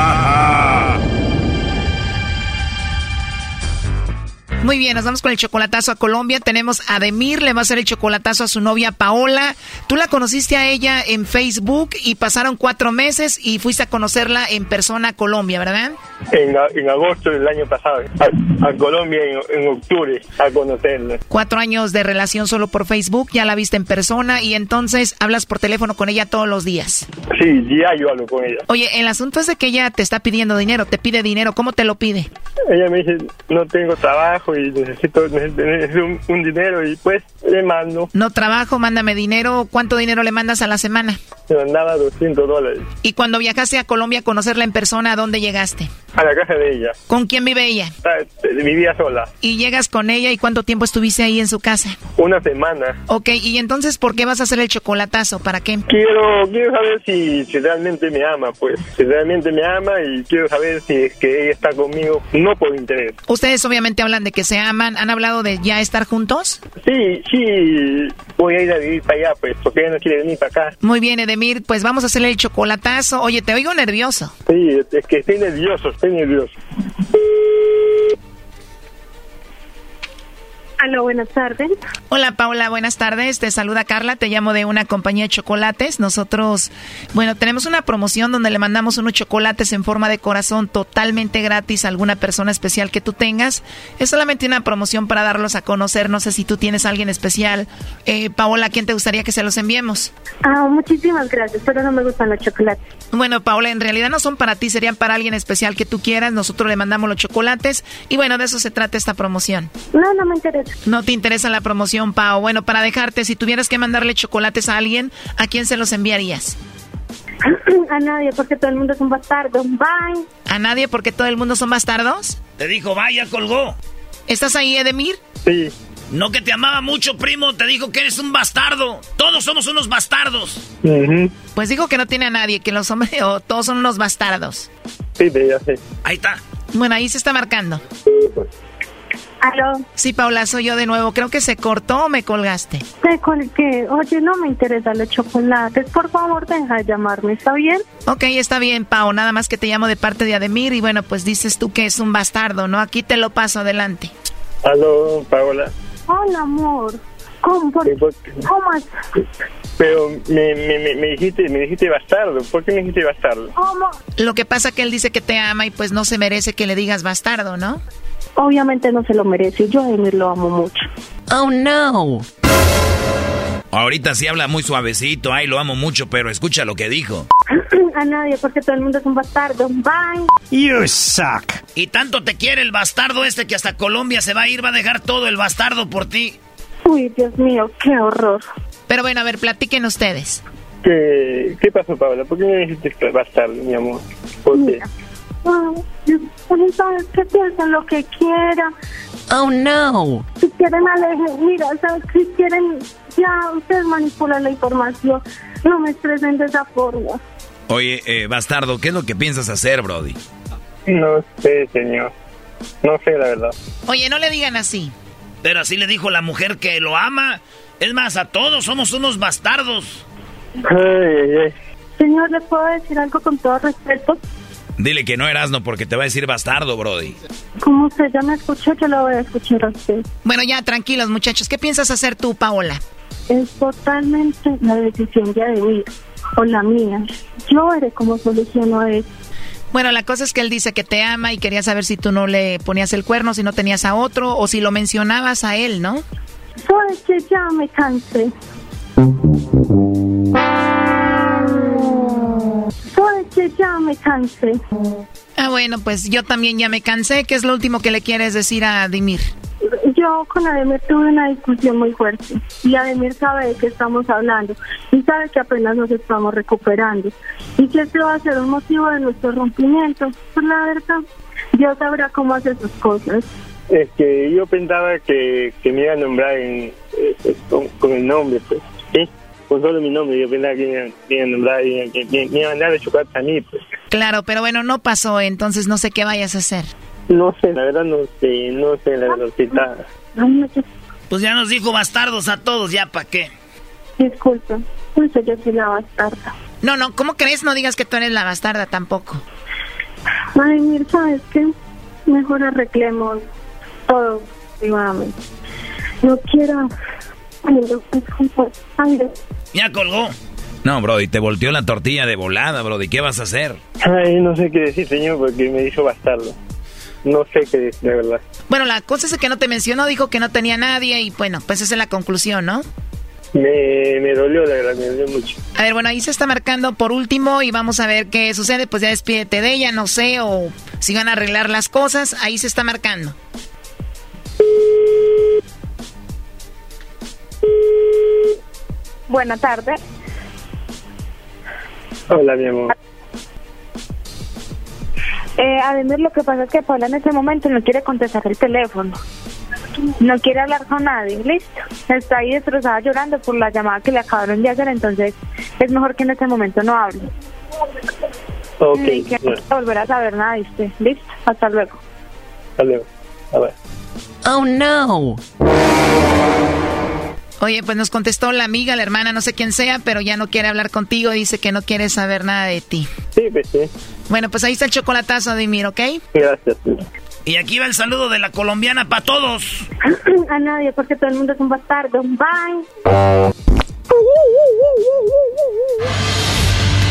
Muy bien, nos vamos con el chocolatazo a Colombia. Tenemos a Demir, le va a hacer el chocolatazo a su novia Paola. Tú la conociste a ella en Facebook y pasaron cuatro meses y fuiste a conocerla en persona a Colombia, ¿verdad? En, en agosto del año pasado, a, a Colombia en, en octubre, a conocerla. Cuatro años de relación solo por Facebook, ya la viste en persona y entonces hablas por teléfono con ella todos los días. Sí, ya yo hablo con ella. Oye, el asunto es de que ella te está pidiendo dinero, te pide dinero, ¿cómo te lo pide? Ella me dice, no tengo trabajo y necesito, necesito, un, un dinero y pues le mando. No trabajo, mándame dinero, ¿cuánto dinero le mandas a la semana? me mandaba 200 dólares. Y cuando viajaste a Colombia a conocerla en persona, ¿a dónde llegaste? A la casa de ella. ¿Con quién vive ella? Ah, este, Vivía sola. Y llegas con ella y cuánto tiempo estuviste ahí en su casa. Una semana. Ok, y entonces, ¿por qué vas a hacer el chocolatazo? ¿Para qué? Quiero, quiero saber si, si realmente me ama, pues. Si realmente me ama y quiero saber si es que ella está conmigo, no por interés. Ustedes obviamente hablan de que se aman. ¿Han hablado de ya estar juntos? Sí, sí, voy a ir a vivir para allá, pues, porque ella no quiere venir para acá. Muy bien, Edemir, pues vamos a hacerle el chocolatazo. Oye, te oigo nervioso. Sí, es que estoy nervioso, estoy nervioso. Aló, buenas tardes. Hola Paula, buenas tardes. Te saluda Carla, te llamo de una compañía de chocolates. Nosotros, bueno, tenemos una promoción donde le mandamos unos chocolates en forma de corazón totalmente gratis a alguna persona especial que tú tengas. Es solamente una promoción para darlos a conocer. No sé si tú tienes a alguien especial. Eh, Paola, ¿a quién te gustaría que se los enviemos? Ah, muchísimas gracias, pero no me gustan los chocolates. Bueno, Paola, en realidad no son para ti, serían para alguien especial que tú quieras. Nosotros le mandamos los chocolates y bueno, de eso se trata esta promoción. No, no me interesa. No te interesa la promoción, Pao. Bueno, para dejarte, si tuvieras que mandarle chocolates a alguien, ¿a quién se los enviarías? A nadie, porque todo el mundo es un bastardo. Bye. ¿A nadie porque todo el mundo son bastardos? Te dijo, vaya, colgó. ¿Estás ahí, Edemir? Sí. No que te amaba mucho, primo, te dijo que eres un bastardo. Todos somos unos bastardos. Pues dijo que no tiene a nadie, que los hombres o todos son unos bastardos. Sí, ya sé. Ahí está. Bueno, ahí se está marcando. Aló. Sí, Paula, soy yo de nuevo. Creo que se cortó o me colgaste. Te colgué. Oye, no me interesan los chocolates. Por favor, deja de llamarme, ¿está bien? Ok, está bien, Pau. Nada más que te llamo de parte de Ademir y bueno, pues dices tú que es un bastardo, ¿no? Aquí te lo paso adelante. Aló, Paola. Hola, amor. ¿Cómo? Por- Sí, porque- ¿Cómo es? Pero me, me, me, me dijiste, me dijiste bastardo. ¿Por qué me dijiste bastardo? ¿Cómo? Lo que pasa que él dice que te ama y pues no se merece que le digas bastardo, ¿no? Obviamente no se lo merece. Yo a Emir lo amo mucho. Oh, no. Ahorita sí habla muy suavecito, ay, lo amo mucho, pero escucha lo que dijo. a nadie, porque todo el mundo es un bastardo. Bye. You suck. Y tanto te quiere el bastardo este que hasta Colombia se va a ir, va a dejar todo el bastardo por ti. Uy, Dios mío, qué horror. Pero bueno, a ver, platiquen ustedes. ¿Qué, qué pasó, Paola? ¿Por qué me dijiste bastardo, mi amor? ¿Por qué? Ay, Dios, ¿sabes qué piensan lo que quieran? Oh, no. Si quieren alejen, mira, ¿sabes? Si quieren, ya ustedes manipulan la información. No me expresen de esa forma. Oye, eh, bastardo, ¿qué es lo que piensas hacer, Brody? No sé, señor. No sé, la verdad. Oye, no le digan así. Pero así le dijo la mujer que lo ama. Es más, a todos somos unos bastardos. Ay, ay, ay. Señor, ¿le puedo decir algo con todo respeto? Dile que no eras no porque te va a decir bastardo, Brody. Como usted ya me escuchó, yo lo voy a escuchar a usted. Bueno, ya, tranquilos, muchachos. ¿Qué piensas hacer tú, Paola? Es totalmente la decisión de Ademir o la mía. Yo veré cómo soluciono esto. Bueno, la cosa es que él dice que te ama y quería saber si tú no le ponías el cuerno, si no tenías a otro o si lo mencionabas a él, ¿no? Sabes que ya me cansé. Sabes que ya me cansé. Ah, bueno, pues yo también ya me cansé. ¿Qué es lo último que le quieres decir a Dimir? Yo con Ademir tuve una discusión muy fuerte y Ademir sabe de qué estamos hablando y sabe que apenas nos estamos recuperando y que este va a ser un motivo de nuestro rompimiento. Pues la verdad, Dios sabrá cómo hace sus cosas. Es que yo pensaba que, que me iba a nombrar en, eh, con, con el nombre, pues. ¿Sí? Con solo mi nombre, yo pensaba que me iba, me iba a nombrar que me, a mandar chocolate a mí, pues. Claro, pero bueno, no pasó, entonces no sé qué vayas a hacer. No sé, la verdad no sé, no sé, la verdad, está... Pues ya nos dijo bastardos a todos, ya para qué. Disculpa, pues yo soy la bastarda. No, no, ¿cómo crees? No digas que tú eres la bastarda tampoco. Ademir, ¿sabes qué? Mejor arreglemos todo privadamente. No quiero... Ya colgó. No, Brody, te volteó la tortilla de volada, Brody. ¿Qué vas a hacer? Ay, no sé qué decir, señor, porque me hizo bastardo. No sé qué decir, de verdad. Bueno, la cosa es que no te mencionó, dijo que no tenía nadie y bueno, pues esa es la conclusión, ¿no? Me, me dolió, la verdad, me dolió mucho. A ver, bueno, ahí se está marcando por último y vamos a ver qué sucede. Pues ya despídete de ella, no sé, o si van a arreglar las cosas. Ahí se está marcando. Buenas tardes. Hola, mi amor. Eh, Ademir, lo que pasa es que Paula en este momento no quiere contestar el teléfono. No quiere hablar con nadie, listo. Está ahí destrozada llorando por la llamada que le acabaron de hacer, entonces es mejor que en este momento no hable. Ok, Ni que bueno, volver a saber nada, ¿viste? Listo, hasta luego. hasta luego. A ver. Oh no. Oye, pues nos contestó la amiga, la hermana, no sé quién sea, pero ya no quiere hablar contigo, dice que no quiere saber nada de ti. Sí, pues sí. Bueno, pues ahí está el chocolatazo, Dimir, ¿ok? Gracias. Y aquí va el saludo de la colombiana para todos. A nadie, porque todo el mundo es un bastardo. Bye.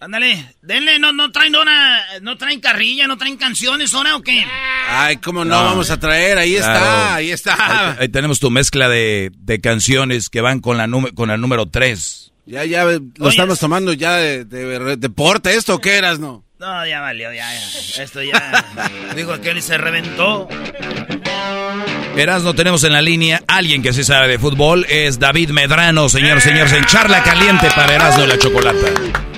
Ándale, denle, no, no traen una, no traen carrilla, no traen canciones, ¿ahora o qué? Ay, cómo no, No. vamos a traer, ahí Claro. está, ahí está. Ahí, ahí tenemos tu mezcla de, de canciones que van con la nume- con el número 3. Ya, ya, lo estamos tomando ya de, de- de deporte, ¿esto o qué eras, no? No, ya valió, ya, ya. Esto ya. Dijo aquel y se reventó. Erasno, tenemos en la línea alguien que sí sabe de fútbol, es David Medrano, señor, señores, en charla caliente para Erasno y la chocolata.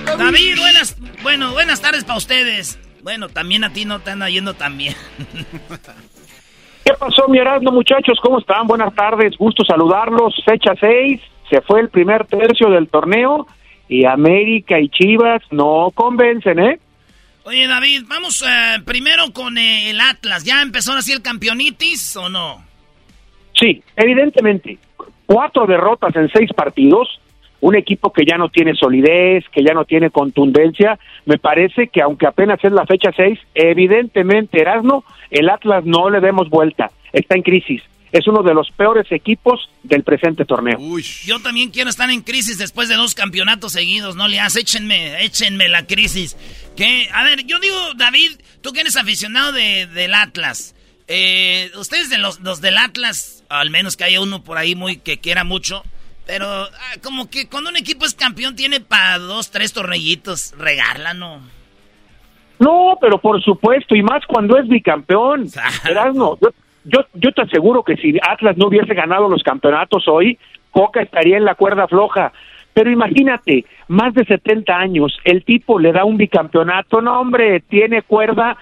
David, buenas, bueno, buenas tardes para ustedes. Bueno, también a ti no te anda yendo tan bien. ¿Qué pasó, mi Erasmo, muchachos? ¿Cómo están? Buenas tardes, gusto saludarlos. Fecha 6, se fue el primer tercio del torneo y América y Chivas no convencen, ¿eh? Oye, David, vamos eh, primero con eh, el Atlas. ¿Ya empezó así el campeonitis o no? Sí, evidentemente. Cuatro derrotas en seis partidos, un equipo que ya no tiene solidez, que ya no tiene contundencia. Me parece que aunque apenas es la fecha 6, evidentemente, Erasmo, el Atlas no le demos vuelta. Está en crisis. Es uno de los peores equipos del presente torneo. Yo también quiero estar en crisis después de dos campeonatos seguidos, no le haces, échenme, échenme la crisis. Que, a ver, yo digo, David, tú que eres aficionado de, del Atlas, eh, ustedes de los, los del Atlas, al menos que haya uno por ahí muy que quiera mucho, pero ah, como que cuando un equipo es campeón tiene para dos, tres tornillitos, regarla, ¿no? No, pero por supuesto, y más cuando es bicampeón. Yo, yo, yo te aseguro que si Atlas no hubiese ganado los campeonatos hoy, Coca estaría en la cuerda floja. Pero imagínate, más de 70 años, el tipo le da un bicampeonato, no hombre, tiene cuerda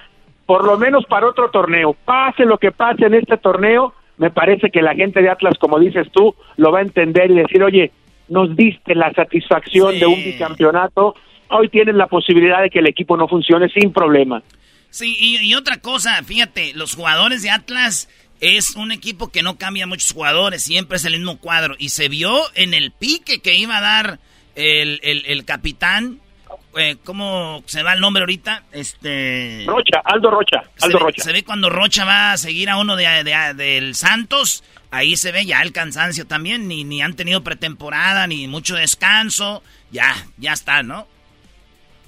por lo menos para otro torneo. Pase lo que pase en este torneo, me parece que la gente de Atlas, como dices tú, lo va a entender y decir, oye, nos diste la satisfacción de un bicampeonato, hoy tienen la posibilidad de que el equipo no funcione sin problema. Sí, y, y otra cosa, fíjate, los jugadores de Atlas es un equipo que no cambia muchos jugadores, siempre es el mismo cuadro. Y se vio en el pique que iba a dar el, el, el capitán, eh, ¿cómo se va el nombre ahorita? Este... Rocha, Aldo Rocha, Se Aldo ve, Rocha. se ve cuando Rocha va a seguir a uno de, de- del Santos, ahí se ve ya el cansancio también, ni, ni han tenido pretemporada, ni mucho descanso, ya, ya está, ¿no?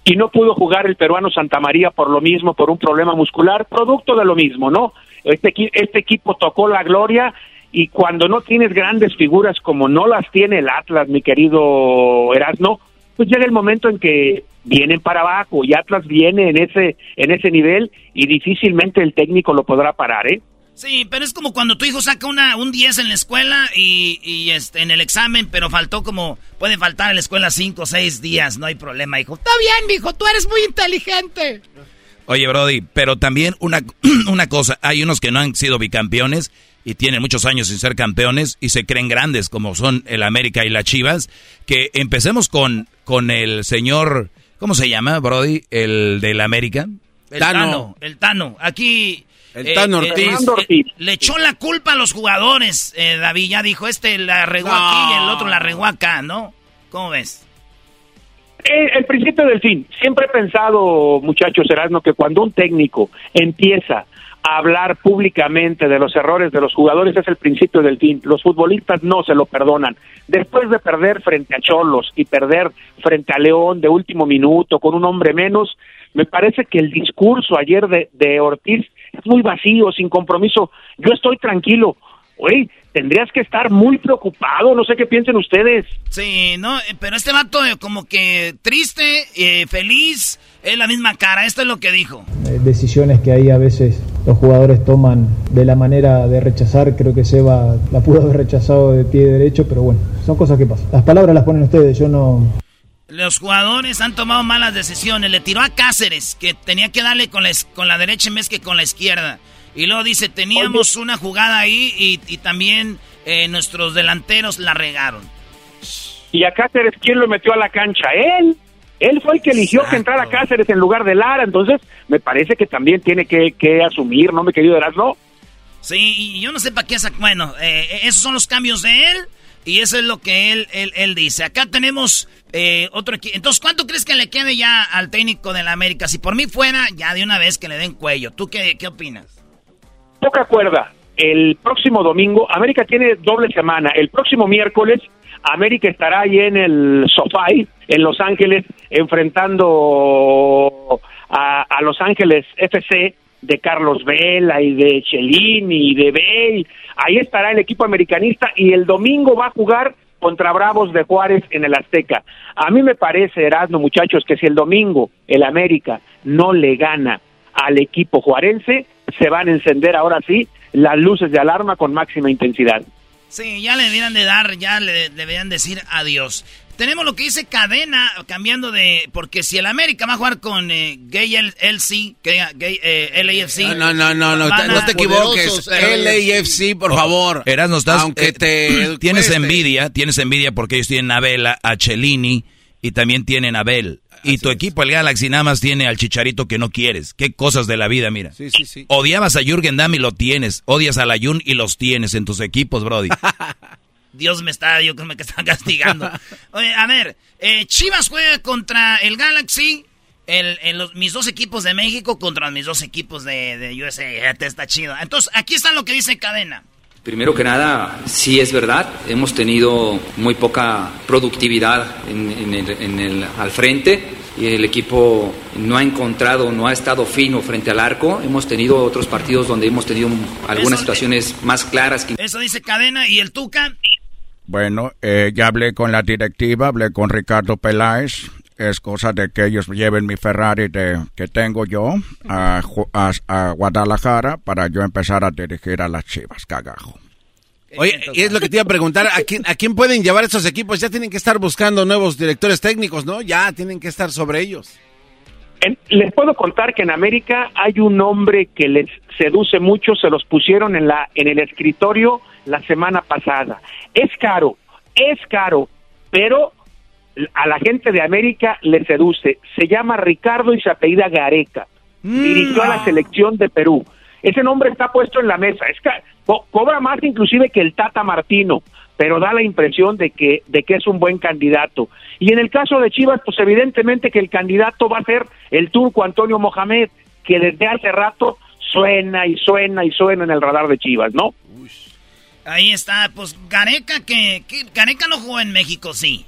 y no pudo jugar el peruano Santa María por lo mismo, por un problema muscular, producto de lo mismo, ¿no? Este, este equipo tocó la gloria y cuando no tienes grandes figuras como no las tiene el Atlas, mi querido Erasno, pues llega el momento en que vienen para abajo y Atlas viene en ese, en ese nivel y difícilmente el técnico lo podrá parar, ¿eh? Sí, pero es como cuando tu hijo saca una, un 10 en la escuela y, y este, en el examen, pero faltó como, puede faltar en la escuela 5 o 6 días, no hay problema, hijo. Está bien, hijo, tú eres muy inteligente. Oye, Brody, pero también una, una cosa, hay unos que no han sido bicampeones y tienen muchos años sin ser campeones y se creen grandes como son el América y las Chivas, que empecemos con, con el señor, ¿cómo se llama, Brody? El del América. El Tano. El Tano. Aquí... El eh, Tano eh, Ortiz. eh, le echó la culpa a los jugadores, eh, David. Ya dijo, este la regó aquí y el otro la regó acá, ¿no? ¿Cómo ves? El, el principio del fin. Siempre he pensado, muchachos, Erasmo, que cuando un técnico empieza a hablar públicamente de los errores de los jugadores es el principio del fin. Los futbolistas no se lo perdonan. Después de perder frente a Cholos y perder frente a León de último minuto con un hombre menos, me parece que el discurso ayer de, de Ortiz es muy vacío, sin compromiso. Yo estoy tranquilo. Oye, tendrías que estar muy preocupado, no sé qué piensen ustedes. Sí, no, eh, pero este vato eh, como que triste, eh, feliz, es la misma cara. Esto es lo que dijo. Eh, decisiones que ahí a veces los jugadores toman de la manera de rechazar. Creo que Seba la pudo haber rechazado de pie derecho, pero bueno, son cosas que pasan. Las palabras las ponen ustedes, yo no... Los jugadores han tomado malas decisiones. Le tiró a Cáceres, que tenía que darle con la, es- con la derecha en vez que con la izquierda. Y luego dice, teníamos una jugada ahí y, y también eh, nuestros delanteros la regaron. Y a Cáceres, ¿quién lo metió a la cancha? Él. Él fue el que eligió que entrara Cáceres en lugar de Lara. Entonces, me parece que también tiene que, que asumir, ¿no, mi querido Erasmo? Sí, y yo no sé para qué sac- Bueno, eh, esos son los cambios de él y eso es lo que él, él, él dice. Acá tenemos eh, otro equipo. Entonces, ¿cuánto crees que le quede ya al técnico de la América? Si por mí fuera, ya de una vez que le den cuello. ¿Tú qué, qué opinas? Poca cuerda. El próximo domingo, América tiene doble semana. El próximo miércoles, América estará ahí en el SoFi, en Los Ángeles, enfrentando a, Los Ángeles FC de Carlos Vela y de Chelini y de Bale. Ahí estará el equipo americanista y el domingo va a jugar contra Bravos de Juárez en el Azteca. A mí me parece, Erasmo, muchachos, que si el domingo el América no le gana al equipo juarense, se van a encender ahora sí las luces de alarma con máxima intensidad. Sí, ya le deberían de dar, ya le deberían decir adiós. Tenemos lo que dice Cadena, cambiando de... Porque si el América va a jugar con eh, Gay L- LC, Gay eh, LAFC... No, no, no, no, no a- te equivoques. LAFC, por favor. Eras, no estás. Aunque eh, te tienes cueste. envidia, tienes envidia porque ellos tienen a Vela, a Cellini y también tienen a Bell. Y tu equipo, el Galaxy, nada más tiene al chicharito que no quieres. Qué cosas de la vida, mira. Sí, sí, sí. Odiabas a Jürgen Damm y lo tienes. Odias a la Jun y los tienes en tus equipos, Brody. Dios me está, yo creo que me está castigando. Oye, a ver, eh, Chivas juega contra el Galaxy, el, en los- mis dos equipos de México contra mis dos equipos de, de USA. Ya te está chido. Entonces, aquí está lo que dice Cadena. Primero que nada, sí es verdad, hemos tenido muy poca productividad en, en el, en el- al frente y el equipo no ha encontrado, no ha estado fino frente al arco. Hemos tenido otros partidos donde hemos tenido algunas situaciones más claras. Que... Eso dice Cadena y el Tuca. Bueno, eh, ya hablé con la directiva, hablé con Ricardo Peláez. Es cosa de que ellos lleven mi Ferrari de, que tengo yo a, a- a Guadalajara para yo empezar a dirigir a las Chivas, cagajo. Oye, y es lo que te iba a preguntar, ¿a quién, ¿a quién pueden llevar estos equipos? Ya tienen que estar buscando nuevos directores técnicos, ¿no? Ya tienen que estar sobre ellos. En- les puedo contar que en América hay un hombre que les seduce mucho, se los pusieron en la en el escritorio la semana pasada. Es caro, es caro, pero a la gente de América le seduce. Se llama Ricardo y se apellida Gareca. Dirigió a la selección de Perú. Ese nombre está puesto en la mesa. Es ca- co- cobra más inclusive que el Tata Martino, pero da la impresión de que de que es un buen candidato. Y en el caso de Chivas, pues evidentemente que el candidato va a ser el turco Antonio Mohamed, que desde hace rato suena y suena y suena en el radar de Chivas, ¿no? Ahí está, pues Gareca, que, Gareca no jugó en México, sí.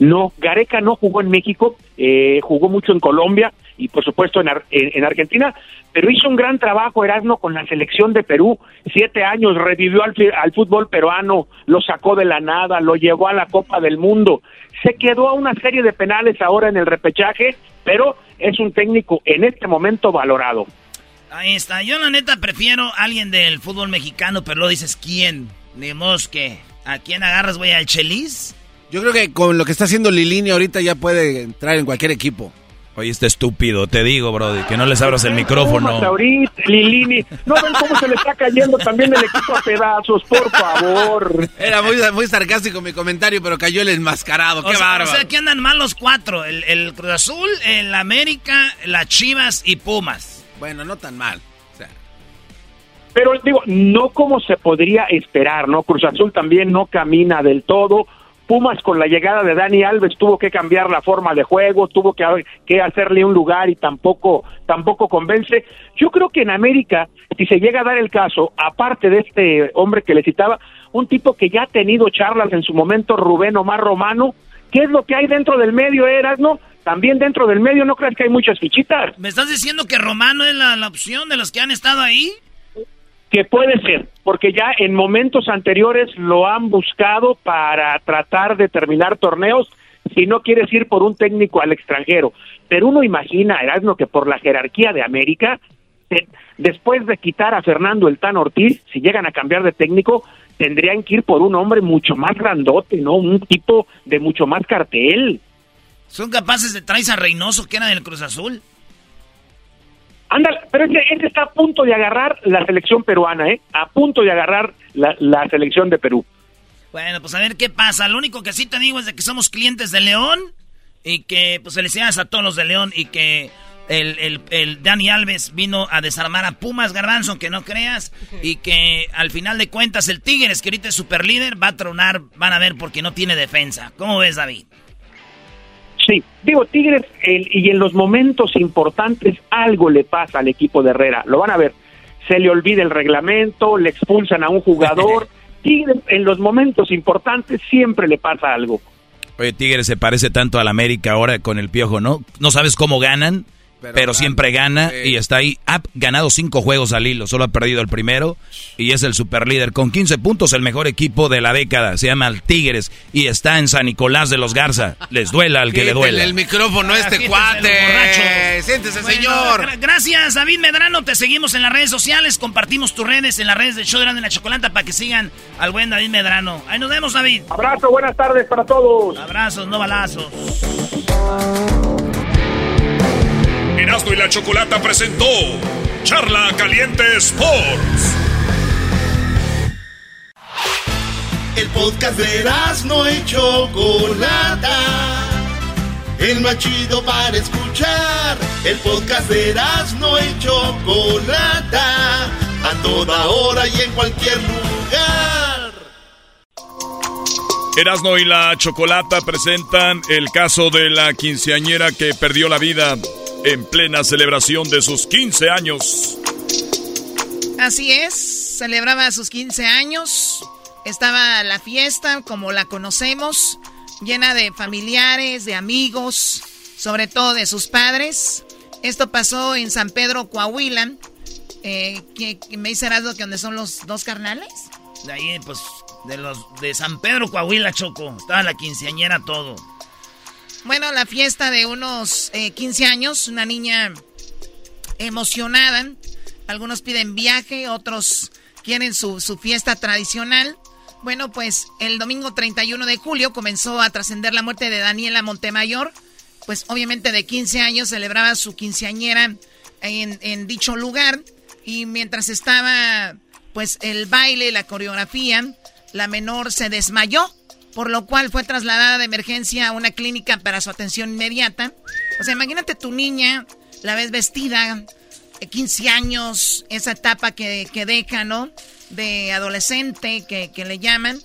No, Gareca no jugó en México, eh, jugó mucho en Colombia y por supuesto en, Ar- en- en Argentina, pero hizo un gran trabajo Erasmo con la selección de Perú, siete años, revivió al, al fútbol peruano, lo sacó de la nada, lo llevó a la Copa del Mundo, se quedó a una serie de penales ahora en el repechaje, pero es un técnico en este momento valorado. Ahí está. Yo la neta prefiero a alguien del fútbol mexicano, pero lo dices quién. Ni que ¿A quién agarras, güey? ¿Al Chelis? Yo creo que con lo que está haciendo Lilini ahorita ya puede entrar en cualquier equipo. Oye, este estúpido, te digo, Brody, que no les abras el micrófono. ahorita, Lilini. No ven cómo se le está cayendo también el equipo a pedazos, por favor. Era muy, muy sarcástico mi comentario, pero cayó el enmascarado. Qué bárbaro. O sea, aquí andan mal los cuatro: el, el Cruz Azul, el América, las Chivas y Pumas. Bueno, no tan mal. Pero digo, no como se podría esperar, ¿no? Cruz Azul también no camina del todo. Pumas con la llegada de Dani Alves tuvo que cambiar la forma de juego, tuvo que, que hacerle un lugar y tampoco, tampoco convence. Yo creo que en América, si se llega a dar el caso, aparte de este hombre que le citaba, un tipo que ya ha tenido charlas en su momento, Rubén Omar Romano, ¿qué es lo que hay dentro del medio, Eras, no? También dentro del medio, ¿no crees que hay muchas fichitas? ¿Me estás diciendo que Romano es la, la opción de los que han estado ahí? que puede ser, porque ya en momentos anteriores lo han buscado para tratar de terminar torneos si no quieres ir por un técnico al extranjero. Pero uno imagina, Erasmo, que por la jerarquía de América, después de quitar a Fernando el Tan Ortiz, si llegan a cambiar de técnico, tendrían que ir por un hombre mucho más grandote, ¿no? Un tipo de mucho más cartel. ¿Son capaces de traer a Reynoso, que era del Cruz Azul? Ándale, pero ese, está a punto de agarrar la selección peruana, ¿eh? A punto de agarrar la, selección de Perú. Bueno, pues a ver qué pasa. Lo único que sí te digo es de que somos clientes de León y que pues felicidades a todos los de León y que el, el, el, Dani Alves vino a desarmar a Pumas Garbanzo, aunque no creas, y que al final de cuentas el Tigres, que ahorita es super líder, va a tronar, van a ver porque no tiene defensa. ¿Cómo ves, David? Sí, digo, Tigres, y en los momentos importantes algo le pasa al equipo de Herrera, lo van a ver, se le olvida el reglamento, le expulsan a un jugador, Tigres en los momentos importantes siempre le pasa algo. Oye, Tigres se parece tanto al América ahora con el Piojo, ¿no? No sabes cómo ganan, pero, siempre gana y está ahí. Ha ganado cinco juegos al hilo, solo ha perdido el primero y es el superlíder. Con 15 puntos, el mejor equipo de la década. Se llama el Tigres y está en San Nicolás de los Garza. Les duela al que le duela. el micrófono este cuate. Siéntese, señor. Gracias, David Medrano. Te seguimos en las redes sociales. Compartimos tus redes en las redes del show de la chocolata para que sigan al buen David Medrano. Ahí nos vemos, David. Abrazo, buenas tardes para todos. Abrazos, no balazos. Erasmo y la Chocolata presentó Charla Caliente Sports. El podcast de Erasmo y Chocolata. El más chido para escuchar. El podcast de Erasmo y Chocolata. A toda hora y en cualquier lugar. Erasmo y la Chocolata presentan el caso de la quinceañera que perdió la vida en plena celebración de sus 15 años. Así es, celebraba sus 15 años, estaba la fiesta como la conocemos, llena de familiares, de amigos, sobre todo de sus padres. Esto pasó en San Pedro, Coahuila. Eh, ¿que, ¿Me dice que donde son los dos carnales? De ahí, pues, de los de San Pedro, Coahuila, Choco. Estaba la quinceañera todo. Bueno, la fiesta de unos 15 eh, años, una niña emocionada. Algunos piden viaje, otros quieren su, su fiesta tradicional. Bueno, pues el domingo 31 de julio comenzó a trascender la muerte de Daniela Montemayor. Pues obviamente de 15 años celebraba su quinceañera en, en dicho lugar. Y mientras estaba pues el baile, la coreografía, la menor se desmayó por lo cual fue trasladada de emergencia a una clínica para su atención inmediata. O sea, imagínate tu niña, la ves vestida, 15 años, esa etapa que, que deja, ¿no? De adolescente, que, le llaman.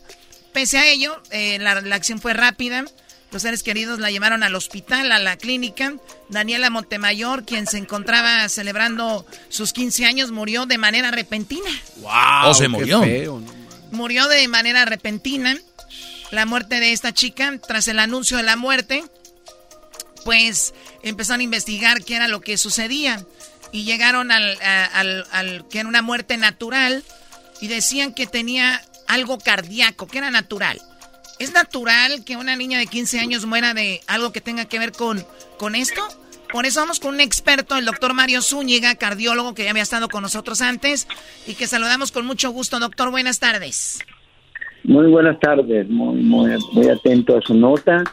Pese a ello, eh, la, la acción fue rápida. Los seres queridos la llevaron al hospital, a la clínica. Daniela Montemayor, quien se encontraba celebrando sus 15 años, murió de manera repentina. ¡Wow! ¿O se murió? Murió de manera repentina la muerte de esta chica. Tras el anuncio de la muerte, pues empezaron a investigar qué era lo que sucedía. Y llegaron al, al, que era una muerte natural y decían que tenía algo cardíaco, que era natural. ¿Es natural que una niña de 15 años muera de algo que tenga que ver con, con esto? Por eso vamos con un experto, el doctor Mario Zúñiga, cardiólogo que ya había estado con nosotros antes y que saludamos con mucho gusto. Doctor, buenas tardes. Muy buenas tardes, muy, muy, muy atento a su nota.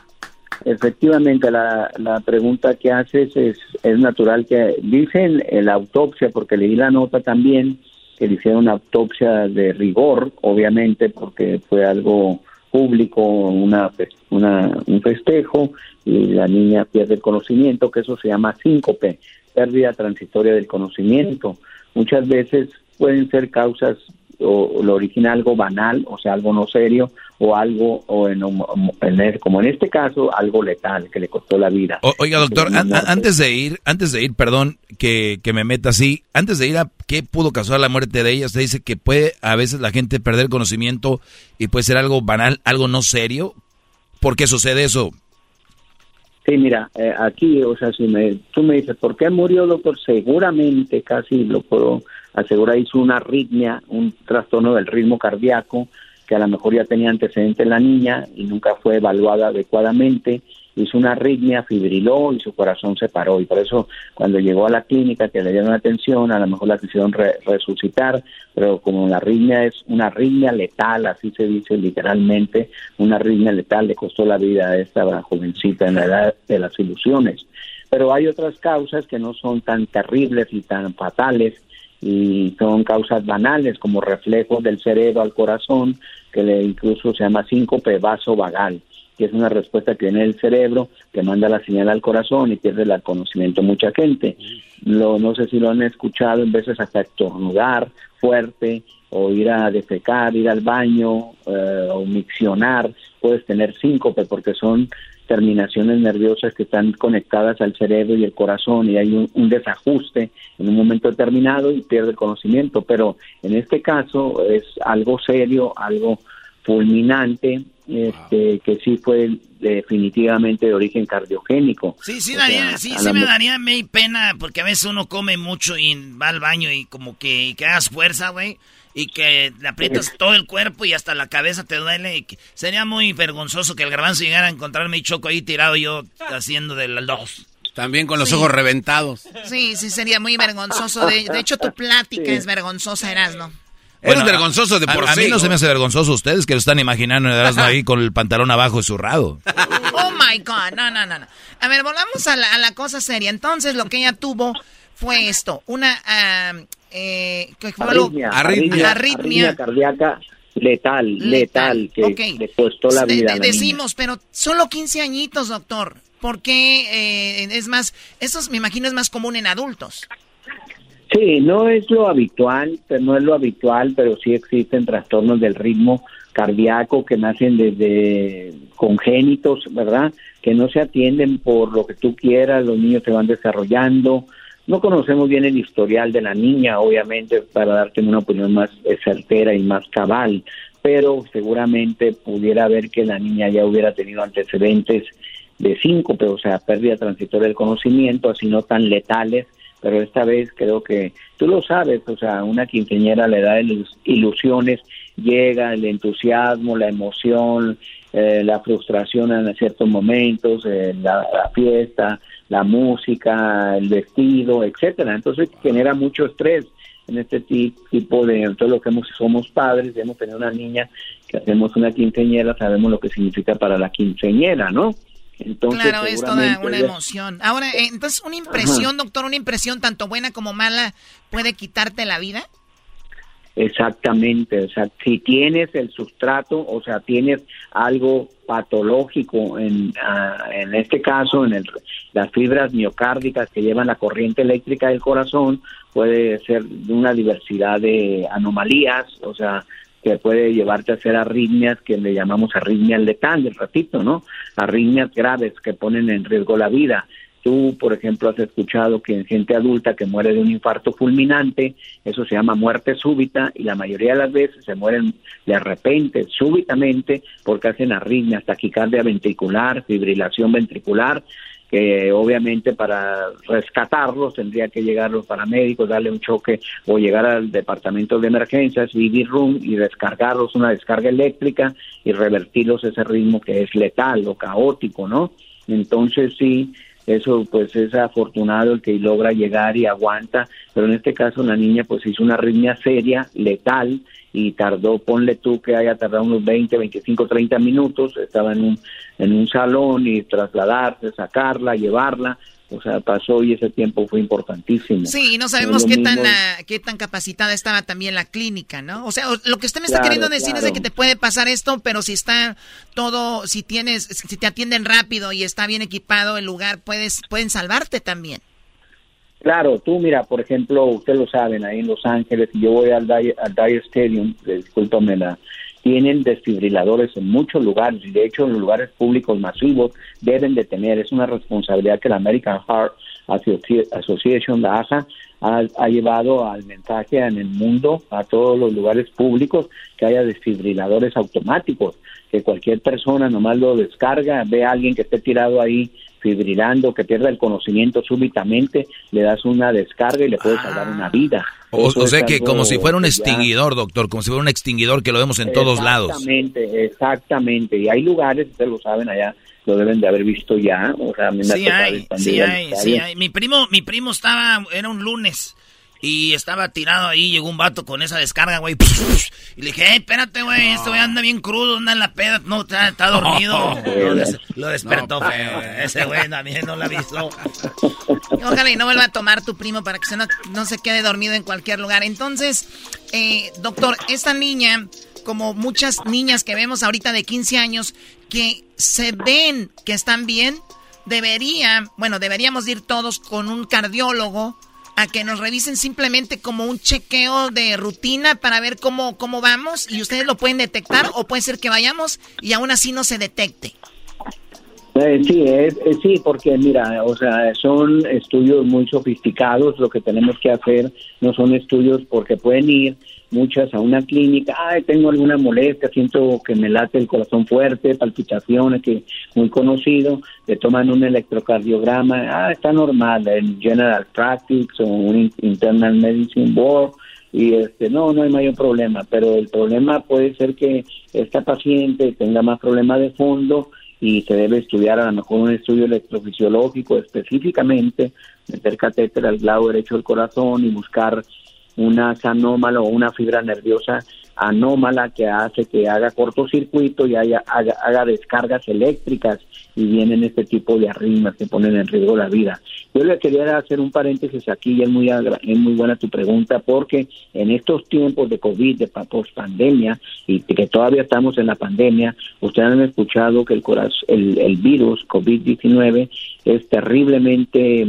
Efectivamente, la, la pregunta que haces es, es natural que dicen la autopsia, porque leí la nota también, que le hicieron una autopsia de rigor, obviamente, porque fue algo público, una, una, un festejo, y la niña pierde el conocimiento, que eso se llama síncope, pérdida transitoria del conocimiento. Muchas veces pueden ser causas o lo original algo banal, o sea, algo no serio, o algo, o en, como en este caso, algo letal que le costó la vida. oiga, doctor, antes de ir, antes de ir, perdón que, que me meta así, antes de ir a qué pudo causar la muerte de ella, usted dice que puede a veces la gente perder conocimiento y puede ser algo banal, algo no serio. ¿Por qué sucede eso? Sí, mira, eh, aquí, o sea, si me, tú me dices, ¿por qué murió, doctor? Seguramente, casi lo puedo asegurar, hizo una arritmia, un trastorno del ritmo cardíaco, que a lo mejor ya tenía antecedentes la niña y nunca fue evaluada adecuadamente, hizo una arritmia, fibriló y su corazón se paró. Y por eso cuando llegó a la clínica que le dieron atención, a lo mejor la quisieron resucitar, pero como la arritmia es una arritmia letal, así se dice literalmente, una arritmia letal le costó la vida a esta jovencita en la edad de las ilusiones. Pero hay otras causas que no son tan terribles y tan fatales y son causas banales como reflejos del cerebro al corazón, que le incluso se llama síncope vagal que es una respuesta que viene del cerebro, que manda la señal al corazón y pierde el conocimiento mucha gente. Lo, no sé si lo han escuchado, en veces hasta estornudar fuerte o ir a defecar, ir al baño eh, o miccionar, puedes tener síncope porque son terminaciones nerviosas que están conectadas al cerebro y el corazón y hay un, un, desajuste en un momento determinado y pierde el conocimiento, pero en este caso es algo serio, algo fulminante este, que sí fue definitivamente de origen cardiogénico. Sí, sí, daría, sí, sí me daría pena porque a veces uno come mucho y va al baño y como que, que hagas fuerza, güey, y que le aprietas todo el cuerpo y hasta la cabeza te duele. Y sería muy vergonzoso que el garbanzo llegara a encontrarme y choco ahí tirado yo haciendo de las dos. También con los ojos reventados. Sí, sí, sería muy vergonzoso. De, de hecho, tu plática es vergonzosa, Erasno. Bueno, vergonzoso de por a, sí. A mí no se me hace vergonzoso ustedes que lo están imaginando ahí con el pantalón abajo y zurrado. Oh my God, no, no, no. A ver, volvamos a la, cosa seria. Entonces, lo que ella tuvo fue esto: una. Eh, arritmia, arritmia, arritmia, cardíaca letal, letal, que le costó la vida. a la decimos, pero solo 15 añitos, doctor. ¿Por qué eh, es más? Eso me imagino es más común en adultos. Sí, no es lo habitual, pero no es lo habitual, pero sí existen trastornos del ritmo cardíaco que nacen desde congénitos, ¿verdad? Que no se atienden por lo que tú quieras, los niños se van desarrollando. No conocemos bien el historial de la niña, obviamente, para darte una opinión más certera y más cabal, pero seguramente pudiera ver que la niña ya hubiera tenido antecedentes de síncope, o sea, pérdida transitoria del conocimiento, así no tan letales, pero esta vez creo que tú lo sabes, o sea, una quinceñera le da ilusiones, llega el entusiasmo, la emoción, eh, la frustración en ciertos momentos, eh, la, fiesta, la música, el vestido, etcétera. Entonces genera mucho estrés en este tipo de todo lo que hemos, somos padres, hemos tenido una niña que hacemos una quinceñera, sabemos lo que significa para la quinceñera, ¿no? claro, es toda una emoción. Ahora, eh, entonces, una impresión, doctor, una impresión tanto buena como mala puede quitarte la vida. Exactamente, o sea, si tienes el sustrato, o sea, tienes algo patológico en, ah, en este caso, en el, las fibras miocárdicas que llevan la corriente eléctrica del corazón, puede ser de una diversidad de anomalías, o sea, que puede llevarte a hacer arritmias que le llamamos arritmias letales, ratito, ¿no? Arritmias graves que ponen en riesgo la vida. Tú, por ejemplo, has escuchado que en gente adulta que muere de un infarto fulminante, eso se llama muerte súbita y la mayoría de las veces se mueren de repente, súbitamente, porque hacen arritmias, taquicardia ventricular, fibrilación ventricular, que obviamente para rescatarlos tendría que llegar los paramédicos, darle un choque o llegar al departamento de emergencias, vivir room y descargarlos una descarga eléctrica y revertirlos ese ritmo que es letal o caótico, ¿no? Entonces sí, eso pues es afortunado el que logra llegar y aguanta, pero en este caso la niña pues hizo una arritmia seria, letal, y tardó, ponle tú que haya tardado unos 20, 25, 30 minutos, estaba en un, en un salón y trasladarse, sacarla, llevarla, o sea, pasó y ese tiempo fue importantísimo. Sí, y no sabemos qué tan ah, qué tan capacitada estaba también la clínica, ¿no? O sea, lo que usted me está queriendo decir es de que te puede pasar esto, pero si está todo, si tienes, si te atienden rápido y está bien equipado el lugar, puedes, pueden salvarte también. Claro, tú mira, por ejemplo, ustedes lo saben, ahí en Los Ángeles, yo voy al Dyer, al Dyer Stadium, discúlpame la, tienen desfibriladores en muchos lugares y de hecho en los lugares públicos masivos deben de tener. Es una responsabilidad que la American Heart Association, la ASA, ha, llevado al mensaje en el mundo, a todos los lugares públicos, que haya desfibriladores automáticos, que cualquier persona nomás lo descarga, ve a alguien que esté tirado ahí fibrilando, que pierda el conocimiento súbitamente, le das una descarga y le puedes salvar una vida. O, sea que como si fuera un extinguidor, doctor, como si fuera un extinguidor que lo vemos en todos lados. Exactamente, exactamente. Y hay lugares, ustedes lo saben allá, lo deben de haber visto ya. O sea, sí hay, sí hay, sí hay. Mi primo, mi primo estaba, era un lunes y estaba tirado ahí, llegó un vato con esa descarga, güey. Y le dije, hey, espérate, güey, este güey anda bien crudo, anda en la peda. No, está, dormido. Lo, despertó feo, Ese güey también no lo ha visto. Ojalá y no vuelva a tomar tu primo para que se no, no se quede dormido en cualquier lugar. Entonces, eh, doctor, esta niña, como muchas niñas que vemos ahorita de 15 años, que se ven que están bien, debería, bueno, deberíamos ir todos con un cardiólogo a que nos revisen simplemente como un chequeo de rutina para ver cómo, cómo vamos y ustedes lo pueden detectar o puede ser que vayamos y aún así no se detecte. Eh, sí, es, sí, porque mira, o sea, son estudios muy sofisticados. Lo que tenemos que hacer no son estudios porque pueden ir muchas a una clínica, ay, tengo alguna molestia, siento que me late el corazón fuerte, palpitaciones, que muy conocido, le toman un electrocardiograma, ah, está normal, en General Practice o un Internal Medicine Board, y este no no hay mayor problema pero el problema puede ser que esta paciente tenga más problemas de fondo y se debe estudiar a lo mejor un estudio electrofisiológico específicamente meter catéter al lado derecho del corazón y buscar una anómala o una fibra nerviosa anómala que hace que haga cortocircuito y haya, haga, descargas eléctricas y vienen este tipo de arritmias que ponen en riesgo la vida. Yo le quería hacer un paréntesis aquí y es muy, es muy buena tu pregunta porque en estos tiempos de COVID, de post pandemia y que todavía estamos en la pandemia, ustedes han escuchado que el, el, el virus COVID-19 es terriblemente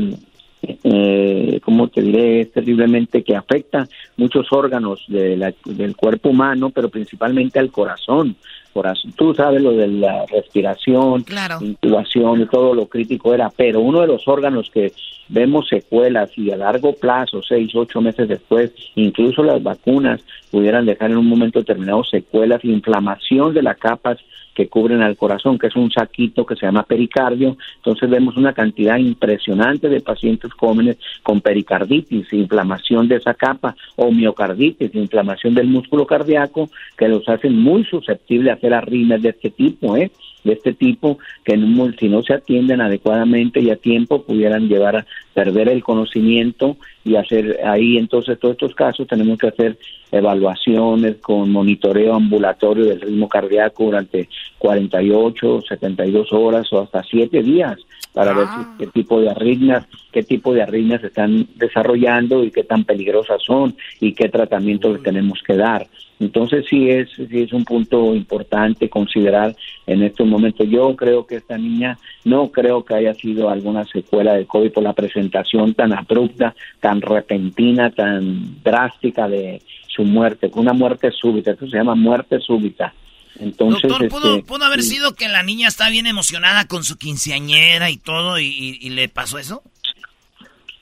eh, como te diré, terriblemente que afecta muchos órganos de del cuerpo humano, pero principalmente al corazón. corazón. Tú sabes lo de la respiración, intubación y todo lo crítico era, pero uno de los órganos que vemos secuelas y a largo plazo, seis, ocho meses después, incluso las vacunas pudieran dejar en un momento determinado secuelas, inflamación de las capas que cubren al corazón, que es un saquito que se llama pericardio. Entonces vemos una cantidad impresionante de pacientes jóvenes con pericarditis, inflamación de esa capa, o miocarditis, inflamación del músculo cardíaco, que los hacen muy susceptibles a hacer arritmias de este tipo, ¿eh? de este tipo que si no se atienden adecuadamente y a tiempo pudieran llevar a perder el conocimiento y hacer ahí entonces todos estos casos tenemos que hacer evaluaciones con monitoreo ambulatorio del ritmo cardíaco durante 48, 72 horas o hasta 7 días para ver ah. qué tipo de arritmias, qué tipo de arritmias se están desarrollando y qué tan peligrosas son y qué tratamiento le tenemos que dar. Entonces sí es, sí es un punto importante considerar en estos momentos. Yo creo que esta niña no creo que haya sido alguna secuela de COVID por la presentación tan abrupta, tan repentina, tan drástica de su muerte, una muerte súbita, eso se llama muerte súbita. Entonces, Doctor, ¿pudo, este, haber sido que la niña está bien emocionada con su quinceañera y todo y le pasó eso?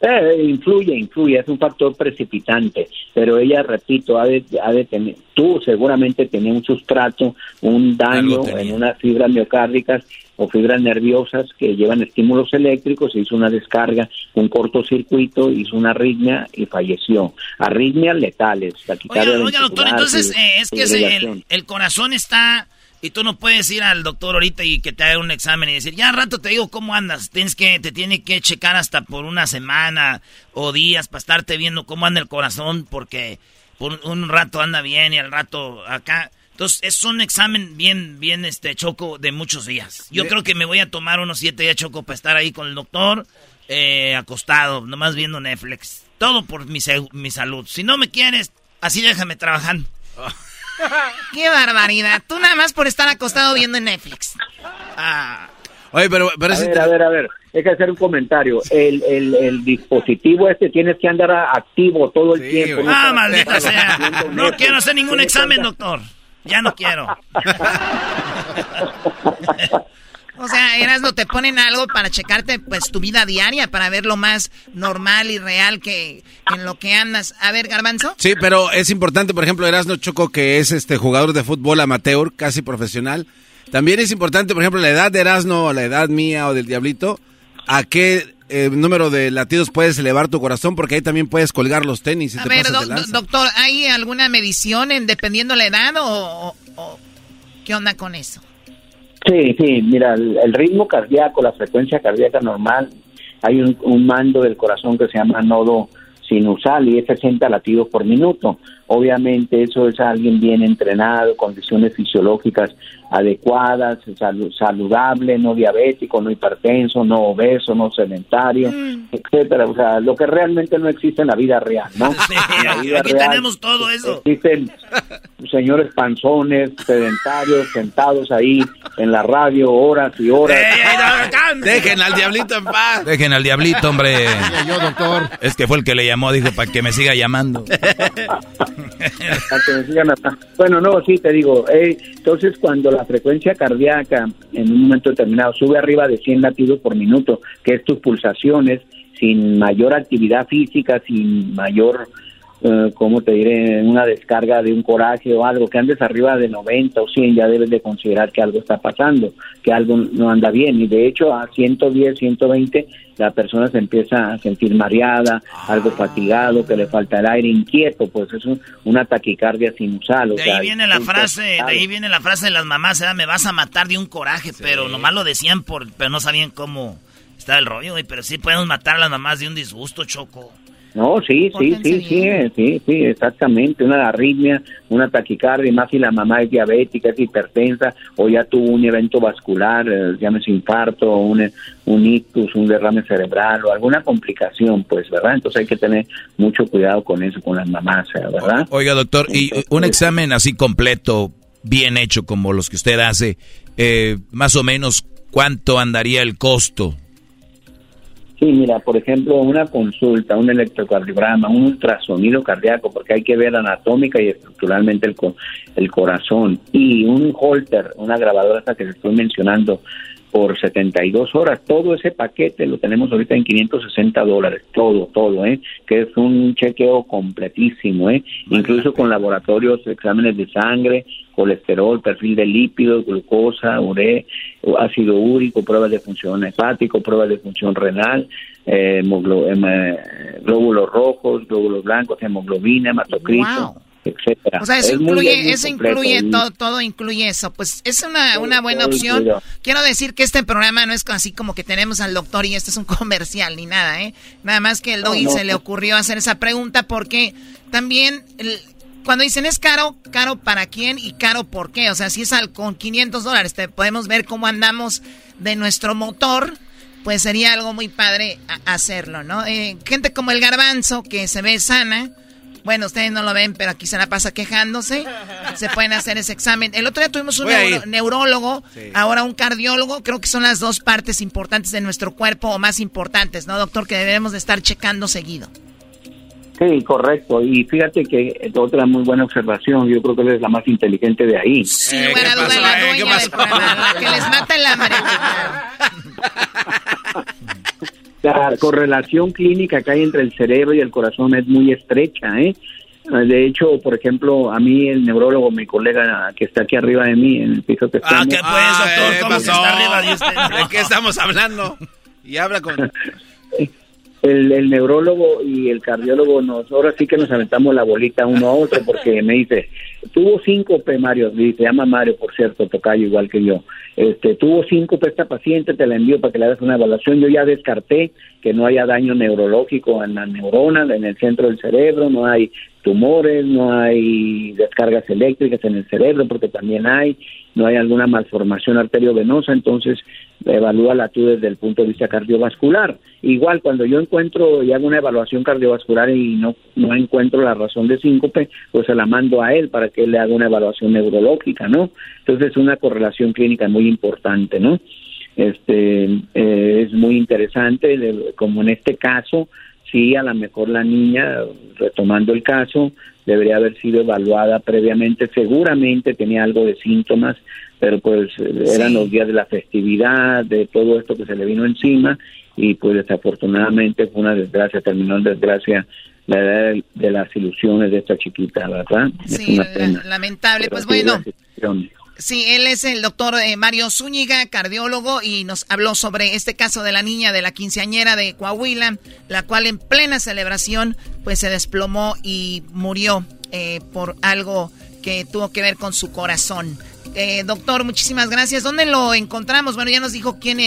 Eh, influye, influye, es un factor precipitante, pero ella, repito, ha de, ha de tener, tú seguramente tenías un sustrato, un daño en unas fibras miocárdicas o fibras nerviosas que llevan estímulos eléctricos, se hizo una descarga, un cortocircuito, hizo una arritmia y falleció. Arritmias letales. La oiga, oiga doctor, entonces eh, es que el, el, corazón está Y tú no puedes ir al doctor ahorita y que te haga un examen y decir, ya al rato te digo cómo andas. Tienes que, te tiene que checar hasta por una semana o días para estarte viendo cómo anda el corazón, porque por un rato anda bien y al rato acá. Entonces, es un examen bien, bien, este, choco de muchos días. Yo creo que me voy a tomar unos siete días choco para estar ahí con el doctor, eh, acostado, nomás viendo Netflix. Todo por mi, mi salud. Si no me quieres, así déjame trabajando. Qué barbaridad. Tú nada más por estar acostado viendo Netflix. Ah. Oye, pero, pero a, ver, a ver, a ver, hay que hacer un comentario. El, el, el dispositivo este tienes que andar activo todo el tiempo. Ah, maldita sea. No quiero hacer ningún examen, doctor. Ya no quiero. O sea, Erasmo, te ponen algo para checarte pues tu vida diaria, para ver lo más normal y real que en lo que andas. A ver, Garbanzo. Sí, pero es importante, por ejemplo, Erasmo Choco, que es este jugador de fútbol amateur, casi profesional. También es importante, por ejemplo, la edad de Erasmo, la edad mía o del Diablito, a qué eh, número de latidos puedes elevar tu corazón, porque ahí también puedes colgar los tenis. a ver, doctor, ¿hay alguna medición en, dependiendo la edad o qué onda con eso? Sí, sí, mira, el, ritmo cardíaco, la frecuencia cardíaca normal, hay un, un, mando del corazón que se llama nodo sinusal y es 60 latidos por minuto. Obviamente eso es alguien bien entrenado, condiciones fisiológicas adecuadas, saludable, no diabético, no hipertenso, no obeso, no sedentario, mm. etcétera. O sea, lo que realmente no existe en la vida real, ¿no? aquí tenemos todo eso. Existen señores panzones, sedentarios, sentados ahí en la radio horas y horas. Dejen al diablito en paz. Dejen al diablito, hombre. Yo, doctor. Es que fue el que le llamó, dijo, para que me siga llamando. bueno, no, sí, te digo. Eh, entonces, cuando la frecuencia cardíaca en un momento determinado sube arriba de 100 latidos por minuto, que es tus pulsaciones, sin mayor actividad física, sin mayor eh, como te diré, una descarga de un coraje o algo, que andes arriba de 90 o 100, ya debes de considerar que algo está pasando, que algo no anda bien. Y de hecho, a 110, 120, la persona se empieza a sentir mareada, algo fatigado, que le falta el aire, inquieto, pues es una taquicardia sinusal. de ahí viene la frase, de ahí viene la frase de las mamás, me vas a matar de un coraje, pero nomás lo decían por, pero no sabían cómo está el rollo, pero sí podemos matar a las mamás de un disgusto, Choco. No, sí, sí, sí, sí, sí, sí, exactamente. Una arritmia, una taquicardia, más si la mamá es diabética, es hipertensa, o ya tuvo un evento vascular, eh, llámese infarto, un, un ictus, un derrame cerebral, o alguna complicación, pues, ¿verdad? Entonces hay que tener mucho cuidado con eso, con las mamás, ¿eh? ¿verdad? Oiga, doctor, y un examen así completo, bien hecho, como los que usted hace, eh, más o menos, ¿cuánto andaría el costo? Sí, mira, por ejemplo, una consulta, un electrocardiograma, un ultrasonido cardíaco, porque hay que ver anatómica y estructuralmente el, el corazón, y un holter, una grabadora hasta que les estoy mencionando, por 72 horas. Todo ese paquete lo tenemos ahorita en 560 dólares, todo, todo, ¿eh? Que es un chequeo completísimo, ¿eh? Incluso con laboratorios, exámenes de sangre, colesterol, perfil de lípidos, glucosa, ure, ácido úrico, pruebas de función hepático, pruebas de función renal, eh, eh glóbulos rojos, glóbulos blancos, hemoglobina, hematocrito etcétera. O sea, eso incluye, eso incluye todo, todo incluye eso. Pues es una, una buena opción. Quiero decir que este programa no es así como que tenemos al doctor y este es un comercial ni nada, ¿eh? Nada más que el doggy se le ocurrió hacer esa pregunta porque también cuando dicen es caro, caro para quién y caro por qué. O sea, si es al, con 500 dólares, te podemos ver cómo andamos de nuestro motor pues sería algo muy padre hacerlo, ¿no? Eh, gente como el garbanzo, que se ve sana, bueno, ustedes no lo ven, pero aquí se la pasa quejándose. Se pueden hacer ese examen. El otro día tuvimos un neurólogo, ahora un cardiólogo. Creo que son las dos partes importantes de nuestro cuerpo o más importantes, ¿no, doctor? Que debemos de estar checando seguido. Sí, correcto. Y fíjate que otra muy buena observación, yo creo que él es la más inteligente de ahí. Sí, eh, buena duda, la eh, dueña del programa, la que les mata el hambre. La correlación clínica que hay entre el cerebro y el corazón es muy estrecha, ¿eh? De hecho, por ejemplo, a mí el neurólogo, mi colega que está aquí arriba de mí, en el piso que está. Ah, ¿qué pues, doctor? Ah, ¿Cómo está arriba de usted? ¿De qué estamos hablando? Y habla con... El, el, neurólogo y el cardiólogo nos ahora sí que nos aventamos la bolita uno a otro porque me dice tuvo síncope, Mario, se llama Mario, por cierto, tocayo igual que yo. Este, tuvo síncope esta paciente, te la envío para que le hagas una evaluación. Yo ya descarté que no haya daño neurológico en la neurona, en el centro del cerebro, no hay tumores, no hay descargas eléctricas en el cerebro, porque también hay, no hay alguna malformación arteriovenosa, entonces evalúala tú desde el punto de vista cardiovascular. Igual cuando yo encuentro y hago una evaluación cardiovascular y no, no encuentro la razón de síncope, pues se la mando a él para que él le haga una evaluación neurológica, ¿no? Entonces es una correlación clínica muy importante, ¿no? Este eh, es muy interesante, como en este caso, sí, a lo mejor la niña, retomando el caso, debería haber sido evaluada previamente, seguramente tenía algo de síntomas, pero pues eran los días de la festividad, de todo esto que se le vino encima y pues desafortunadamente fue una desgracia, terminó en desgracia la edad de las ilusiones de esta chiquita, ¿verdad? Sí, lamentable, pues bueno. Sí, él es el doctor eh, Mario Zúñiga, cardiólogo, y nos habló sobre este caso de la niña de la quinceañera de Coahuila, la cual en plena celebración pues se desplomó y murió eh, por algo que tuvo que ver con su corazón. Eh, doctor, muchísimas gracias. ¿Dónde lo encontramos? Bueno, ya nos dijo quién,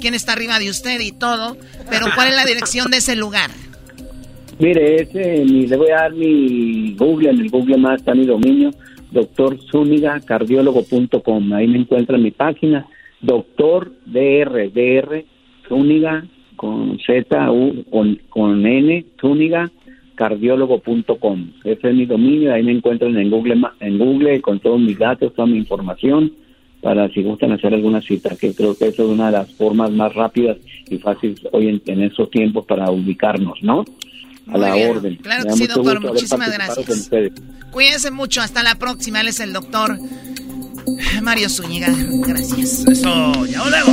quién está arriba de usted y todo, pero ¿cuál es la dirección de ese lugar? Mire, ese, le voy a dar mi Google, en el Google más está mi dominio, doctor. Ahí me encuentra mi página, doctor DR, DR, Zúñiga, con Z, U, con, con N, Zúñiga, cardiólogo.com. Ese es mi dominio, ahí me encuentran en Google, en Google con todos mis datos, toda mi información, para si gustan hacer alguna cita, que creo que eso es una de las formas más rápidas y fáciles hoy en, en estos tiempos para ubicarnos, ¿no? a la orden. Claro que sí, doctor. Muchísimas gracias. Cuídense mucho. Hasta la próxima. Él es el doctor Mario Zúñiga. Gracias. Eso, ya luego.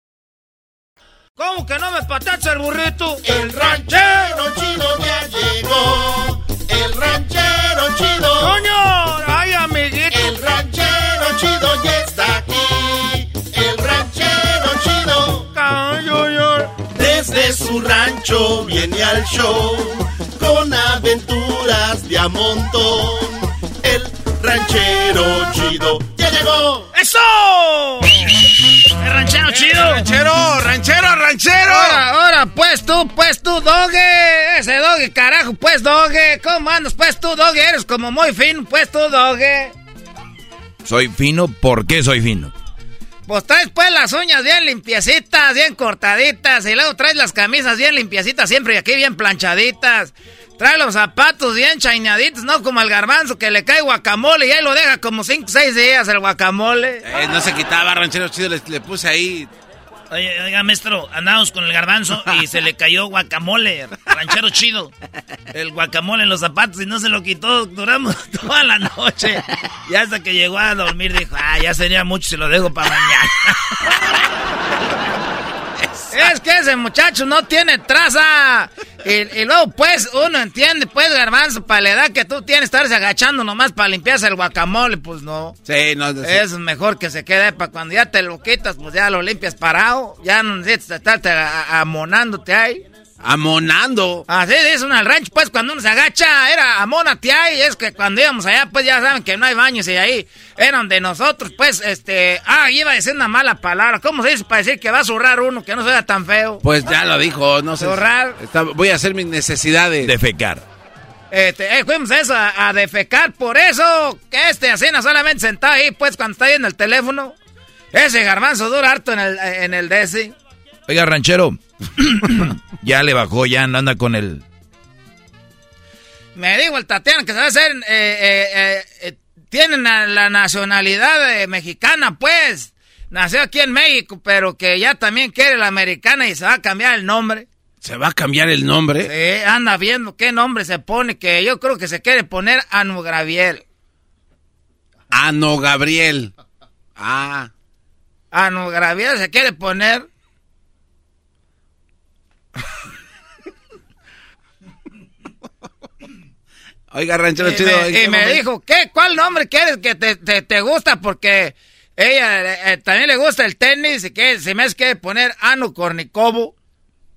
¿Cómo que no me patacha el burrito? El ranchero chido ya llegó. El ranchero chido. ¡Coño! ¡Ay, amiguito! El ranchero chido ya está aquí. El ranchero chido. Desde su rancho viene al show con aventuras de a montón. Ranchero chido ya llegó. ¡Eso! ¡El ranchero chido! ¡Ranchero, ranchero, ranchero! Ahora, ahora, pues tú, pues tú, doge. Ese doge, carajo, pues doge. ¿Cómo andas, pues tú, doge? Eres como muy fino, pues tú, doge. Soy fino, ¿por qué soy fino? Pues traes pues las uñas bien limpiecitas, bien cortaditas, y luego traes las camisas bien limpiecitas siempre y aquí bien planchaditas. Trae los zapatos bien chainaditos, no como el garbanzo que le cae guacamole y ahí lo deja como 5 6 días el guacamole. Eh, no se quitaba, ranchero chido, le, puse ahí. Oye, oiga, maestro, andamos con el garbanzo y se le cayó guacamole, ranchero chido. El guacamole en los zapatos y no se lo quitó, duramos toda la noche. Y hasta que llegó a dormir dijo, ah, ya sería mucho si lo dejo para mañana. Es que ese muchacho no tiene traza. Y, luego, pues, uno entiende, pues, garbanzo, para la edad que tú tienes, estarse agachando nomás para limpiarse el guacamole, pues no. Sí, no. Es mejor que se quede para cuando ya te lo quitas, pues ya lo limpias parado. Ya no necesitas estarte amonándote ahí. Amonando. Así dice uno al rancho, pues cuando uno se agacha, era amónate ahí. Es que cuando íbamos allá, pues ya saben que no hay baños y ahí eran de nosotros, pues, este. Ah, iba a decir una mala palabra. ¿Cómo se dice para decir que va a zurrar uno que no sea tan feo? Pues ya lo dijo, no sé. Zurrar. voy a hacer mis necesidades. Defecar. Este, eh, fuimos eso, a, defecar. Por eso, que este asina solamente sentado ahí, pues, cuando está ahí en el teléfono. Ese garbanzo dura harto en el, en el DC. Oiga, ranchero. ya le bajó, ya anda con el. me dijo el Tatiana que se va a hacer, eh, eh, eh, tienen la nacionalidad mexicana, pues. Nació aquí en México, pero que ya también quiere la americana y se va a cambiar el nombre. ¿Se va a cambiar el nombre? Sí, anda viendo qué nombre se pone, que yo creo que se quiere poner Anu Gabriel. Ano Gabriel. Ah. Anu Gabriel se quiere poner. Oiga, ranchero y chido. Me, y me dijo, ¿qué? ¿Cuál nombre quieres que te, te, gusta? Porque ella eh, también le gusta el tenis y que se me hace que poner Anu Cornicobo.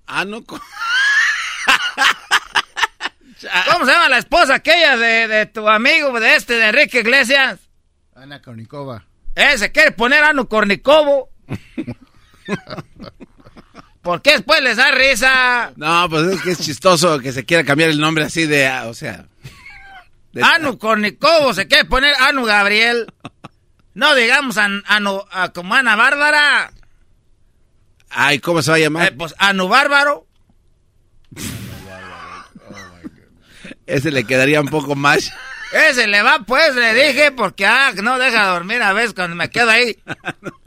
Anu ¿Cómo se llama la esposa aquella de, de, tu amigo, de este, de Enrique Iglesias? Ana Cornicova. Ese quiere poner Anu Cornicobo. ¿Por qué después les da risa? No, pues es que es chistoso que se quiera cambiar el nombre así de, o sea... Anu Cornicobo se quiere poner Anu Gabriel. No digamos Anu, como Ana Bárbara. Ay, ¿cómo se va a llamar? Eh, pues Anu Bárbaro. Ese le quedaría un poco más. Ese le va, pues, le dije, porque ah, no deja dormir a veces cuando me quedo ahí.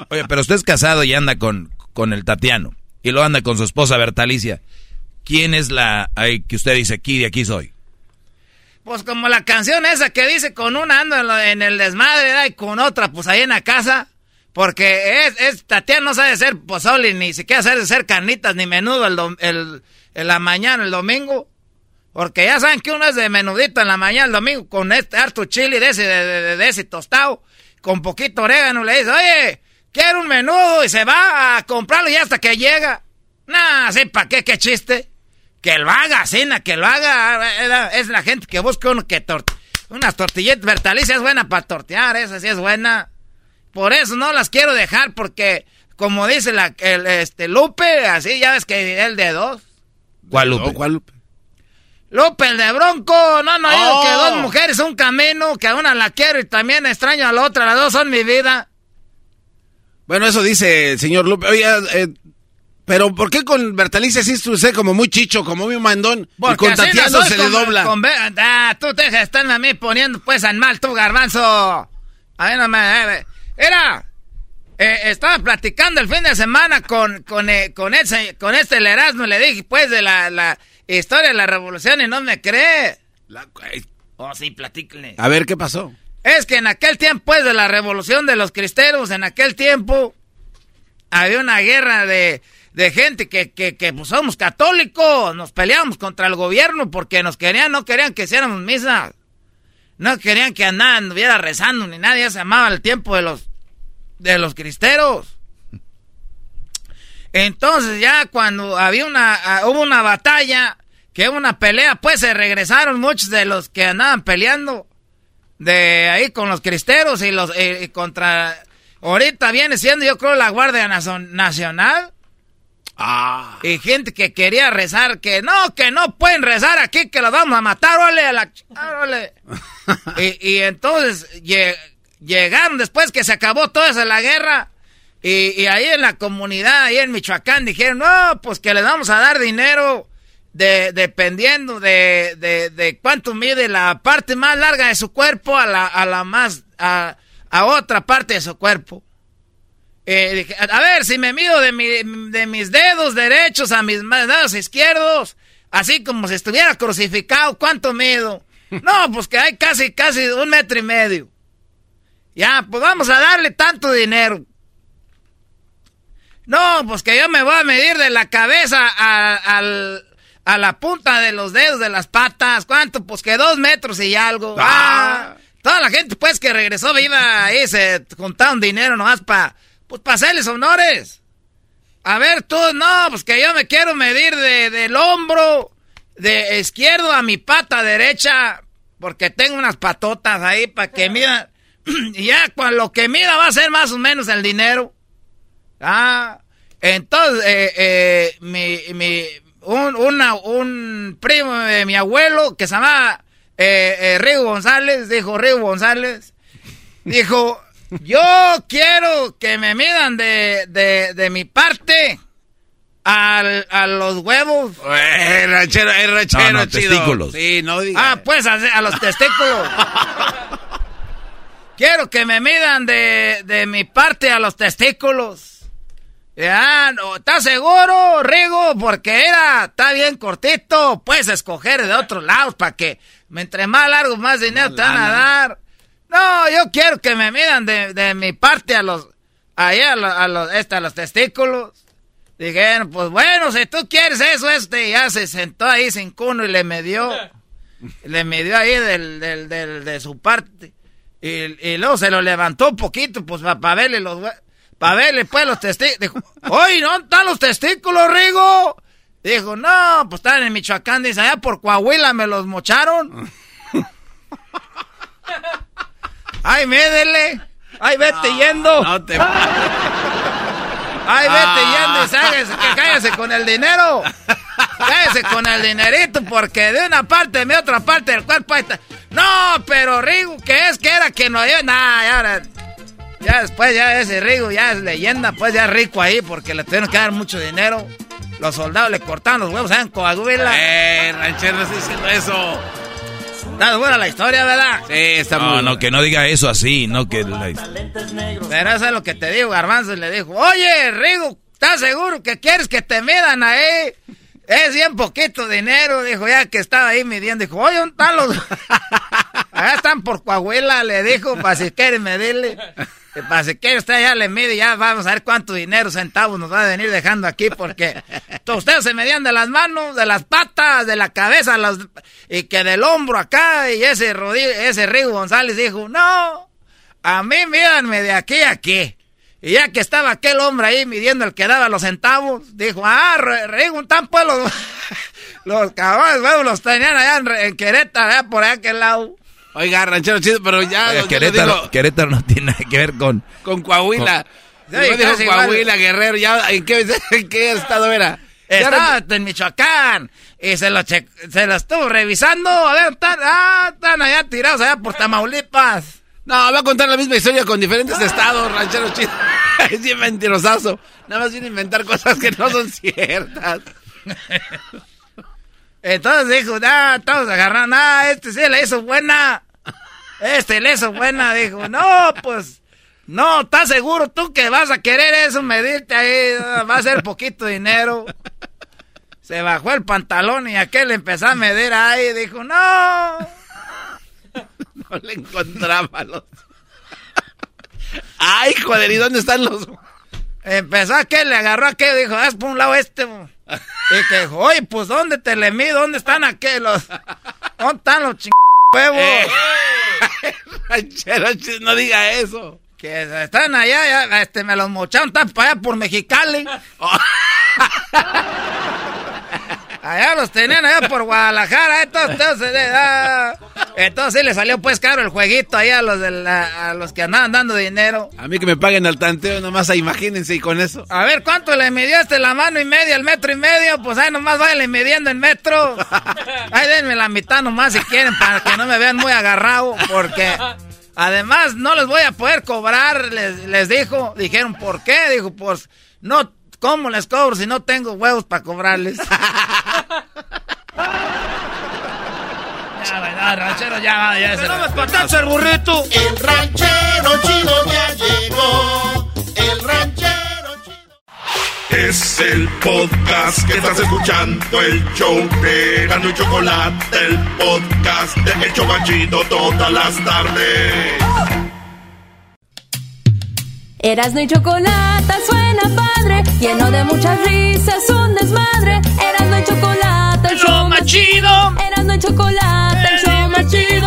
Oye, pero usted es casado y anda con, con el Tatiano. Y lo anda con su esposa Bertalicia. ¿Quién es la ay, que usted dice aquí, de aquí soy? Pues como la canción esa que dice con una ando en, el desmadre y con otra pues ahí en la casa. Porque es, es Tatiana no sabe hacer pozole, ni siquiera sabe hacer carnitas, ni menudo en la mañana, el domingo. Porque ya saben que uno es de menudito en la mañana, el domingo, con este harto chile de ese, de, ese tostado, con poquito orégano, le dice, oye, quiero un menudo, y se va a comprarlo y hasta que llega. Nah, ¿sí para qué? ¿Qué chiste? Que lo haga, cena, que lo haga. Es la gente que busca uno que unas tortilletas. Bertalicia es buena para tortear, esa sí es buena. Por eso no las quiero dejar, porque como dice la, el, este Lupe, así ya ves que el de dos. ¿Cuál Lupe? ¿Cuál Lupe? Lupe, el de Bronco. No, no, digo que Oh. dos mujeres un camino, que a una la quiero y también extraño a la otra. Las dos son mi vida. Bueno, eso dice el señor Lupe. Oye, eh, pero ¿por qué con Bertalicia sí usted como muy chicho, como muy mandón? y con Tatiano se le con- dobla. con Be- ah, tú de estarme a mí poniendo pues al mal, tú garbanzo. A ver, no me... eh, Era... eh, estaba platicando el fin de semana con, con, eh, con, ese, con este el Erasmo y le dije pues de la, la historia de la revolución y no me cree. Oh, sí, platícale. A ver, ¿qué pasó? Es que en aquel tiempo, pues, de la revolución de los cristeros, en aquel tiempo, había una guerra de, de gente que, que, que pues, somos católicos, nos peleábamos contra el gobierno porque nos querían, no querían que hiciéramos misa. No querían que andaban, anduviera rezando ni nadie, se llamaba el tiempo de los, de los cristeros. Entonces ya cuando había una, ah, hubo una batalla, que hubo una pelea, pues se regresaron muchos de los que andaban peleando de ahí con los cristeros y los eh, y contra ahorita viene siendo yo creo la Guardia Nacional Ah. y gente que quería rezar que no que no pueden rezar aquí que los vamos a matar órale a la órale. y, y entonces lle- llegaron después que se acabó toda esa la guerra y, y ahí en la comunidad ahí en Michoacán dijeron no pues que les vamos a dar dinero de, dependiendo de, de, de cuánto mide la parte más larga de su cuerpo a la, a la más, a, a otra parte de su cuerpo. Eh, a ver, si me mido de, mi, de mis dedos derechos a mis dedos izquierdos, así como si estuviera crucificado, ¿cuánto mido? No, pues que hay casi, casi un metro y medio. Ya, pues vamos a darle tanto dinero. No, pues que yo me voy a medir de la cabeza a, al- a la punta de los dedos de las patas. ¿Cuánto? Pues que dos metros y algo. Ah, toda la gente pues que regresó viva ahí se juntaron dinero nomás para pues para hacerles honores. A ver tú, no, pues que yo me quiero medir de, del hombro de izquierdo a mi pata derecha porque tengo unas patotas ahí para que mida. y ya con lo que mida va a ser más o menos el dinero. Ah, entonces, eh, eh, mi, mi, un, una- un primo de mi abuelo que se llama eh, eh, Rigo González, dijo Rigo González, dijo, yo quiero que me midan de, de, de mi parte al, a los huevos. Eh, el ranchero, el ranchero No, no, chido. testículos. Sí, no diga. Ah, pues a, a los testículos. Quiero que me midan de, de mi parte a los testículos. Ya, no, ¿estás seguro, Rigo? Porque era, está bien cortito. Puedes escoger de otros lados para que, entre más largo, más dinero te van a dar. No, yo quiero que me midan de, de mi parte a los, ahí a los, a los, este, a los testículos. Dijeron, pues bueno, si tú quieres eso, este, ya se sentó ahí sin cuno y le midió. le midió ahí del, del, del, de su parte. Y, y luego se lo levantó un poquito, pues para verle los Para verle, pues, los testículos. Dijo, ¡Oye, no están los testículos, Rigo! Dijo, no, pues están en Michoacán. Dice, allá por Coahuila me los mocharon. ¡Ay, médele! ¡Ay, vete yendo! No te... ¡Ay, vete yendo! y que cállese con el dinero! ¡Cállese con el dinerito! Porque de una parte de mi otra parte del cuerpo está... No, pero Rigo, ¿qué es que era que no había? Nah, ya ahora. Ya después, ya ese Rigo ya es leyenda, pues ya rico ahí porque le tuvieron que dar mucho dinero. Los soldados le cortaban los huevos, ¿saben? Coahuila. Eh, ranchero, no estoy diciendo eso. Está buena la historia, ¿verdad? Sí, está No, muy no, que no diga eso así, no que... la- Pero eso es lo que te digo, Garbanzo. Y le dijo, oye, Rigo, ¿estás seguro que quieres que te midan ahí? Es bien poquito dinero, dijo, ya que estaba ahí midiendo. Dijo, oye, ¿dónde están los...? Allá están por Coahuila, le dijo, para si quiere medirle. Que Para si quiere usted ya le mide, ya vamos a ver cuánto dinero, centavos nos va a venir dejando aquí, porque ustedes se medían de las manos, de las patas, de la cabeza, los, y que del hombro acá, y ese rodillo, ese Rigo González dijo, no, a mí mídanme de aquí a aquí. Y ya que estaba aquel hombre ahí midiendo el que daba los centavos, dijo, ah, Rigo, tan pues los, los cabrones, bueno, los tenían allá en, en Querétaro, allá por aquel lado. Oiga, ranchero chido, pero ya, Oye, Querétaro, lo digo, Querétaro no tiene nada que ver con... con Coahuila. Sí, Luego dijo igual. Coahuila, Guerrero, ya, ¿en qué, en qué estado era? Ya Estaba en Michoacán y se lo, che- se lo estuvo revisando. A ver, están, ah, están allá tirados allá por Tamaulipas. No, va a contar la misma historia con diferentes estados, ranchero chido. Es bien mentirosazo. Nada más viene a inventar cosas que no son ciertas. Entonces dijo, ah, todos agarraron, ah, este sí le hizo buena. Este le hizo buena. Dijo, no, pues, no, ¿estás seguro tú que vas a querer eso, medirte ahí? Ah, Va a ser poquito dinero. Se bajó el pantalón y aquel empezó a medir ahí. Dijo, no. No le encontraba los... Ay, joder, ¿y dónde están los...? Empezó aquel, le agarró aquel, dijo, haz por un lado este. bo". Y que dijo, oye, pues ¿dónde te le mido? ¿Dónde están aquellos? ¿Dónde están los ching huevos? Eh. Ranchero no diga eso. Que están allá, ya, este, me los mocharon, están para allá por Mexicali. allá los tenían allá por Guadalajara, entonces, entonces, eh, ah, entonces sí le salió pues caro el jueguito ahí a los, de la- a los que andaban dando dinero. A mí que me paguen al tanteo, nomás imagínense y con eso. A ver, ¿cuánto le midió este la mano y media, el metro y medio? Pues ahí nomás váyanle midiendo en metro. Ahí denme la mitad nomás si quieren para que no me vean muy agarrado, porque además no les voy a poder cobrar, les, les dijo. Dijeron, ¿por qué? Dijo, pues, no, ¿cómo les cobro si no tengo huevos para cobrarles? ya, ¿verdad, ranchero? Ya, va, ya. se- no el burrito. El ranchero chido ya llegó. El ranchero chido. Es el podcast que estás escuchando, el show de Gano y Chocolate, el podcast de El Chocachito todas las tardes. Erasno y chocolate suena padre, lleno de muchas risas, un desmadre. Erasno y chocolate, el show más chido. Erasno y chocolate, el show más chido.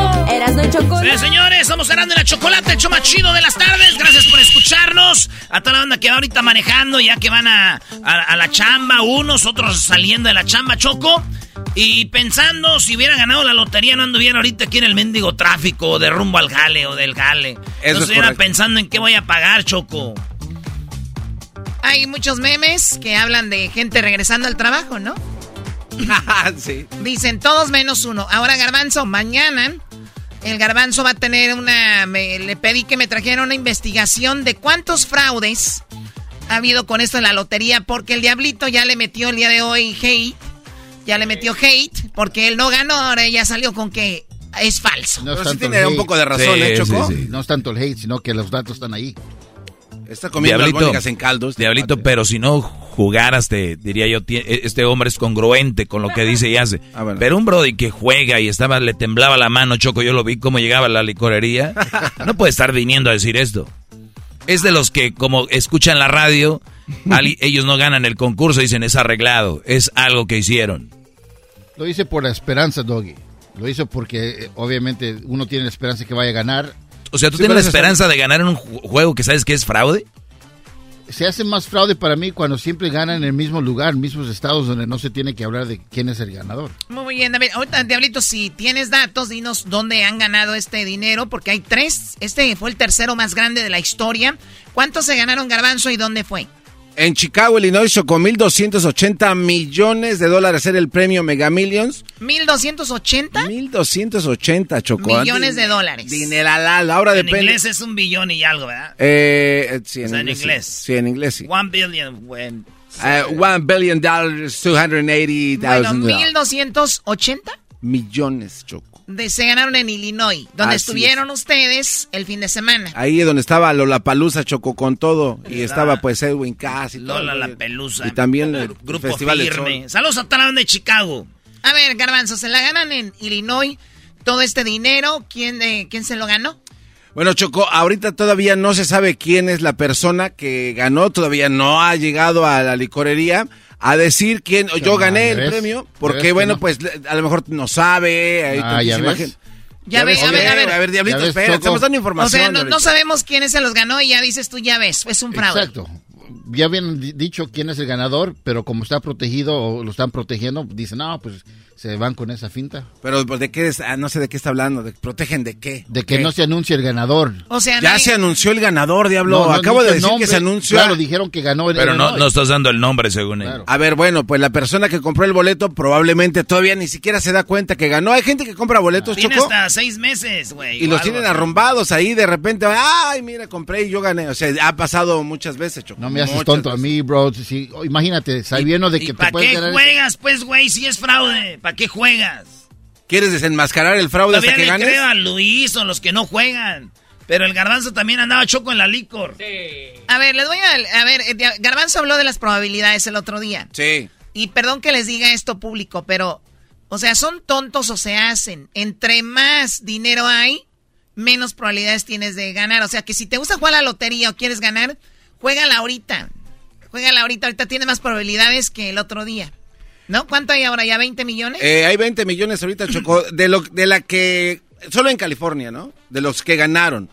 Erasno y chocolate. Sí, señores, somos Erasmo y la Chocolate, el show más chido de las tardes. Gracias por escucharnos. A toda la banda que va ahorita manejando, ya que van a, a- a la chamba, unos, otros saliendo de la chamba, Choco. Y pensando, si hubiera ganado la lotería, no anduviera ahorita aquí en el mendigo tráfico, de rumbo al jale o del jale. Eso no es estuviera pensando en qué voy a pagar, Choco. Hay muchos memes que hablan de gente regresando al trabajo, ¿no? sí. Dicen todos menos uno. Ahora, Garbanzo, mañana el Garbanzo va a tener una... me- le pedí que me trajera una investigación de cuántos fraudes ha habido con esto en la lotería, porque el diablito ya le metió el día de hoy hate, ya le metió hate, porque él no ganó, ahora ya salió con que es falso. No es tanto tiene un poco de razón, ¿eh, Choco? No es tanto el hate, sino que los datos están ahí. Está comiendo albóndigas en caldos. Diablito, pero si no jugaras, te diría yo, este hombre es congruente con lo que dice y hace. Ah, pero un brody que juega y estaba, le temblaba la mano, Choco, yo lo vi cómo llegaba a la licorería. no puede estar viniendo a decir esto. Es de los que, como escuchan la radio, ellos no ganan el concurso, dicen es arreglado, es algo que hicieron. Lo hice por la esperanza, Doggy. Lo hizo porque eh, obviamente uno tiene la esperanza de que vaya a ganar o sea, ¿tú tienes la esperanza de ganar en un juego que sabes que es fraude? Se hace más fraude para mí cuando siempre ganan en el mismo lugar, mismos estados donde no se tiene que hablar de quién es el ganador. Muy bien, David. Ahorita, Diablito, si tienes datos, dinos dónde han ganado este dinero, porque hay tres. Este fue el tercero más grande de la historia. ¿Cuántos se ganaron Garbanzo y dónde fue? En Chicago, Illinois, chocó 1.280 millones de dólares. Era el premio Mega Millions. ¿1.280? 1.280, chocó. Millones de dólares. Dineral, ahora en depende. En inglés es un billón y algo, ¿verdad? Eh, sí, en, o sea, inglés, en inglés. Sí, en inglés sí. One billion, when... Uh, one billion dollars, 280,000 Bueno, 1.280 millones, Choco. De, se ganaron en Illinois, donde Así estuvieron ustedes el fin de semana. Ahí es donde estaba Lollapalooza, Chocó con todo. Y estaba pues Edwin Cass y Lola todo. la Pelusa. Y también el Grupo Festival Firme. Saludos a Talán de Chicago. A ver, Garbanzo, se la ganan en Illinois todo este dinero. ¿Quién, eh, ¿quién se lo ganó? Bueno, Choco, ahorita todavía no se sabe quién es la persona que ganó, todavía no ha llegado a la licorería a decir quién, yo gané el ves? premio, ¿Ya porque ves bueno, no? pues le- a lo mejor no sabe, hay Ah, ¿ya ves? gente. Ya ve, a ver, a ver. A ver, Diablito, ¿Ya ves, espera, estamos dando O información. sea, no, sabemos quién se los ganó y ya dices tú, ya ves, es un fraude. Exacto. Ya habían di- dicho quién es el ganador, pero como está protegido o lo están protegiendo, dicen, no, pues se van con esa finta. Pero pues, de qué es, ah, no sé de qué está hablando, de, protegen de qué. De que ¿Qué? no se anuncie el ganador. O sea, Ya nadie- se anunció el ganador, Diablo. No, no Acabo de decir el que se anunció. Claro, dijeron que ganó. en Pero no, no estás dando el nombre según él. Claro. A ver, bueno, pues la persona que compró el boleto probablemente todavía ni siquiera se da cuenta que ganó. Hay gente que compra boletos, Tiene Choco, hasta seis meses, güey. y los algo tienen arrumbados ahí de repente. Ay, mira, compré y yo gané. O sea, ha pasado muchas veces, Choco. No me haces tonto a mí, bro. Si- oh, imagínate, sabiendo de ¿Y que te para qué ganar... juegas, pues, güey, si es fraude? ¿Para qué juegas? ¿Quieres desenmascarar el fraude Todavía hasta que le ganes? creo a Luis o los que no juegan. Pero el garbanzo también andaba choco en la licor. A ver, les voy a... A ver, eh, Garbanzo habló de las probabilidades el otro día. Sí. Y perdón que les diga esto público, pero... O sea, son tontos o se hacen. Entre más dinero hay, menos probabilidades tienes de ganar. O sea, que si te gusta jugar a la lotería o quieres ganar, juégala ahorita. Juégala ahorita. Ahorita tienes más probabilidades que el otro día. ¿No? ¿Cuánto hay ahora? ¿Ya 20 millones? Eh, hay 20 millones ahorita, Choco, de, lo, de la que... Solo en California, ¿no? De los que ganaron.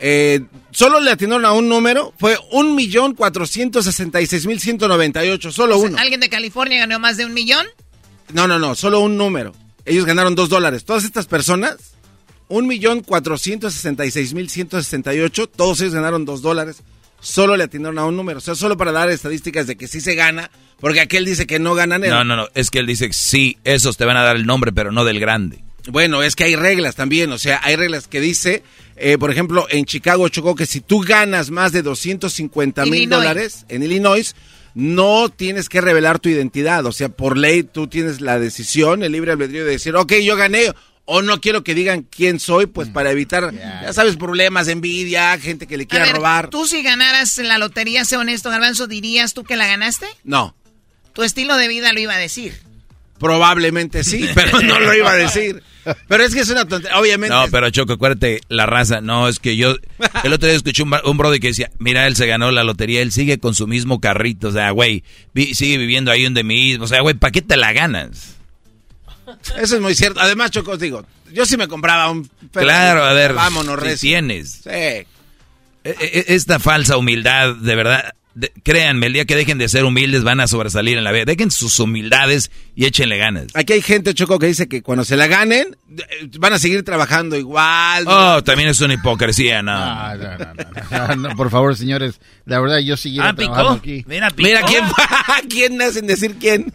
Eh, solo le atinaron a un número, fue 1.466.198, solo O sea, uno. ¿Alguien de California ganó más de un millón? No, no, no, solo un número. Ellos ganaron dos dólares. Todas estas personas, 1.466.168, todos ellos ganaron dos dólares. Solo le atinaron a un número. O sea, solo para dar estadísticas de que sí se gana, porque aquel dice que no ganan. No, no, no. Es que él dice, sí, esos te van a dar el nombre, pero no del grande. Bueno, es que hay reglas también, o sea, hay reglas que dice, eh, por ejemplo, en Chicago chocó que si tú ganas más de 250 mil dólares en Illinois, no tienes que revelar tu identidad, o sea, por ley tú tienes la decisión, el libre albedrío de decir, ok, yo gané, o no quiero que digan quién soy, pues para evitar, ya sabes, problemas de envidia, gente que le A quiera ver, robar. tú si ganaras la lotería, sé honesto, Garbanzo, ¿dirías tú que la ganaste? No, Tu estilo de vida lo iba a decir. probablemente sí, pero no lo iba a decir. Pero es que es una tontería, obviamente. No, pero Choco, acuérdate, la raza, no, es que yo, el otro día escuché un, un brother que decía, mira, él se ganó la lotería, él sigue con su mismo carrito, o sea, güey, vi- sigue viviendo ahí donde mismo, o sea, güey, ¿para qué te la ganas? Eso es muy cierto. Además, Choco, os digo, yo sí me compraba un... Claro, a ver, Vámonos, ¿qué recio. tienes? Sí. E- e- Esta falsa humildad, de verdad, de- créanme, el día que dejen de ser humildes van a sobresalir en la vida. Dejen sus humildades y échenle ganas. Aquí hay gente, Choco, que dice que cuando se la ganen, eh, van a seguir trabajando igual. Oh, también es una hipocresía, no. No, no, no, no, no, por favor, señores, la verdad yo siguiera Ah, picó. trabajando aquí. Mira, picó. Mira quién, quién hacen decir quién.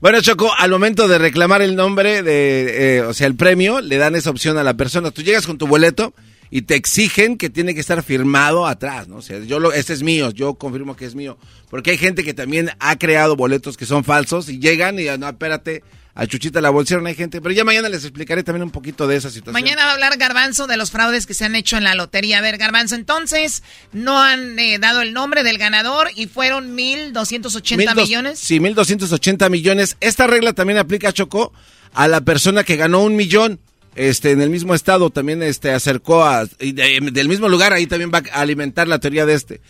Bueno, Choco, al momento de reclamar el nombre de, eh, o sea, el premio, le dan esa opción a la persona. Tú llegas con tu boleto y te exigen que tiene que estar firmado atrás, ¿no? O sea, yo lo, este es mío, yo confirmo que es mío. Porque hay gente que también ha creado boletos que son falsos y llegan y no, espérate, a Chuchita la bolsieron, hay gente. Pero ya mañana les explicaré también un poquito de esa situación. Mañana va a hablar Garbanzo de los fraudes que se han hecho en la lotería. A ver, Garbanzo, entonces no han eh, dado el nombre del ganador y fueron 1.280 Mil dos- millones. Sí, 1.280 millones. Esta regla también aplica, Choco, a la persona que ganó un millón. Este, en el mismo estado también este, acercó a, y de- del mismo lugar, ahí también va a alimentar la teoría de este.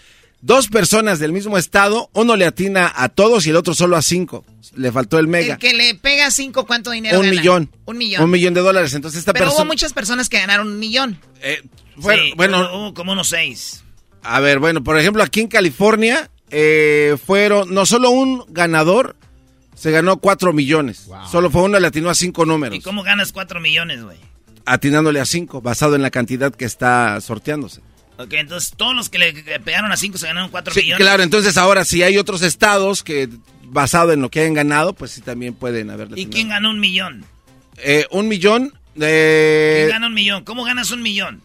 Dos personas del mismo estado, uno le atina a todos y el otro solo a cinco. Le faltó el mega. El que le pega cinco, ¿cuánto dinero Un gana? millón. Un millón. Un millón de dólares. Entonces esta Pero hubo muchas personas que ganaron un millón. bueno, Sí, bueno. como unos seis. A ver, bueno, por ejemplo, aquí en California eh, fueron, no solo un ganador, se ganó cuatro millones. Solo fue uno, le atinó a cinco números. ¿Y cómo ganas cuatro millones, güey? atinándole a 5, basado en la cantidad que está sorteándose. Ok, entonces todos los que le pegaron a cinco se ganaron cuatro Sí, millones. claro, entonces ahora si hay otros estados que basado en lo que hayan ganado, pues sí también pueden haberle ¿Y quién ganó un millón? Eh, un millón de... ¿Quién gana un millón? ¿Cómo ganas un millón?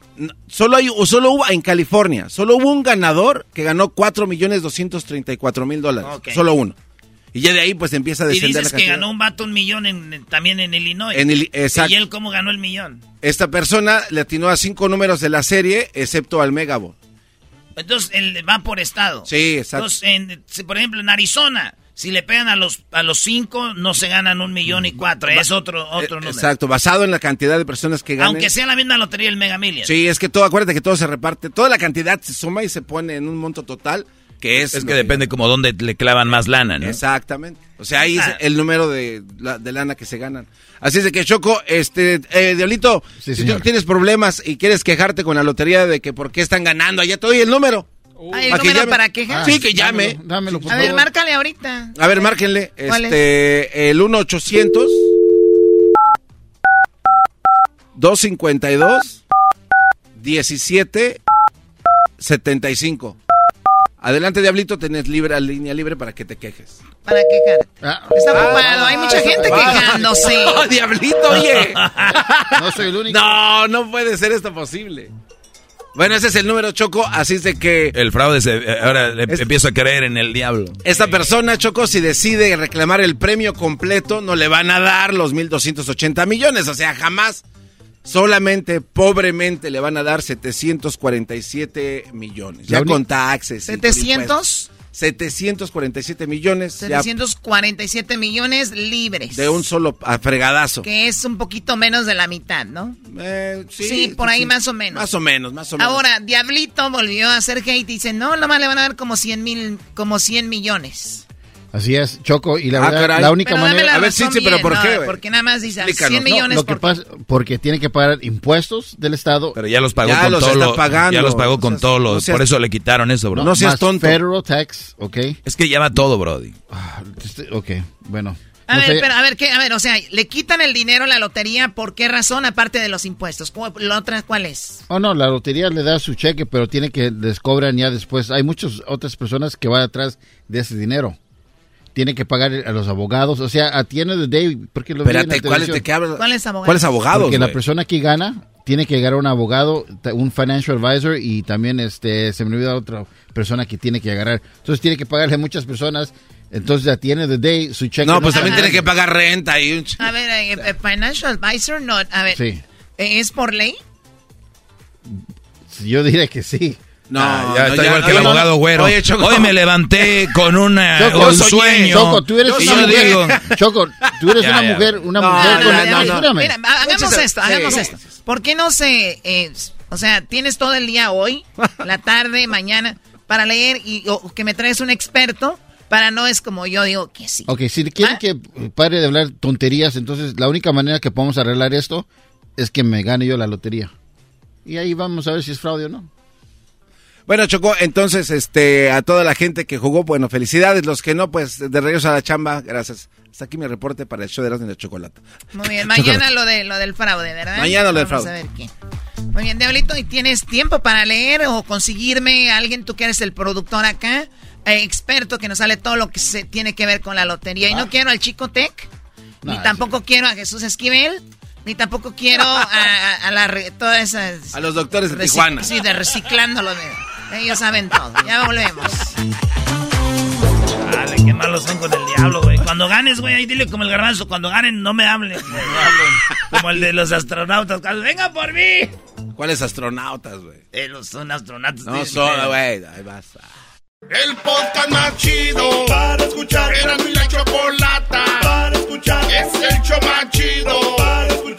Solo, hay, o solo hubo en California, solo hubo un ganador que ganó 4 millones 234 mil dólares. Ok. Solo uno. Y ya de ahí pues empieza a Y descender dices la que ganó un vato un millón en- también en Illinois. En Ili- exacto. ¿Y él cómo ganó el millón? Esta persona le atinó a cinco números de la serie, excepto al Megaball. Entonces él va por estado. Sí, exacto. Entonces, en- por ejemplo, en Arizona, si le pegan a los a los cinco, no se ganan un millón y cuatro. Es otro, otro número. Eh, Exacto, basado en la cantidad de personas que ganan. Aunque sea la misma lotería del Mega Million. Sí, es que todo, acuérdate que todo se reparte, toda la cantidad se suma y se pone en un monto total, que es... Es que depende como dónde le clavan más lana, ¿no? Exactamente. O sea, ahí Ah. es el número de, de lana que se ganan. Así es de que, Choco, este, eh, Diablito, si señor. tú tienes problemas y quieres quejarte con la lotería de que por qué están ganando, allá te doy el número. Ah, ¿el número llame. para quejas? Sí, que llame. Dámelo, dámelo, por A ver, márcale ahorita. A ver, márquenle. ¿Cuál Este, el 1-800 252 17 75. Adelante, Diablito, tenés libre, línea libre para que te quejes. Para quejar. Ah. Está ocupado, hay mucha gente quejándose. No, Diablito, oye. No soy el único. No, no puede ser esto posible. Bueno, ese es el número Choco, así es de que El fraude se, eh, ahora le empiezo a creer en el diablo. esta persona, Choco, si decide reclamar el premio completo, no le van a dar los 1.280 millones, o sea, jamás. Solamente, pobremente, le van a dar 747 millones. Ya con taxes. y por 700. impuestos. 747 millones. ya 747 millones libres. de un solo fregadazo. Que es un poquito menos de la mitad, ¿no? Eh, sí, por ahí sí. más o menos. Más o menos, más o menos. Ahora, Diablito volvió a hacer hate y dice, no, nomás le van a dar como 100 mil, como 100 millones. Así es, Choco, y la Ah, verdad, caray. la única Pero manera... la A ver, sí, sí, pero ¿por no, qué? Porque nada más dice, Explícanos. 100 No, millones lo que por- pasa, porque tiene que pagar impuestos del Estado. Pero ya los pagó Ya con los todo está lo, pagando. Ya los pagó con No seas- todo lo, no seas- por eso le quitaron eso, bro. No seas más tonto. Federal tax, ¿ok? Es que va todo, Brody. Este, Ok, bueno. A No ver, sé- pero a ver, ¿qué? A ver, o sea, le quitan el dinero a la lotería, ¿por qué razón? Aparte de los impuestos. ¿Cu- ¿La otra cuál es? Oh, no, la lotería le da su cheque, pero tiene que les cobran ya después. Hay muchas otras personas que van atrás de ese dinero. Tiene que pagar a los abogados. O sea, a the end of the day, porque lo la Espérate, ¿cuál es de televisión. qué hablas? ¿Cuáles abogados? ¿Cuáles abogados? Porque la güey? persona que gana tiene que llegar a un abogado, un financial advisor y también este se me olvida otra persona que tiene que agarrar. Entonces tiene que pagarle a muchas personas. Entonces a the end of the day su cheque No, pues también tiene que pagar renta y un... A ver, eh, eh, financial advisor, no, a ver, Sí. ¿es por ley? Yo diría que sí. No, Ah, ya no, está ya- igual que el abogado güero. Oye, Choco. Hoy me levanté con una, Choco, un soñé. sueño. Choco, tú eres una mujer. digo, Choco, tú eres Ya, una ya. mujer, una No, mujer no, con no, no, no, no. espérame. Mira, ha- hagamos esto, sí. hagamos esto. ¿Por qué no se, eh, o sea, tienes todo el día hoy, la tarde, mañana, para leer y o que me traes un experto para no es como yo digo que sí? Ok, si quieren ¿Ah? que pare de hablar tonterías, entonces la única manera que podemos arreglar esto es que me gane yo la lotería. Y ahí vamos a ver si es fraude o no. Bueno, Choco, entonces, este, a toda la gente que jugó, bueno, felicidades. Los que no, pues, de regreso a la chamba, gracias. Hasta aquí mi reporte para el show de Erasmo y la Chocolata. Muy bien, mañana lo de lo del fraude, ¿verdad? Mañana lo del Vamos fraude. a ver qué. Muy bien, Diablito, ¿y tienes tiempo para leer o conseguirme a alguien, tú que eres el productor acá, eh, experto que nos sale todo lo que se tiene que ver con la lotería? Y no quiero al Chico Tech, ni Ah, tampoco quiero a Jesús Esquivel, Ni tampoco quiero a, a, a la todas esas... A los doctores de Tijuana. Sí, de reciclándolo. De, ellos saben todo. Ya volvemos. Dale, qué malos son con el diablo, güey. Cuando ganes, güey, ahí dile como el garbanzo. Cuando ganen, no me hablen. No me hablen. Como el de los astronautas. Vengan por mí. ¿Cuáles astronautas, güey? Eh, los son astronautas. No son, güey. Ahí vas. El podcast más chido para escuchar. Era mi la chocolata para escuchar. Es el show más chido para escuchar.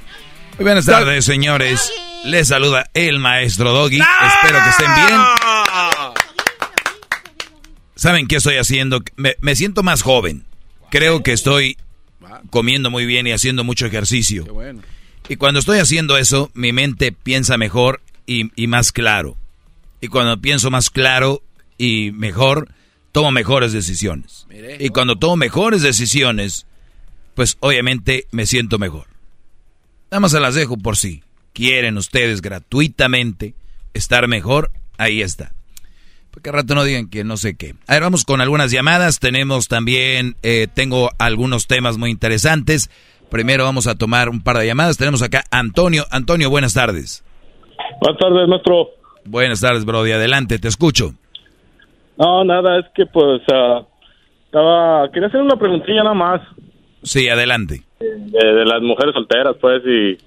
Muy buenas tardes, señores. Les saluda el maestro Doggy. Espero que estén bien. ¿Saben qué estoy haciendo? Me, me siento más joven. Creo que estoy comiendo muy bien y haciendo mucho ejercicio. Y cuando estoy haciendo eso, mi mente piensa mejor y, y más claro. Y cuando pienso más claro y mejor, tomo mejores decisiones. Y cuando tomo mejores decisiones, pues obviamente me siento mejor. Nada más se las dejo por si quieren ustedes gratuitamente estar mejor, ahí está. Porque al rato no digan que no sé qué. A ver, vamos con algunas llamadas. Tenemos también, eh, tengo algunos temas muy interesantes. Primero vamos a tomar un par de llamadas. Tenemos acá a Antonio. Antonio, buenas tardes. Buenas tardes, maestro. Buenas tardes, Brody. Adelante, te escucho. No, nada, es que pues ah, estaba quería hacer una preguntilla nada más Sí, adelante. de, de las mujeres solteras, pues y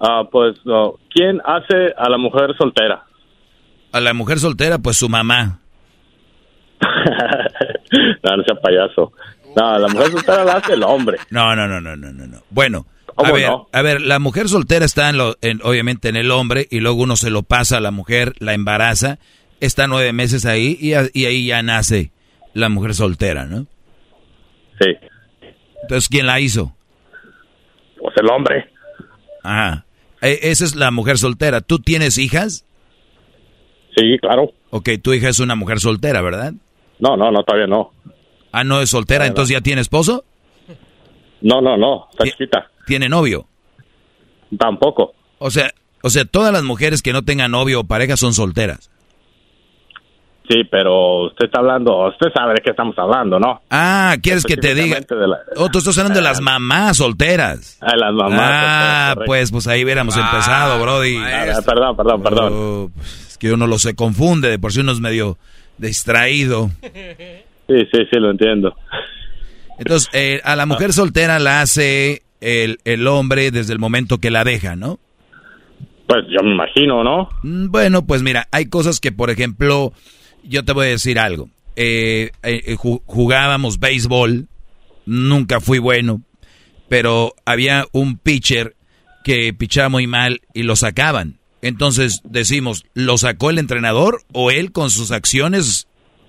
ah, pues no, ¿quién hace a la mujer soltera? A la mujer soltera, pues su mamá. no, no sea payaso. No, la mujer soltera la hace el hombre. No, no, no, no, no, no. no. Bueno, a ¿Cómo ver, no? a ver, la mujer soltera está en lo, en- obviamente en el hombre y luego uno se lo pasa a la mujer, la embaraza, está nueve meses ahí y, a- y ahí ya nace la mujer soltera, ¿no? Sí. Entonces, ¿quién la hizo? Pues el hombre. Ajá. E- esa es la mujer soltera. ¿Tú tienes hijas? Sí, claro. Ok, tu hija es una mujer soltera, ¿verdad? No, no, no, todavía no. Ah, no es soltera, Todavía no. entonces ya tiene esposo? No, no, no, está chiquita. ¿Tiene novio? Tampoco. O sea, o sea, todas las mujeres que no tengan novio o pareja son solteras. Sí, pero usted está hablando, usted sabe de qué estamos hablando, ¿no? Ah, ¿quieres que te diga? De la- Oh, tú estás hablando de las mamás solteras. Ah, las mamás. Ah, pues, pues ahí hubiéramos empezado, Brody. Ah, perdón, perdón, perdón. Oh, pues, es que uno lo se confunde, de por sí uno es medio distraído. Sí, sí, sí, lo entiendo. Entonces, eh, a la mujer soltera la hace el, el hombre desde el momento que la deja, ¿no? Pues yo me imagino, ¿no? Mm, Bueno, pues mira, hay cosas que, por ejemplo, yo te voy a decir algo. Eh, eh, ju- jugábamos béisbol, nunca fui bueno, pero había un pitcher que pichaba muy mal y lo sacaban. Entonces decimos, ¿lo sacó el entrenador o él con sus acciones?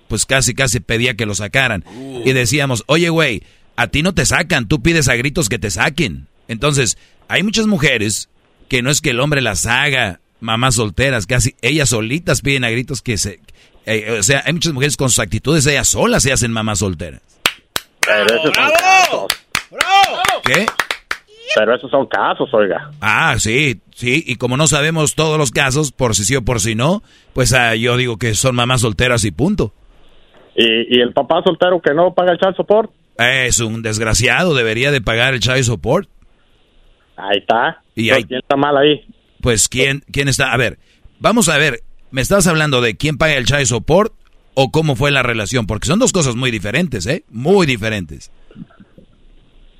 Pues casi, casi pedía que lo sacaran. Y decíamos, oye, güey, a ti no te sacan, tú pides a gritos que te saquen. Entonces, hay muchas mujeres que no es que el hombre las haga, mamás solteras, casi ellas solitas piden a gritos que se... eh, o sea, hay muchas mujeres con sus actitudes, ellas solas se hacen mamás solteras. Pero esos son casos. ¿Qué? Pero esos son casos, oiga. Ah, sí, sí, y como no sabemos todos los casos, por si sí o por si no, pues ah, yo digo que son mamás solteras y punto. ¿Y, y el papá soltero que no paga el child support? Es un desgraciado, debería de pagar el child support. Ahí está. Y Pues, ahí, ¿Quién está mal ahí? pues, ¿quién, ¿quién está? A ver, vamos a ver, ¿me estás hablando de quién paga el child support o cómo fue la relación? Porque son dos cosas muy diferentes, ¿eh? Muy diferentes.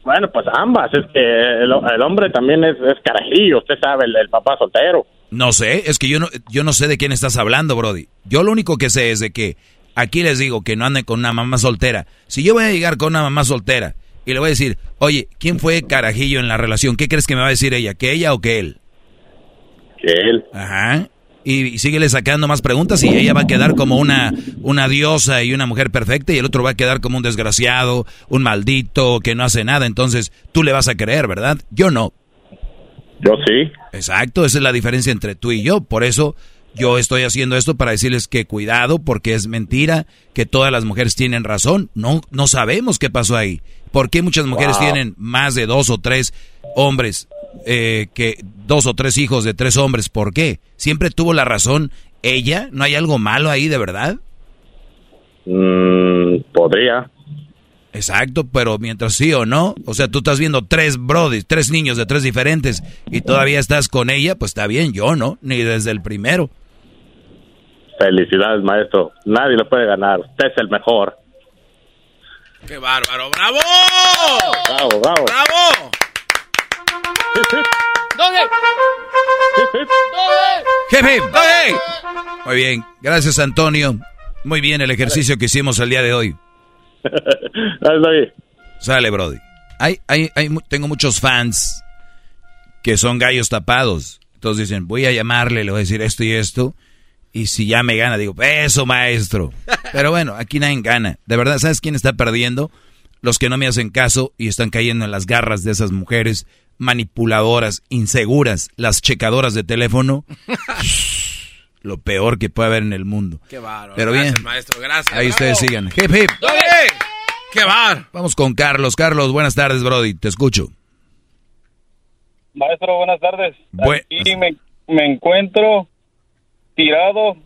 Bueno, pues ambas. Es que el, el hombre también es, es carajillo, usted sabe, el, el papá soltero. No sé, es que yo no, yo no sé de quién estás hablando, Brody. Yo lo único que sé es de que aquí les digo que no anden con una mamá soltera. Si yo voy a llegar con una mamá soltera y le voy a decir, oye, ¿quién fue carajillo en la relación? ¿Qué crees que me va a decir ella? ¿Que ella o que él? Que él. Ajá. Y síguele sacando más preguntas y ella va a quedar como una, una diosa y una mujer perfecta y el otro va a quedar como un desgraciado, un maldito que no hace nada. Entonces tú le vas a creer, ¿verdad? Yo no. Yo sí. Exacto, esa es la diferencia entre tú y yo. Por eso yo estoy haciendo esto para decirles que cuidado porque es mentira que todas las mujeres tienen razón. No, no sabemos qué pasó ahí. ¿Por qué muchas mujeres tienen más de dos o tres hombres, eh, que dos o tres hijos de tres hombres? ¿Por qué? ¿Siempre tuvo la razón ella? ¿No hay algo malo ahí de verdad? Mm, podría. Exacto, pero mientras sí o no, o sea, tú estás viendo tres brodis, tres niños de tres diferentes y todavía estás con ella, pues está bien, yo no, ni desde el primero. Felicidades, maestro. Nadie lo puede ganar. Usted es el mejor. ¡Qué bárbaro! ¡Bravo! ¡Bravo, bravo! ¡Bravo! ¡Jefe! Muy bien, gracias Antonio. Muy bien el ejercicio que hicimos el día de hoy. Sale, Brody. Hay, hay, hay, tengo muchos fans que son gallos tapados. Entonces dicen, voy a llamarle, le voy a decir esto y esto. Y si ya me gana, digo, eso, maestro. Pero bueno, aquí nadie gana. De verdad, ¿sabes quién está perdiendo? Los que no me hacen caso y están cayendo en las garras de esas mujeres manipuladoras, inseguras, las checadoras de teléfono. Lo peor que puede haber en el mundo. Qué bárbaro. Pero bien. Maestro. Gracias. Ahí bravo. ustedes sigan. Hip, hip. ¡Qué bar! Vamos con Carlos. Carlos, buenas tardes, Brody. Te escucho. Maestro, buenas tardes. Aquí me, me encuentro tirado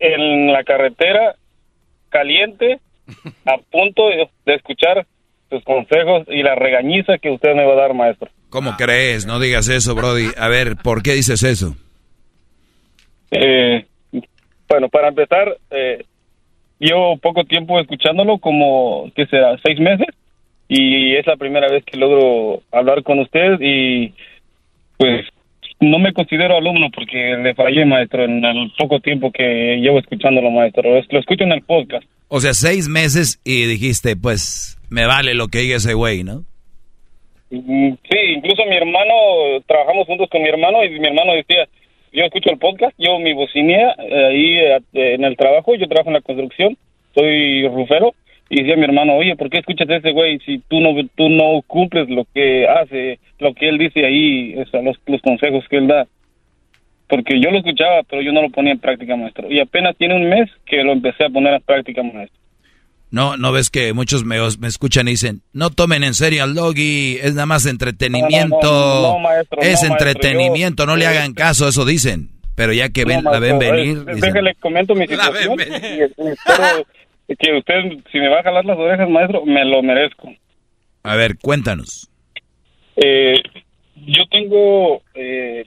en la carretera, caliente, a punto de, de escuchar sus consejos y la regañiza que usted me va a dar, maestro. ¿Cómo crees? No digas eso, Brody. A ver, ¿por qué dices eso? Eh, bueno, para empezar, eh, llevo poco tiempo escuchándolo, como, ¿qué será? ¿Seis meses? Y es la primera vez que logro hablar con usted y pues no me considero alumno porque le fallé, maestro, en el poco tiempo que llevo escuchándolo, maestro. Es- Lo escucho en el podcast. O sea, seis meses y dijiste, pues, me vale lo que diga ese güey, ¿no? Mm, Sí, incluso mi hermano, trabajamos juntos con mi hermano y mi hermano decía, yo escucho el podcast, yo mi bocinía eh, ahí eh, en el trabajo, yo trabajo en la construcción, soy rufero, y decía mi hermano, oye, ¿por qué escuchas a ese güey si tú no, tú no cumples lo que hace, lo que él dice ahí, o sea, los, los consejos que él da? Porque yo lo escuchaba, pero yo no lo ponía en práctica, maestro. Y apenas tiene un mes que lo empecé a poner en práctica, maestro. No, no ves que muchos me, me escuchan y dicen, no tomen en serio al doggy, es nada más entretenimiento. No, no, no, maestro, es entretenimiento, yo- no le hagan caso, eso dicen. Pero ya que ven, la ven venir, eh, dicen, Déjale, comento mi situación. y, y espero que usted, si me va a jalar las orejas, maestro, me lo merezco. a ver, cuéntanos. Eh, yo tengo eh,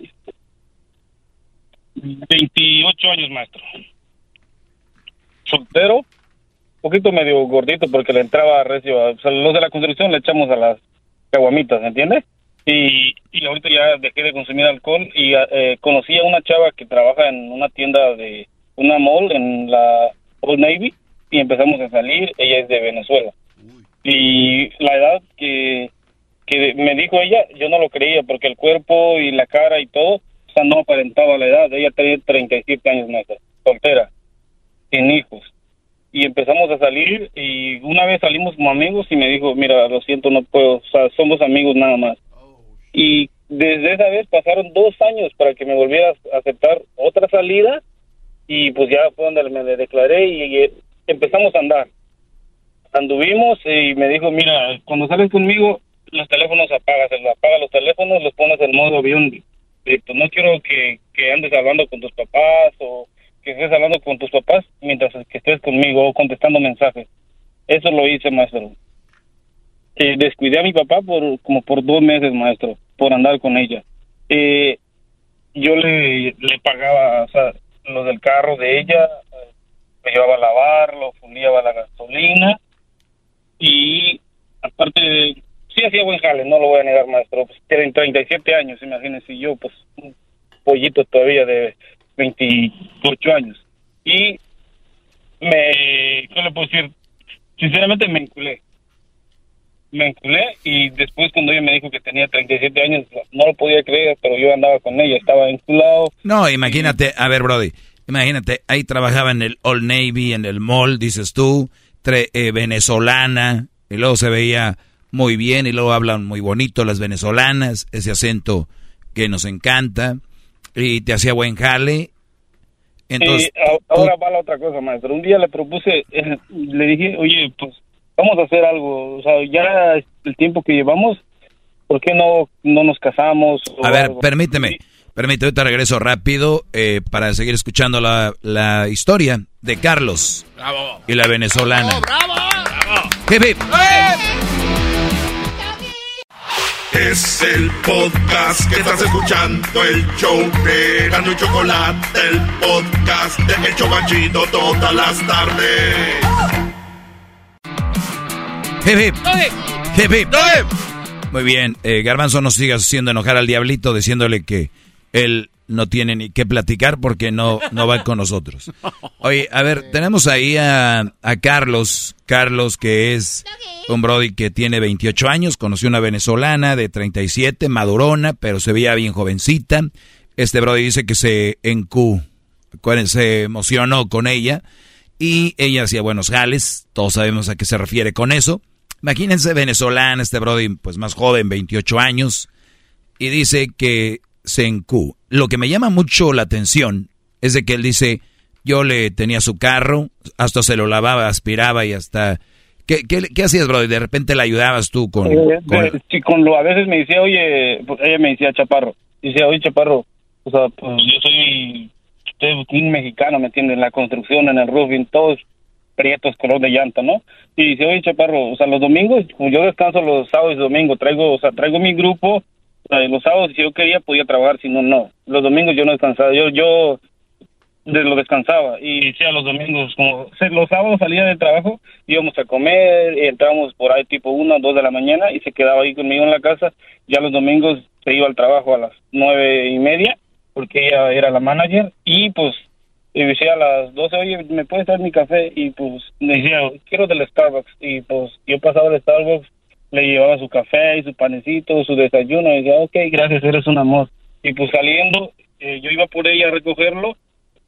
28 años, maestro. Soltero, poquito medio gordito porque le entraba recio. O sea, los de la construcción le echamos a las caguamitas, ¿entiendes? Y, y ahorita ya dejé de consumir alcohol y eh, conocí a una chava que trabaja en una tienda de una mall en la Old Navy y empezamos a salir. Ella es de Venezuela. Y la edad que, que me dijo ella, yo no lo creía porque el cuerpo y la cara y todo, o sea, no aparentaba la edad. Ella tenía 37 años, maestra, soltera, sin hijos. Y empezamos a salir y una vez salimos como amigos y me dijo, mira, lo siento, no puedo, o sea, somos amigos nada más. Y desde esa vez pasaron dos años para que me volviera a aceptar otra salida y pues ya fue donde me declaré y empezamos a andar. Anduvimos y me dijo, mira, cuando sales conmigo, los teléfonos apagas, apaga los teléfonos, los pones en modo avión. directo. No quiero que, que andes hablando con tus papás o que estés hablando con tus papás mientras que estés conmigo o contestando mensajes. Eso lo hice, maestro. Descuidé a mi papá por como por dos meses, maestro, por andar con ella. Eh, yo le, le pagaba, o sea, lo del carro de ella, llevaba a lavar, lo la gasolina y aparte, sí hacía buen jale, no lo voy a negar, maestro. Pues, tienen 37 años, imagínense yo, pues un pollito todavía de 28 años. Y me, ¿qué le puedo decir? Sinceramente me enculé. me enculé y después cuando ella me dijo que tenía 37 años, no lo podía creer, pero yo andaba con ella, estaba enculado. No, imagínate, a ver, Brody, imagínate, ahí trabajaba en el Old Navy, en el mall, dices tú, tre- eh, venezolana, y luego se veía muy bien, y luego hablan muy bonito las venezolanas, ese acento que nos encanta, y te hacía buen jale. Entonces, ahora va la otra cosa, maestro. Un día le propuse, eh, le dije, oye, pues vamos a hacer algo. O sea, ya el tiempo que llevamos, ¿por qué no, no nos casamos? o A ver, algo? permíteme, permíteme, ahorita regreso rápido eh, para seguir escuchando la, la historia de Carlos y la venezolana. Hip, hip. Es el podcast que estás escuchando, el show de Erasmo y Chocolate, el podcast de El Chocachito todas las tardes. Hip, hip. Hip, hip. Muy bien, eh, Garbanzo no sigas haciendo enojar al diablito diciéndole que él no tiene ni qué platicar porque no, no va con nosotros. Oye, a ver, tenemos ahí a, a Carlos, Carlos que es un Brody que tiene 28 años, conoció una venezolana de 37, madurona, pero se veía bien jovencita. Este Brody dice que se encu, se emocionó con ella y ella hacía buenos jales, todos sabemos a qué se refiere con eso. Imagínense venezolana, este Brody pues más joven, 28 años, y dice que se encu. Lo que me llama mucho la atención es de que él dice, yo le tenía su carro, hasta se lo lavaba, aspiraba y hasta... ¿Qué, qué, qué hacías, Brody? De repente le ayudabas tú con... Eh, con- eh, sí, con lo, a veces me decía, oye, pues, ella me decía Chaparro, dice, oye Chaparro, o sea, pues yo soy, soy un mexicano, ¿me entiendes? En la construcción, en el roofing, todos prietos, color de llanta, ¿no? Y dice, oye Chaparro, o sea, los domingos, yo descanso los sábados y domingos, traigo, o sea, traigo mi grupo, los sábados si yo quería podía trabajar, si no, no. Los domingos yo no descansaba, yo, yo lo descansaba y sí a los domingos como los sábados salía del trabajo íbamos a comer entrábamos por ahí tipo una o dos de la mañana y se quedaba ahí conmigo en la casa ya los domingos se iba al trabajo a las nueve y media porque ella era la manager y pues y decía a las doce oye me puedes dar mi café y pues me decía quiero del Starbucks y pues yo pasaba al Starbucks le llevaba su café y su panecito su desayuno y decía ok gracias eres un amor y pues saliendo eh, yo iba por ella a recogerlo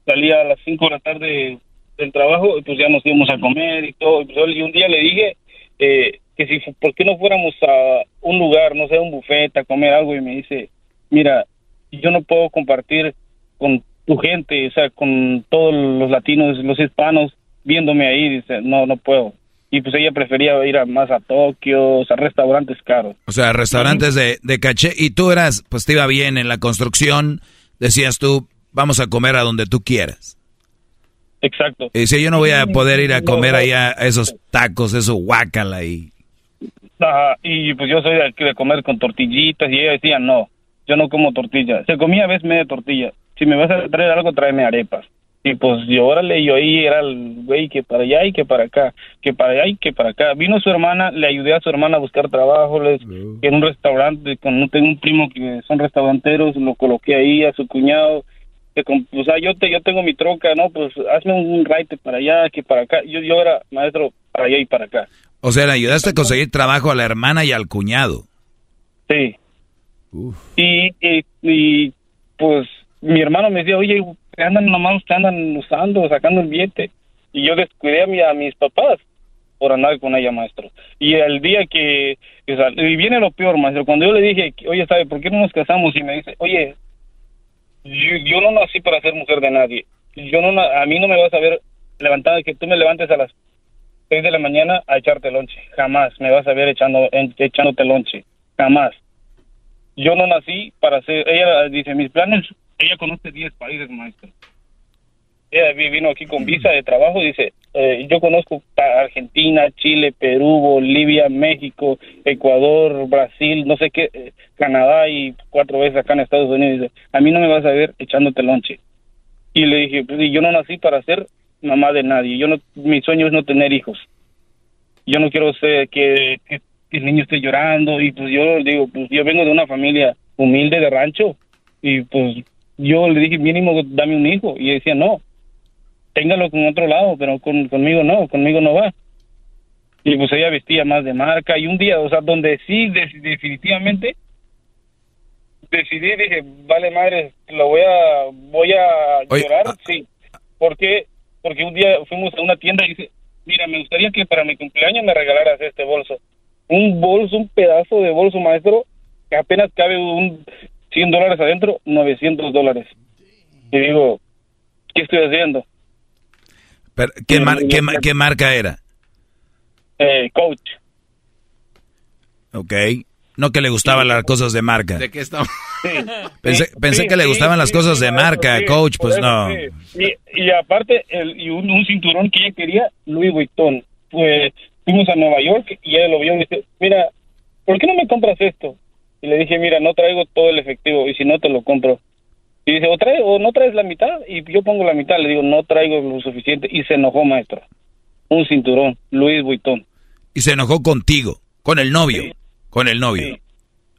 salía a las 5 de la tarde del trabajo y pues ya nos íbamos a comer y todo. Y, pues, y un día le dije eh, que si, ¿por qué no fuéramos a un lugar, no sé, un buffet, a comer algo? Y me dice, mira, yo no puedo compartir con tu gente, o sea, con todos los latinos, los hispanos, viéndome ahí, dice, no, no puedo. Y pues ella prefería ir a, más a Tokio, o sea, restaurantes caros. O sea, restaurantes de, de caché. Y tú eras, pues te iba bien en la construcción. Decías tú, vamos a comer a donde tú quieras. Exacto. Y si yo no voy a poder ir a comer allá a esos tacos, eso guácala y... Ajá, y pues yo soy de, de comer con tortillitas y ella decía, no, yo no como tortilla. Se comía a veces media tortilla. Si me vas a traer algo, tráeme arepas. Y pues yo, órale, yo ahí era el güey que para allá y que para acá, que para allá y que para acá. Vino su hermana, le ayudé a su hermana a buscar trabajo, les, en un restaurante, con, tengo un primo que son restauranteros, lo coloqué ahí, a su cuñado. Que con- o sea, yo, te, yo tengo mi troca, ¿no? Pues hazme un raite para allá, que para acá. Yo, yo era maestro para allá y para acá. O sea, le ayudaste a conseguir trabajo a la hermana y al cuñado. Sí. Y, y, y, pues mi hermano me decía, oye, te andan nomás, te andan usando, sacando el billete. Y yo descuidé a, mi, a mis papás por andar con ella, maestro. Y el día que, y viene lo peor, maestro, cuando yo le dije, oye, ¿sabe por qué no nos casamos? Y me dice, oye, yo, no nací para ser mujer de nadie. Yo no, a mí no me vas a ver levantada, que tú me levantes a las 6 de la mañana a echarte lonche. Jamás me vas a ver echando, echándote lonche. Jamás. Yo no nací para ser, ella dice, mis planes, ella conoce 10 países, maestro. Ella vi- vino aquí con visa de trabajo, dice, eh, yo conozco Argentina, Chile, Perú, Bolivia, México, Ecuador, Brasil, no sé qué, eh, Canadá y cuatro veces acá en Estados Unidos. Dice, a mí no me vas a ver echándote lonche. Y le dije, yo no nací para ser mamá de nadie. Yo no, mi sueño es no tener hijos. Yo no quiero ser que, que- que el niño esté llorando y pues yo digo, pues yo vengo de una familia humilde de rancho y pues yo le dije mínimo dame un hijo y ella decía no, téngalo con otro lado, pero con, conmigo no, conmigo no va. y pues ella vestía más de marca y un día, o sea, donde sí de- definitivamente decidí, dije, vale madre, lo voy a, voy a Oye, llorar, ah, sí. ¿Por qué? Porque un día fuimos a una tienda y dice, mira, me gustaría que para mi cumpleaños me regalaras este bolso. Un bolso, un pedazo de bolso, maestro, que apenas cabe un 100 dólares adentro, 900 dólares. Y digo, ¿qué estoy haciendo? Pero, ¿qué, mar- qué ma- qué marca era? Eh, coach. Ok. No que le gustaban las cosas de marca. ¿De qué estamos? Pensé, Sí, pensé sí, que le sí, gustaban las cosas sí, de marca, sí, coach, pues eso, no. sí. Y, y aparte, el, y un, un cinturón que ella quería, Louis Vuitton. Pues fuimos a Nueva York y ella lo vio y dice, mira, ¿por qué no me compras esto? Y le dije, mira, no traigo todo el efectivo y si no te lo compro. Y dice, o, trae, o no traes la mitad y yo pongo la mitad. Le digo, no traigo lo suficiente y se enojó, maestro. Un cinturón, Louis Vuitton. Y se enojó contigo, con el novio. Con el novio.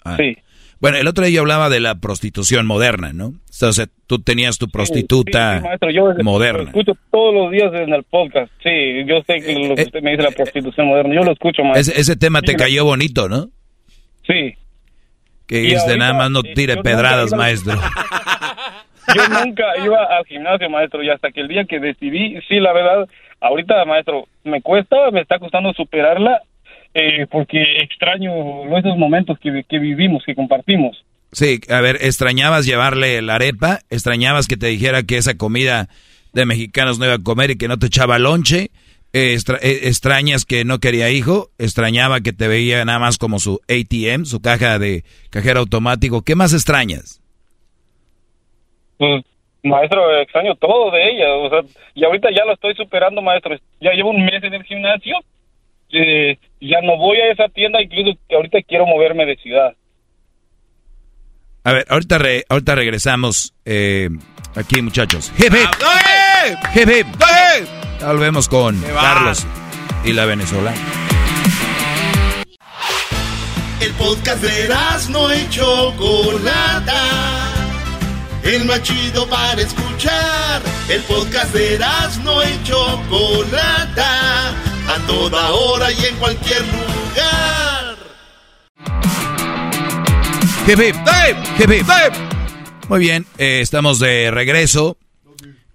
Ah. Sí. Bueno, el otro día yo hablaba de la prostitución moderna, ¿no? Entonces tú tenías tu prostituta Sí, sí, maestro, yo lo moderna. escucho todos los días en el podcast. Sí, yo sé que lo que usted me dice la prostitución moderna. Yo lo escucho, maestro. Ese, ese tema te cayó bonito, ¿no? Sí. Que Y ahorita, nada más no tire pedradas, maestro. Yo nunca iba al gimnasio, maestro, y hasta que el día que decidí, sí, la verdad, ahorita, maestro, me cuesta, me está costando superarla, eh, porque extraño esos momentos que, que vivimos, que compartimos. Sí, a ver, extrañabas llevarle la arepa, extrañabas que te dijera que esa comida de mexicanos no iba a comer y que no te echaba lonche, eh, extra- extrañas que no quería hijo, extrañaba que te veía nada más como su ATM, su caja de cajero automático. ¿Qué más extrañas? Pues, maestro, extraño todo de ella, o sea, y ahorita ya lo estoy superando, maestro. Ya llevo un mes en el gimnasio, eh, ya no voy a esa tienda, incluso que ahorita quiero moverme de ciudad. A ver, ahorita, re- ahorita regresamos eh, aquí, muchachos. Hip, hip. Hip, hip. Ya Volvemos con? Carlos y la venezolana. El podcast de no y Chocolata. El más chido para escuchar. El podcast de no y Chocolata. A toda hora y en cualquier lugar. Hip. Hip, hip. Muy bien, eh, estamos de regreso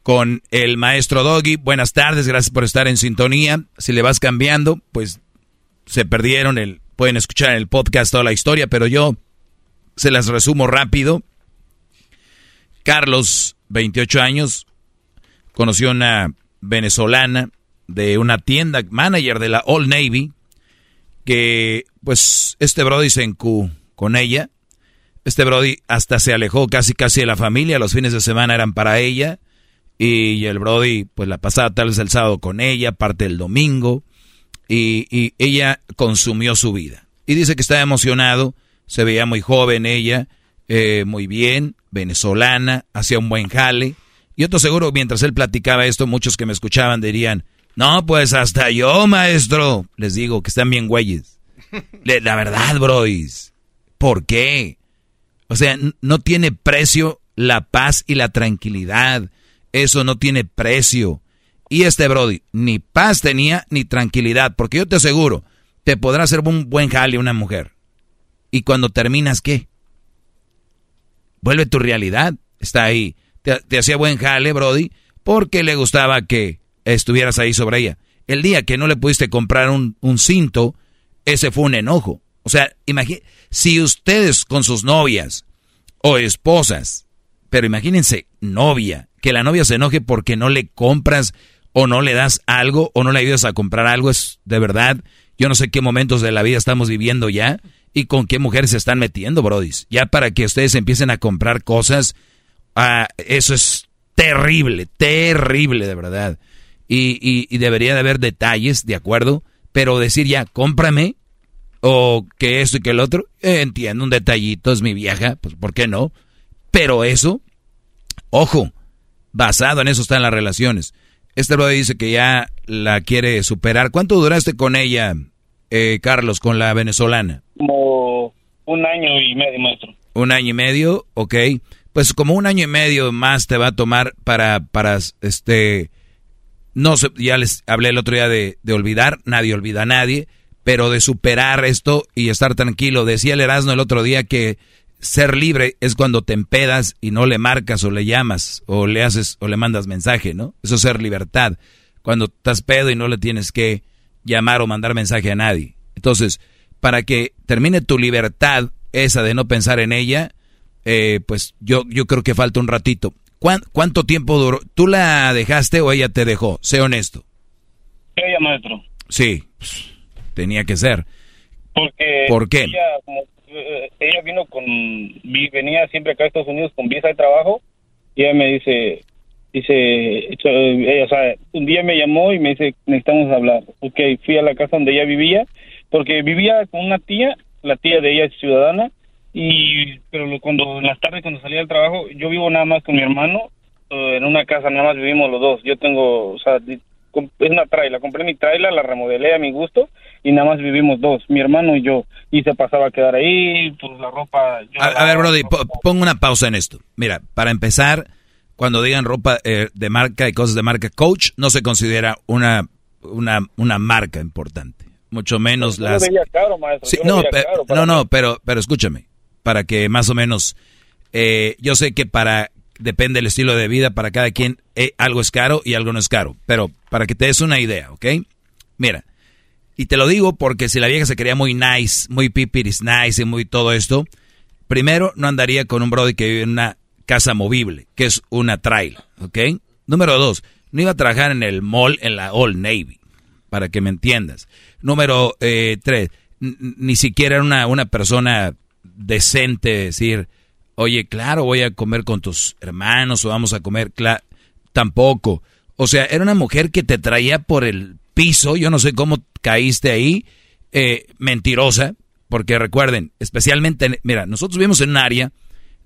con el maestro Doggy. Buenas tardes, gracias por estar en sintonía. Si le vas cambiando, pues se perdieron el, pueden escuchar en el podcast toda la historia, pero yo se las resumo rápido. Carlos, 28 años, conoció una venezolana de una tienda, manager de la Old Navy, que pues este Brody se encu con ella. Este Brody hasta se alejó casi casi de la familia, los fines de semana eran para ella. Y el Brody pues la pasaba tal vez el sábado con ella, parte del domingo. Y, y ella consumió su vida. Y dice que estaba emocionado, se veía muy joven ella, eh, muy bien, venezolana, hacía un buen jale. Y otro seguro, mientras él platicaba esto, muchos que me escuchaban dirían, no, pues hasta yo, maestro. Les digo que están bien güeyes. La verdad, bros. ¿Por qué? O sea, no tiene precio la paz y la tranquilidad. Eso no tiene precio. Y este Brody ni paz tenía ni tranquilidad, porque yo te aseguro, te podrá hacer un buen jale una mujer. Y cuando terminas, ¿qué? Vuelve tu realidad. Está ahí. Te, hacía buen jale, Brody, porque le gustaba que estuvieras ahí sobre ella. El día que no le pudiste comprar un, un cinto, ese fue un enojo. O sea, imagínate, si ustedes con sus novias o esposas, pero imagínense, novia, que la novia se enoje porque no le compras o no le das algo o no le ayudas a comprar algo, es de verdad, yo no sé qué momentos de la vida estamos viviendo ya y con qué mujeres se están metiendo, brodis. Ya para que ustedes empiecen a comprar cosas, ah, eso es terrible, terrible de verdad. Y, y, y debería de haber detalles, ¿de acuerdo? Pero decir ya, cómprame, o que esto y que el otro, eh, entiendo, un detallito, es mi vieja, pues ¿por qué no? Pero eso, ojo, basado en eso están las relaciones. Este brother dice que ya la quiere superar. ¿Cuánto duraste con ella, eh, Carlos, con la venezolana? Como un año y medio, maestro. Un año y medio, ok. Pues como un año y medio más te va a tomar para, para este, no se, ya les hablé el otro día de, de olvidar, nadie olvida a nadie, pero de superar esto y estar tranquilo. Decía el Erasmo el otro día que ser libre es cuando te empedas y no le marcas o le llamas o le haces o le mandas mensaje, ¿no? Eso es ser libertad. Cuando estás pedo y no le tienes que llamar o mandar mensaje a nadie. Entonces, para que termine tu libertad, esa de no pensar en ella, eh, pues yo, yo creo que falta un ratito. ¿Cuánto tiempo duró? ¿Tú la dejaste o ella te dejó? Sé honesto. Ella, maestro. Sí, pues, tenía que ser. Porque ¿Por qué? Ella, como, eh, ella vino con, venía siempre acá a Estados Unidos con visa de trabajo y ella me dice, dice, eh, o sea, un día me llamó y me dice, necesitamos hablar. Ok, fui a la casa donde ella vivía, porque vivía con una tía, la tía de ella es ciudadana, y pero cuando en las tardes cuando salía del trabajo, yo vivo nada más con mi hermano, en una casa nada más vivimos los dos. Yo tengo, o sea, es una traila, compré mi traila, la remodelé a mi gusto y nada más vivimos dos, mi hermano y yo. Y se pasaba a quedar ahí, pues la ropa... yo A, la- a ver, Brody, po- pongo una pausa en esto. Mira, para empezar, cuando digan ropa eh, de marca y cosas de marca, Coach no se considera una, una, una marca importante. Mucho menos las... caro, Sí, no, pe- caro no, no, pero, pero escúchame, para que más o menos, eh, yo sé que para, depende del estilo de vida, para cada quien eh, algo es caro y algo no es caro, pero para que te des una idea, ¿ok? Mira, y te lo digo porque si la vieja se quería muy nice, muy pipiris nice y muy todo esto, primero no andaría con un brody que vive en una casa movible, que es una trail, ¿ok? Número dos, no iba a trabajar en el mall en la Old Navy, para que me entiendas. Número eh, tres, ni siquiera era una, una persona decente decir, oye, claro, voy a comer con tus hermanos o vamos a comer, tampoco. O sea, era una mujer que te traía por el piso, yo no sé cómo caíste ahí, eh, mentirosa, porque recuerden, especialmente, en- mira, nosotros vivimos en un área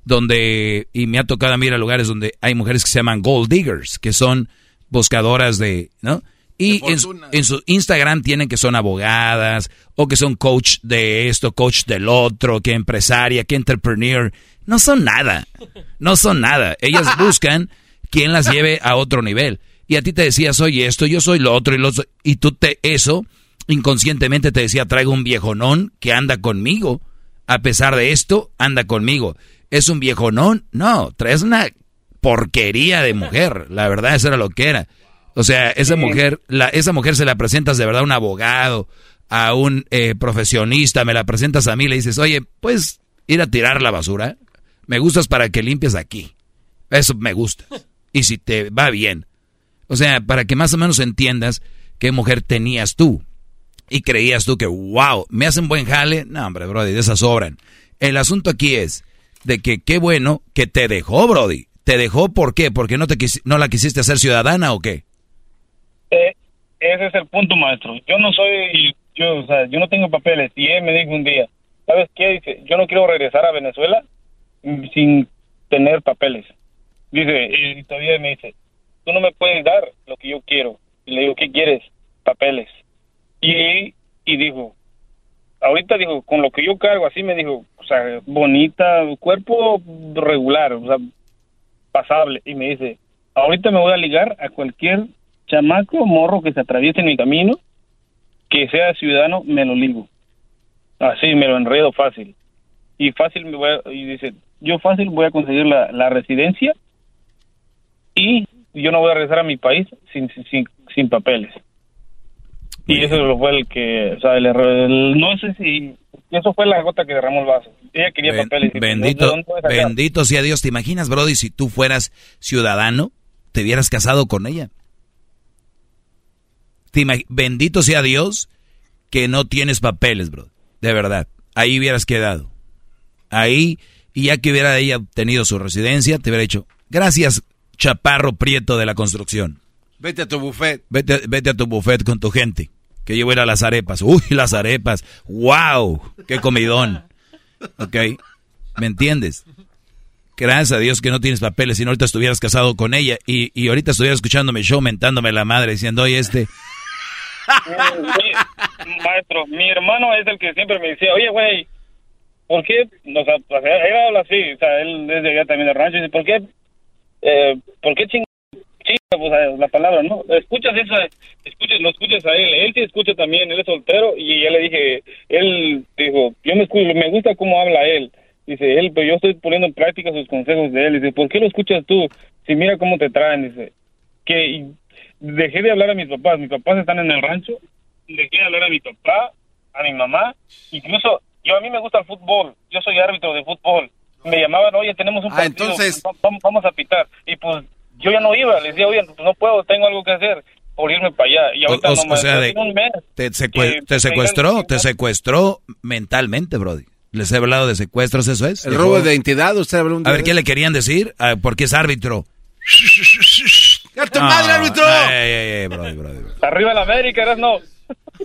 donde, y me ha tocado a mí ir a lugares donde hay mujeres que se llaman gold diggers, que son buscadoras de, ¿no? Y en en su Instagram tienen que son abogadas, o que son coach de esto, coach del otro, que empresaria, que entrepreneur. No son nada, no son nada. Ellas buscan quien las lleve a otro nivel. Y a ti te decía, soy esto, yo soy lo otro, y, lo otro, y tú te, eso, inconscientemente te decía, traigo un viejonón que anda conmigo. A pesar de esto, anda conmigo. ¿Es un viejonón? No, traes una porquería de mujer. La verdad, eso era lo que era. O sea, esa mujer, la, esa mujer se la presentas de verdad a un abogado, a un eh, profesionista, me la presentas a mí, le dices, oye, puedes ir a tirar la basura. Me gustas para que limpies aquí. Eso me gusta. Y si te va bien. O sea, para que más o menos entiendas qué mujer tenías tú. Y creías tú que, wow, me hacen buen jale. No, hombre, Brody, de esas sobran. El asunto aquí es de que qué bueno que te dejó, Brody. ¿Te dejó por qué? ¿Porque no, te no la quisiste hacer ciudadana o qué? Eh, ese es el punto, maestro. Yo no soy, yo, o sea, yo no tengo papeles. Y él me dijo un día, ¿sabes qué? Dice, yo no quiero regresar a Venezuela sin tener papeles. Dice, y todavía me dice, tú no me puedes dar lo que yo quiero. Y le digo, ¿qué quieres? Papeles. Y, y dijo, ahorita dijo, con lo que yo cargo, así me dijo, o sea, bonita, cuerpo regular, o sea, pasable. Y me dice, ahorita me voy a ligar a cualquier chamaco morro que se atraviese en mi camino, que sea ciudadano, me lo ligo. Así me lo enredo fácil. Y fácil me voy a- y dice, yo fácil voy a conseguir la, la residencia y yo no voy a regresar a mi país sin, sin, sin, papeles. Y eso fue el que, o sea, el error, el- no sé si, eso fue la gota que derramó el vaso. Ella quería Ben- papeles. y dice, ¿de bendito, bendito sea Dios. ¿Te imaginas, Brody, si tú fueras ciudadano, te hubieras casado con ella? Te bendito sea Dios que no tienes papeles, bro. De verdad. Ahí hubieras quedado. Ahí, y ya que hubiera ella tenido su residencia, te hubiera dicho, gracias, chaparro prieto de la construcción. Vete a tu buffet. Vete, vete a tu buffet con tu gente. Que yo voy a ir a las arepas. Uy, las arepas. ¡Wow! ¡Qué comidón! ¿Ok? ¿Me entiendes? Gracias a Dios que no tienes papeles, si no ahorita estuvieras casado con ella y, y ahorita estuvieras escuchando mi show mentándome la madre diciendo, oye, este... Mi- maestro, mi hermano es el que siempre me decía, oye, güey, ¿por qué? O sea, él habla así, o sea, él es de allá también del rancho, dice, ¿por qué? Eh, ¿Por qué ching, pues, eh, la palabra, ¿no? Escuchas eso, escuchas, lo escuchas a él, él sí escucha también, él es soltero y ya le dije, él dijo, yo me escucho, me gusta cómo habla él. Dice él, pero yo estoy poniendo en práctica sus consejos de él. Dice, ¿por qué lo escuchas tú? Si mira cómo te traen, dice, que dejé de hablar a mis papás, mis papás están en el rancho, dejé de hablar a mi papá, a mi mamá, incluso yo a mí me gusta el fútbol, yo soy árbitro de fútbol. Me llamaban, oye, tenemos un Ah, partido, entonces- vamos, vamos a pitar. Y pues yo ya no iba, les decía, oye, pues, no puedo, tengo algo que hacer por irme para allá. Y O, ahorita o- no o sea, de- tiene un mes. te, secuestró, te secuestró mentalmente, Brody. Les he hablado de secuestros, eso es. El robo de identidad, usted habló un A ver, ¿qué le querían decir? Ah, porque es árbitro. ¡Ya tu No, madre, árbitro! ey, ey, ey, Brody, Brody. Arriba la América, eras no.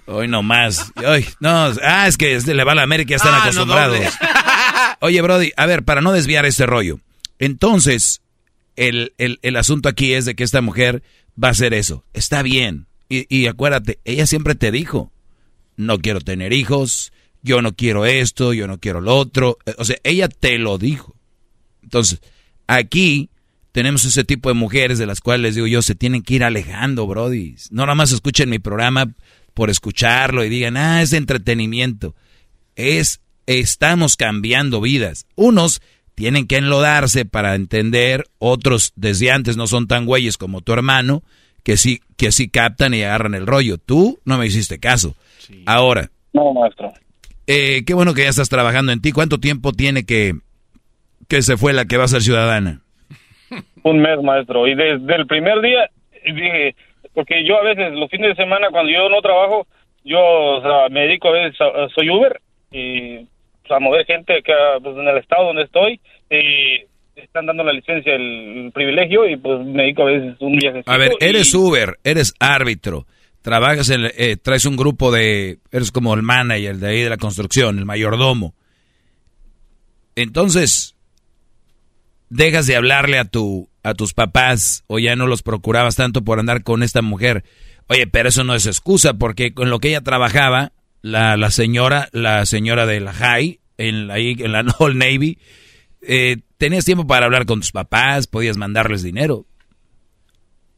Hoy no más. Hoy, no, ah, es que le va a la América, ya están Ah, acostumbrados. Oye, Brody, a ver, para no desviar este rollo. Entonces, el, el, el asunto aquí es de que esta mujer va a hacer eso. Está bien. Y, y acuérdate, ella siempre te dijo, no quiero tener hijos, yo no quiero esto, yo no quiero lo otro. Eh, O sea, ella te lo dijo. Entonces, aquí tenemos ese tipo de mujeres de las cuales les digo yo, se tienen que ir alejando, Brody. No nada más escuchen mi programa por escucharlo y digan, ah, es de entretenimiento. Es, estamos cambiando vidas. Unos tienen que enlodarse para entender, otros desde antes no son tan güeyes como tu hermano, que sí, que sí captan y agarran el rollo. Tú no me hiciste caso. Ahora, No, maestro. eh, qué bueno que ya estás trabajando en ti. ¿Cuánto tiempo tiene que, que se fue la que va a ser ciudadana? Un mes, maestro. Y desde el primer día dije, porque yo a veces los fines de semana cuando yo no trabajo, yo o sea, me dedico a veces, a- soy Uber y pues, a mover gente que pues, en el estado donde estoy y están dando la licencia, el, el privilegio y pues me dedico a veces un viaje. A ver, eres Uber, eres árbitro, trabajas en, eh, traes un grupo de, eres como el manager de ahí de la construcción, el mayordomo. Entonces, dejas de hablarle a tu, a tus papás o ya no los procurabas tanto por andar con esta mujer. Oye, pero eso no es excusa porque con lo que ella trabajaba, la, la señora, la señora de la High, en, ahí en la Old Navy, eh, tenías tiempo para hablar con tus papás, podías mandarles dinero.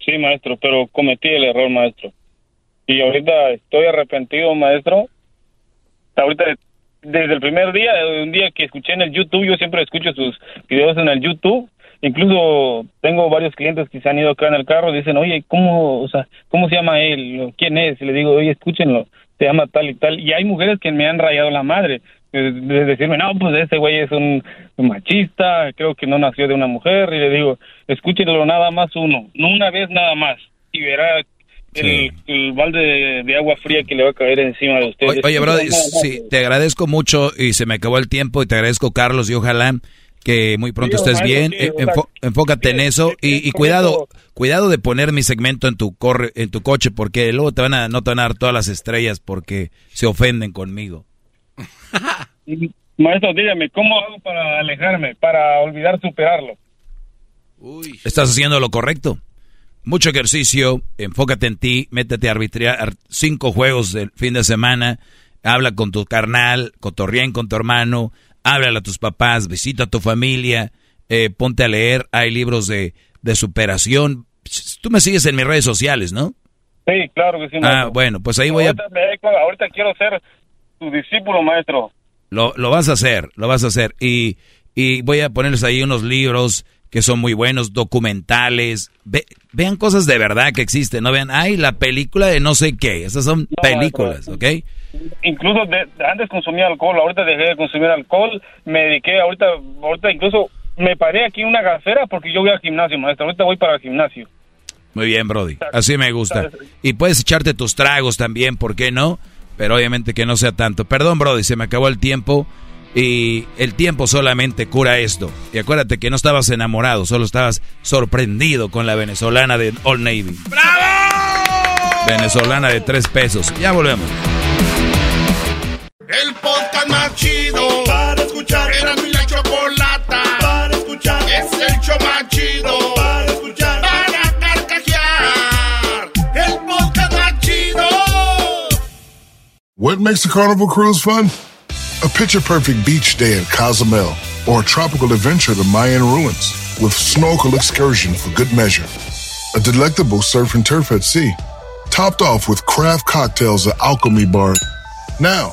Sí, maestro, pero cometí el error, maestro. Y ahorita estoy arrepentido, maestro. Ahorita, desde el primer día, un día que escuché en el YouTube, yo siempre escucho sus videos en el YouTube. Incluso tengo varios clientes que se han ido acá en el carro y dicen, oye, ¿cómo, o sea, ¿cómo se llama él? ¿Quién es? Y le digo, oye, escúchenlo, se llama tal y tal. Y hay mujeres que me han rayado la madre. De, de decirme, no, pues ese güey es un machista, creo que no nació de una mujer. Y le digo, escúchenlo nada más uno, no una vez nada más. Y verá el, el balde de, de agua fría que le va a caer encima de ustedes. Oye, oye, Brody, sí, te agradezco mucho y se me acabó el tiempo y te agradezco, Carlos, y ojalá que muy pronto Sí, estés maestro, bien. sí, Eh, o sea, enfo- enfócate en eso y, y cuidado, cuidado de poner mi segmento en tu corre, en tu coche porque luego te van a no te van a dar todas las estrellas porque se ofenden conmigo. Maestro, dígame, ¿cómo hago para alejarme, para olvidar superarlo? Estás haciendo lo correcto. Mucho ejercicio, enfócate en ti, métete a arbitrar cinco juegos del fin de semana, habla con tu carnal, cotorreen con tu hermano, háblale a tus papás, visita a tu familia, eh, ponte a leer, hay libros de, de superación. Tú me sigues en mis redes sociales, ¿no? Sí, claro que sí, Ah, maestro. bueno, pues ahí voy a... Ahorita, me dedico- ahorita quiero ser tu discípulo, maestro. Lo, lo vas a hacer, lo vas a hacer. Y, y voy a ponerles ahí unos libros que son muy buenos, documentales. Ve- vean cosas de verdad que existen, no vean, ay, la película de no sé qué. Esas son películas, ¿ok? Incluso de- antes consumía alcohol, ahorita dejé de consumir alcohol, me dediqué, ahorita, ahorita incluso me paré aquí en una gasera porque yo voy al gimnasio, maestro. Ahorita voy para el gimnasio. Muy bien, Brody. Así me gusta. Y puedes echarte tus tragos también, ¿por qué no? Pero obviamente que no sea tanto. Perdón, Brody, se me acabó el tiempo. Y el tiempo solamente cura esto. Y acuérdate que no estabas enamorado, solo estabas sorprendido con la venezolana de Old Navy. ¡Bravo! Venezolana de tres pesos. Ya volvemos. El podcast más chido para escuchar. Era mi la chocolata para escuchar. Es el show más chido para escuchar. Para carcajear. El podcast más chido. What makes the carnival cruise fun? A picture perfect beach day in Cozumel or a tropical adventure to Mayan ruins with snorkel excursion for good measure. a delectable surf and turf at sea, topped off with craft cocktails at Alchemy Bar. Now,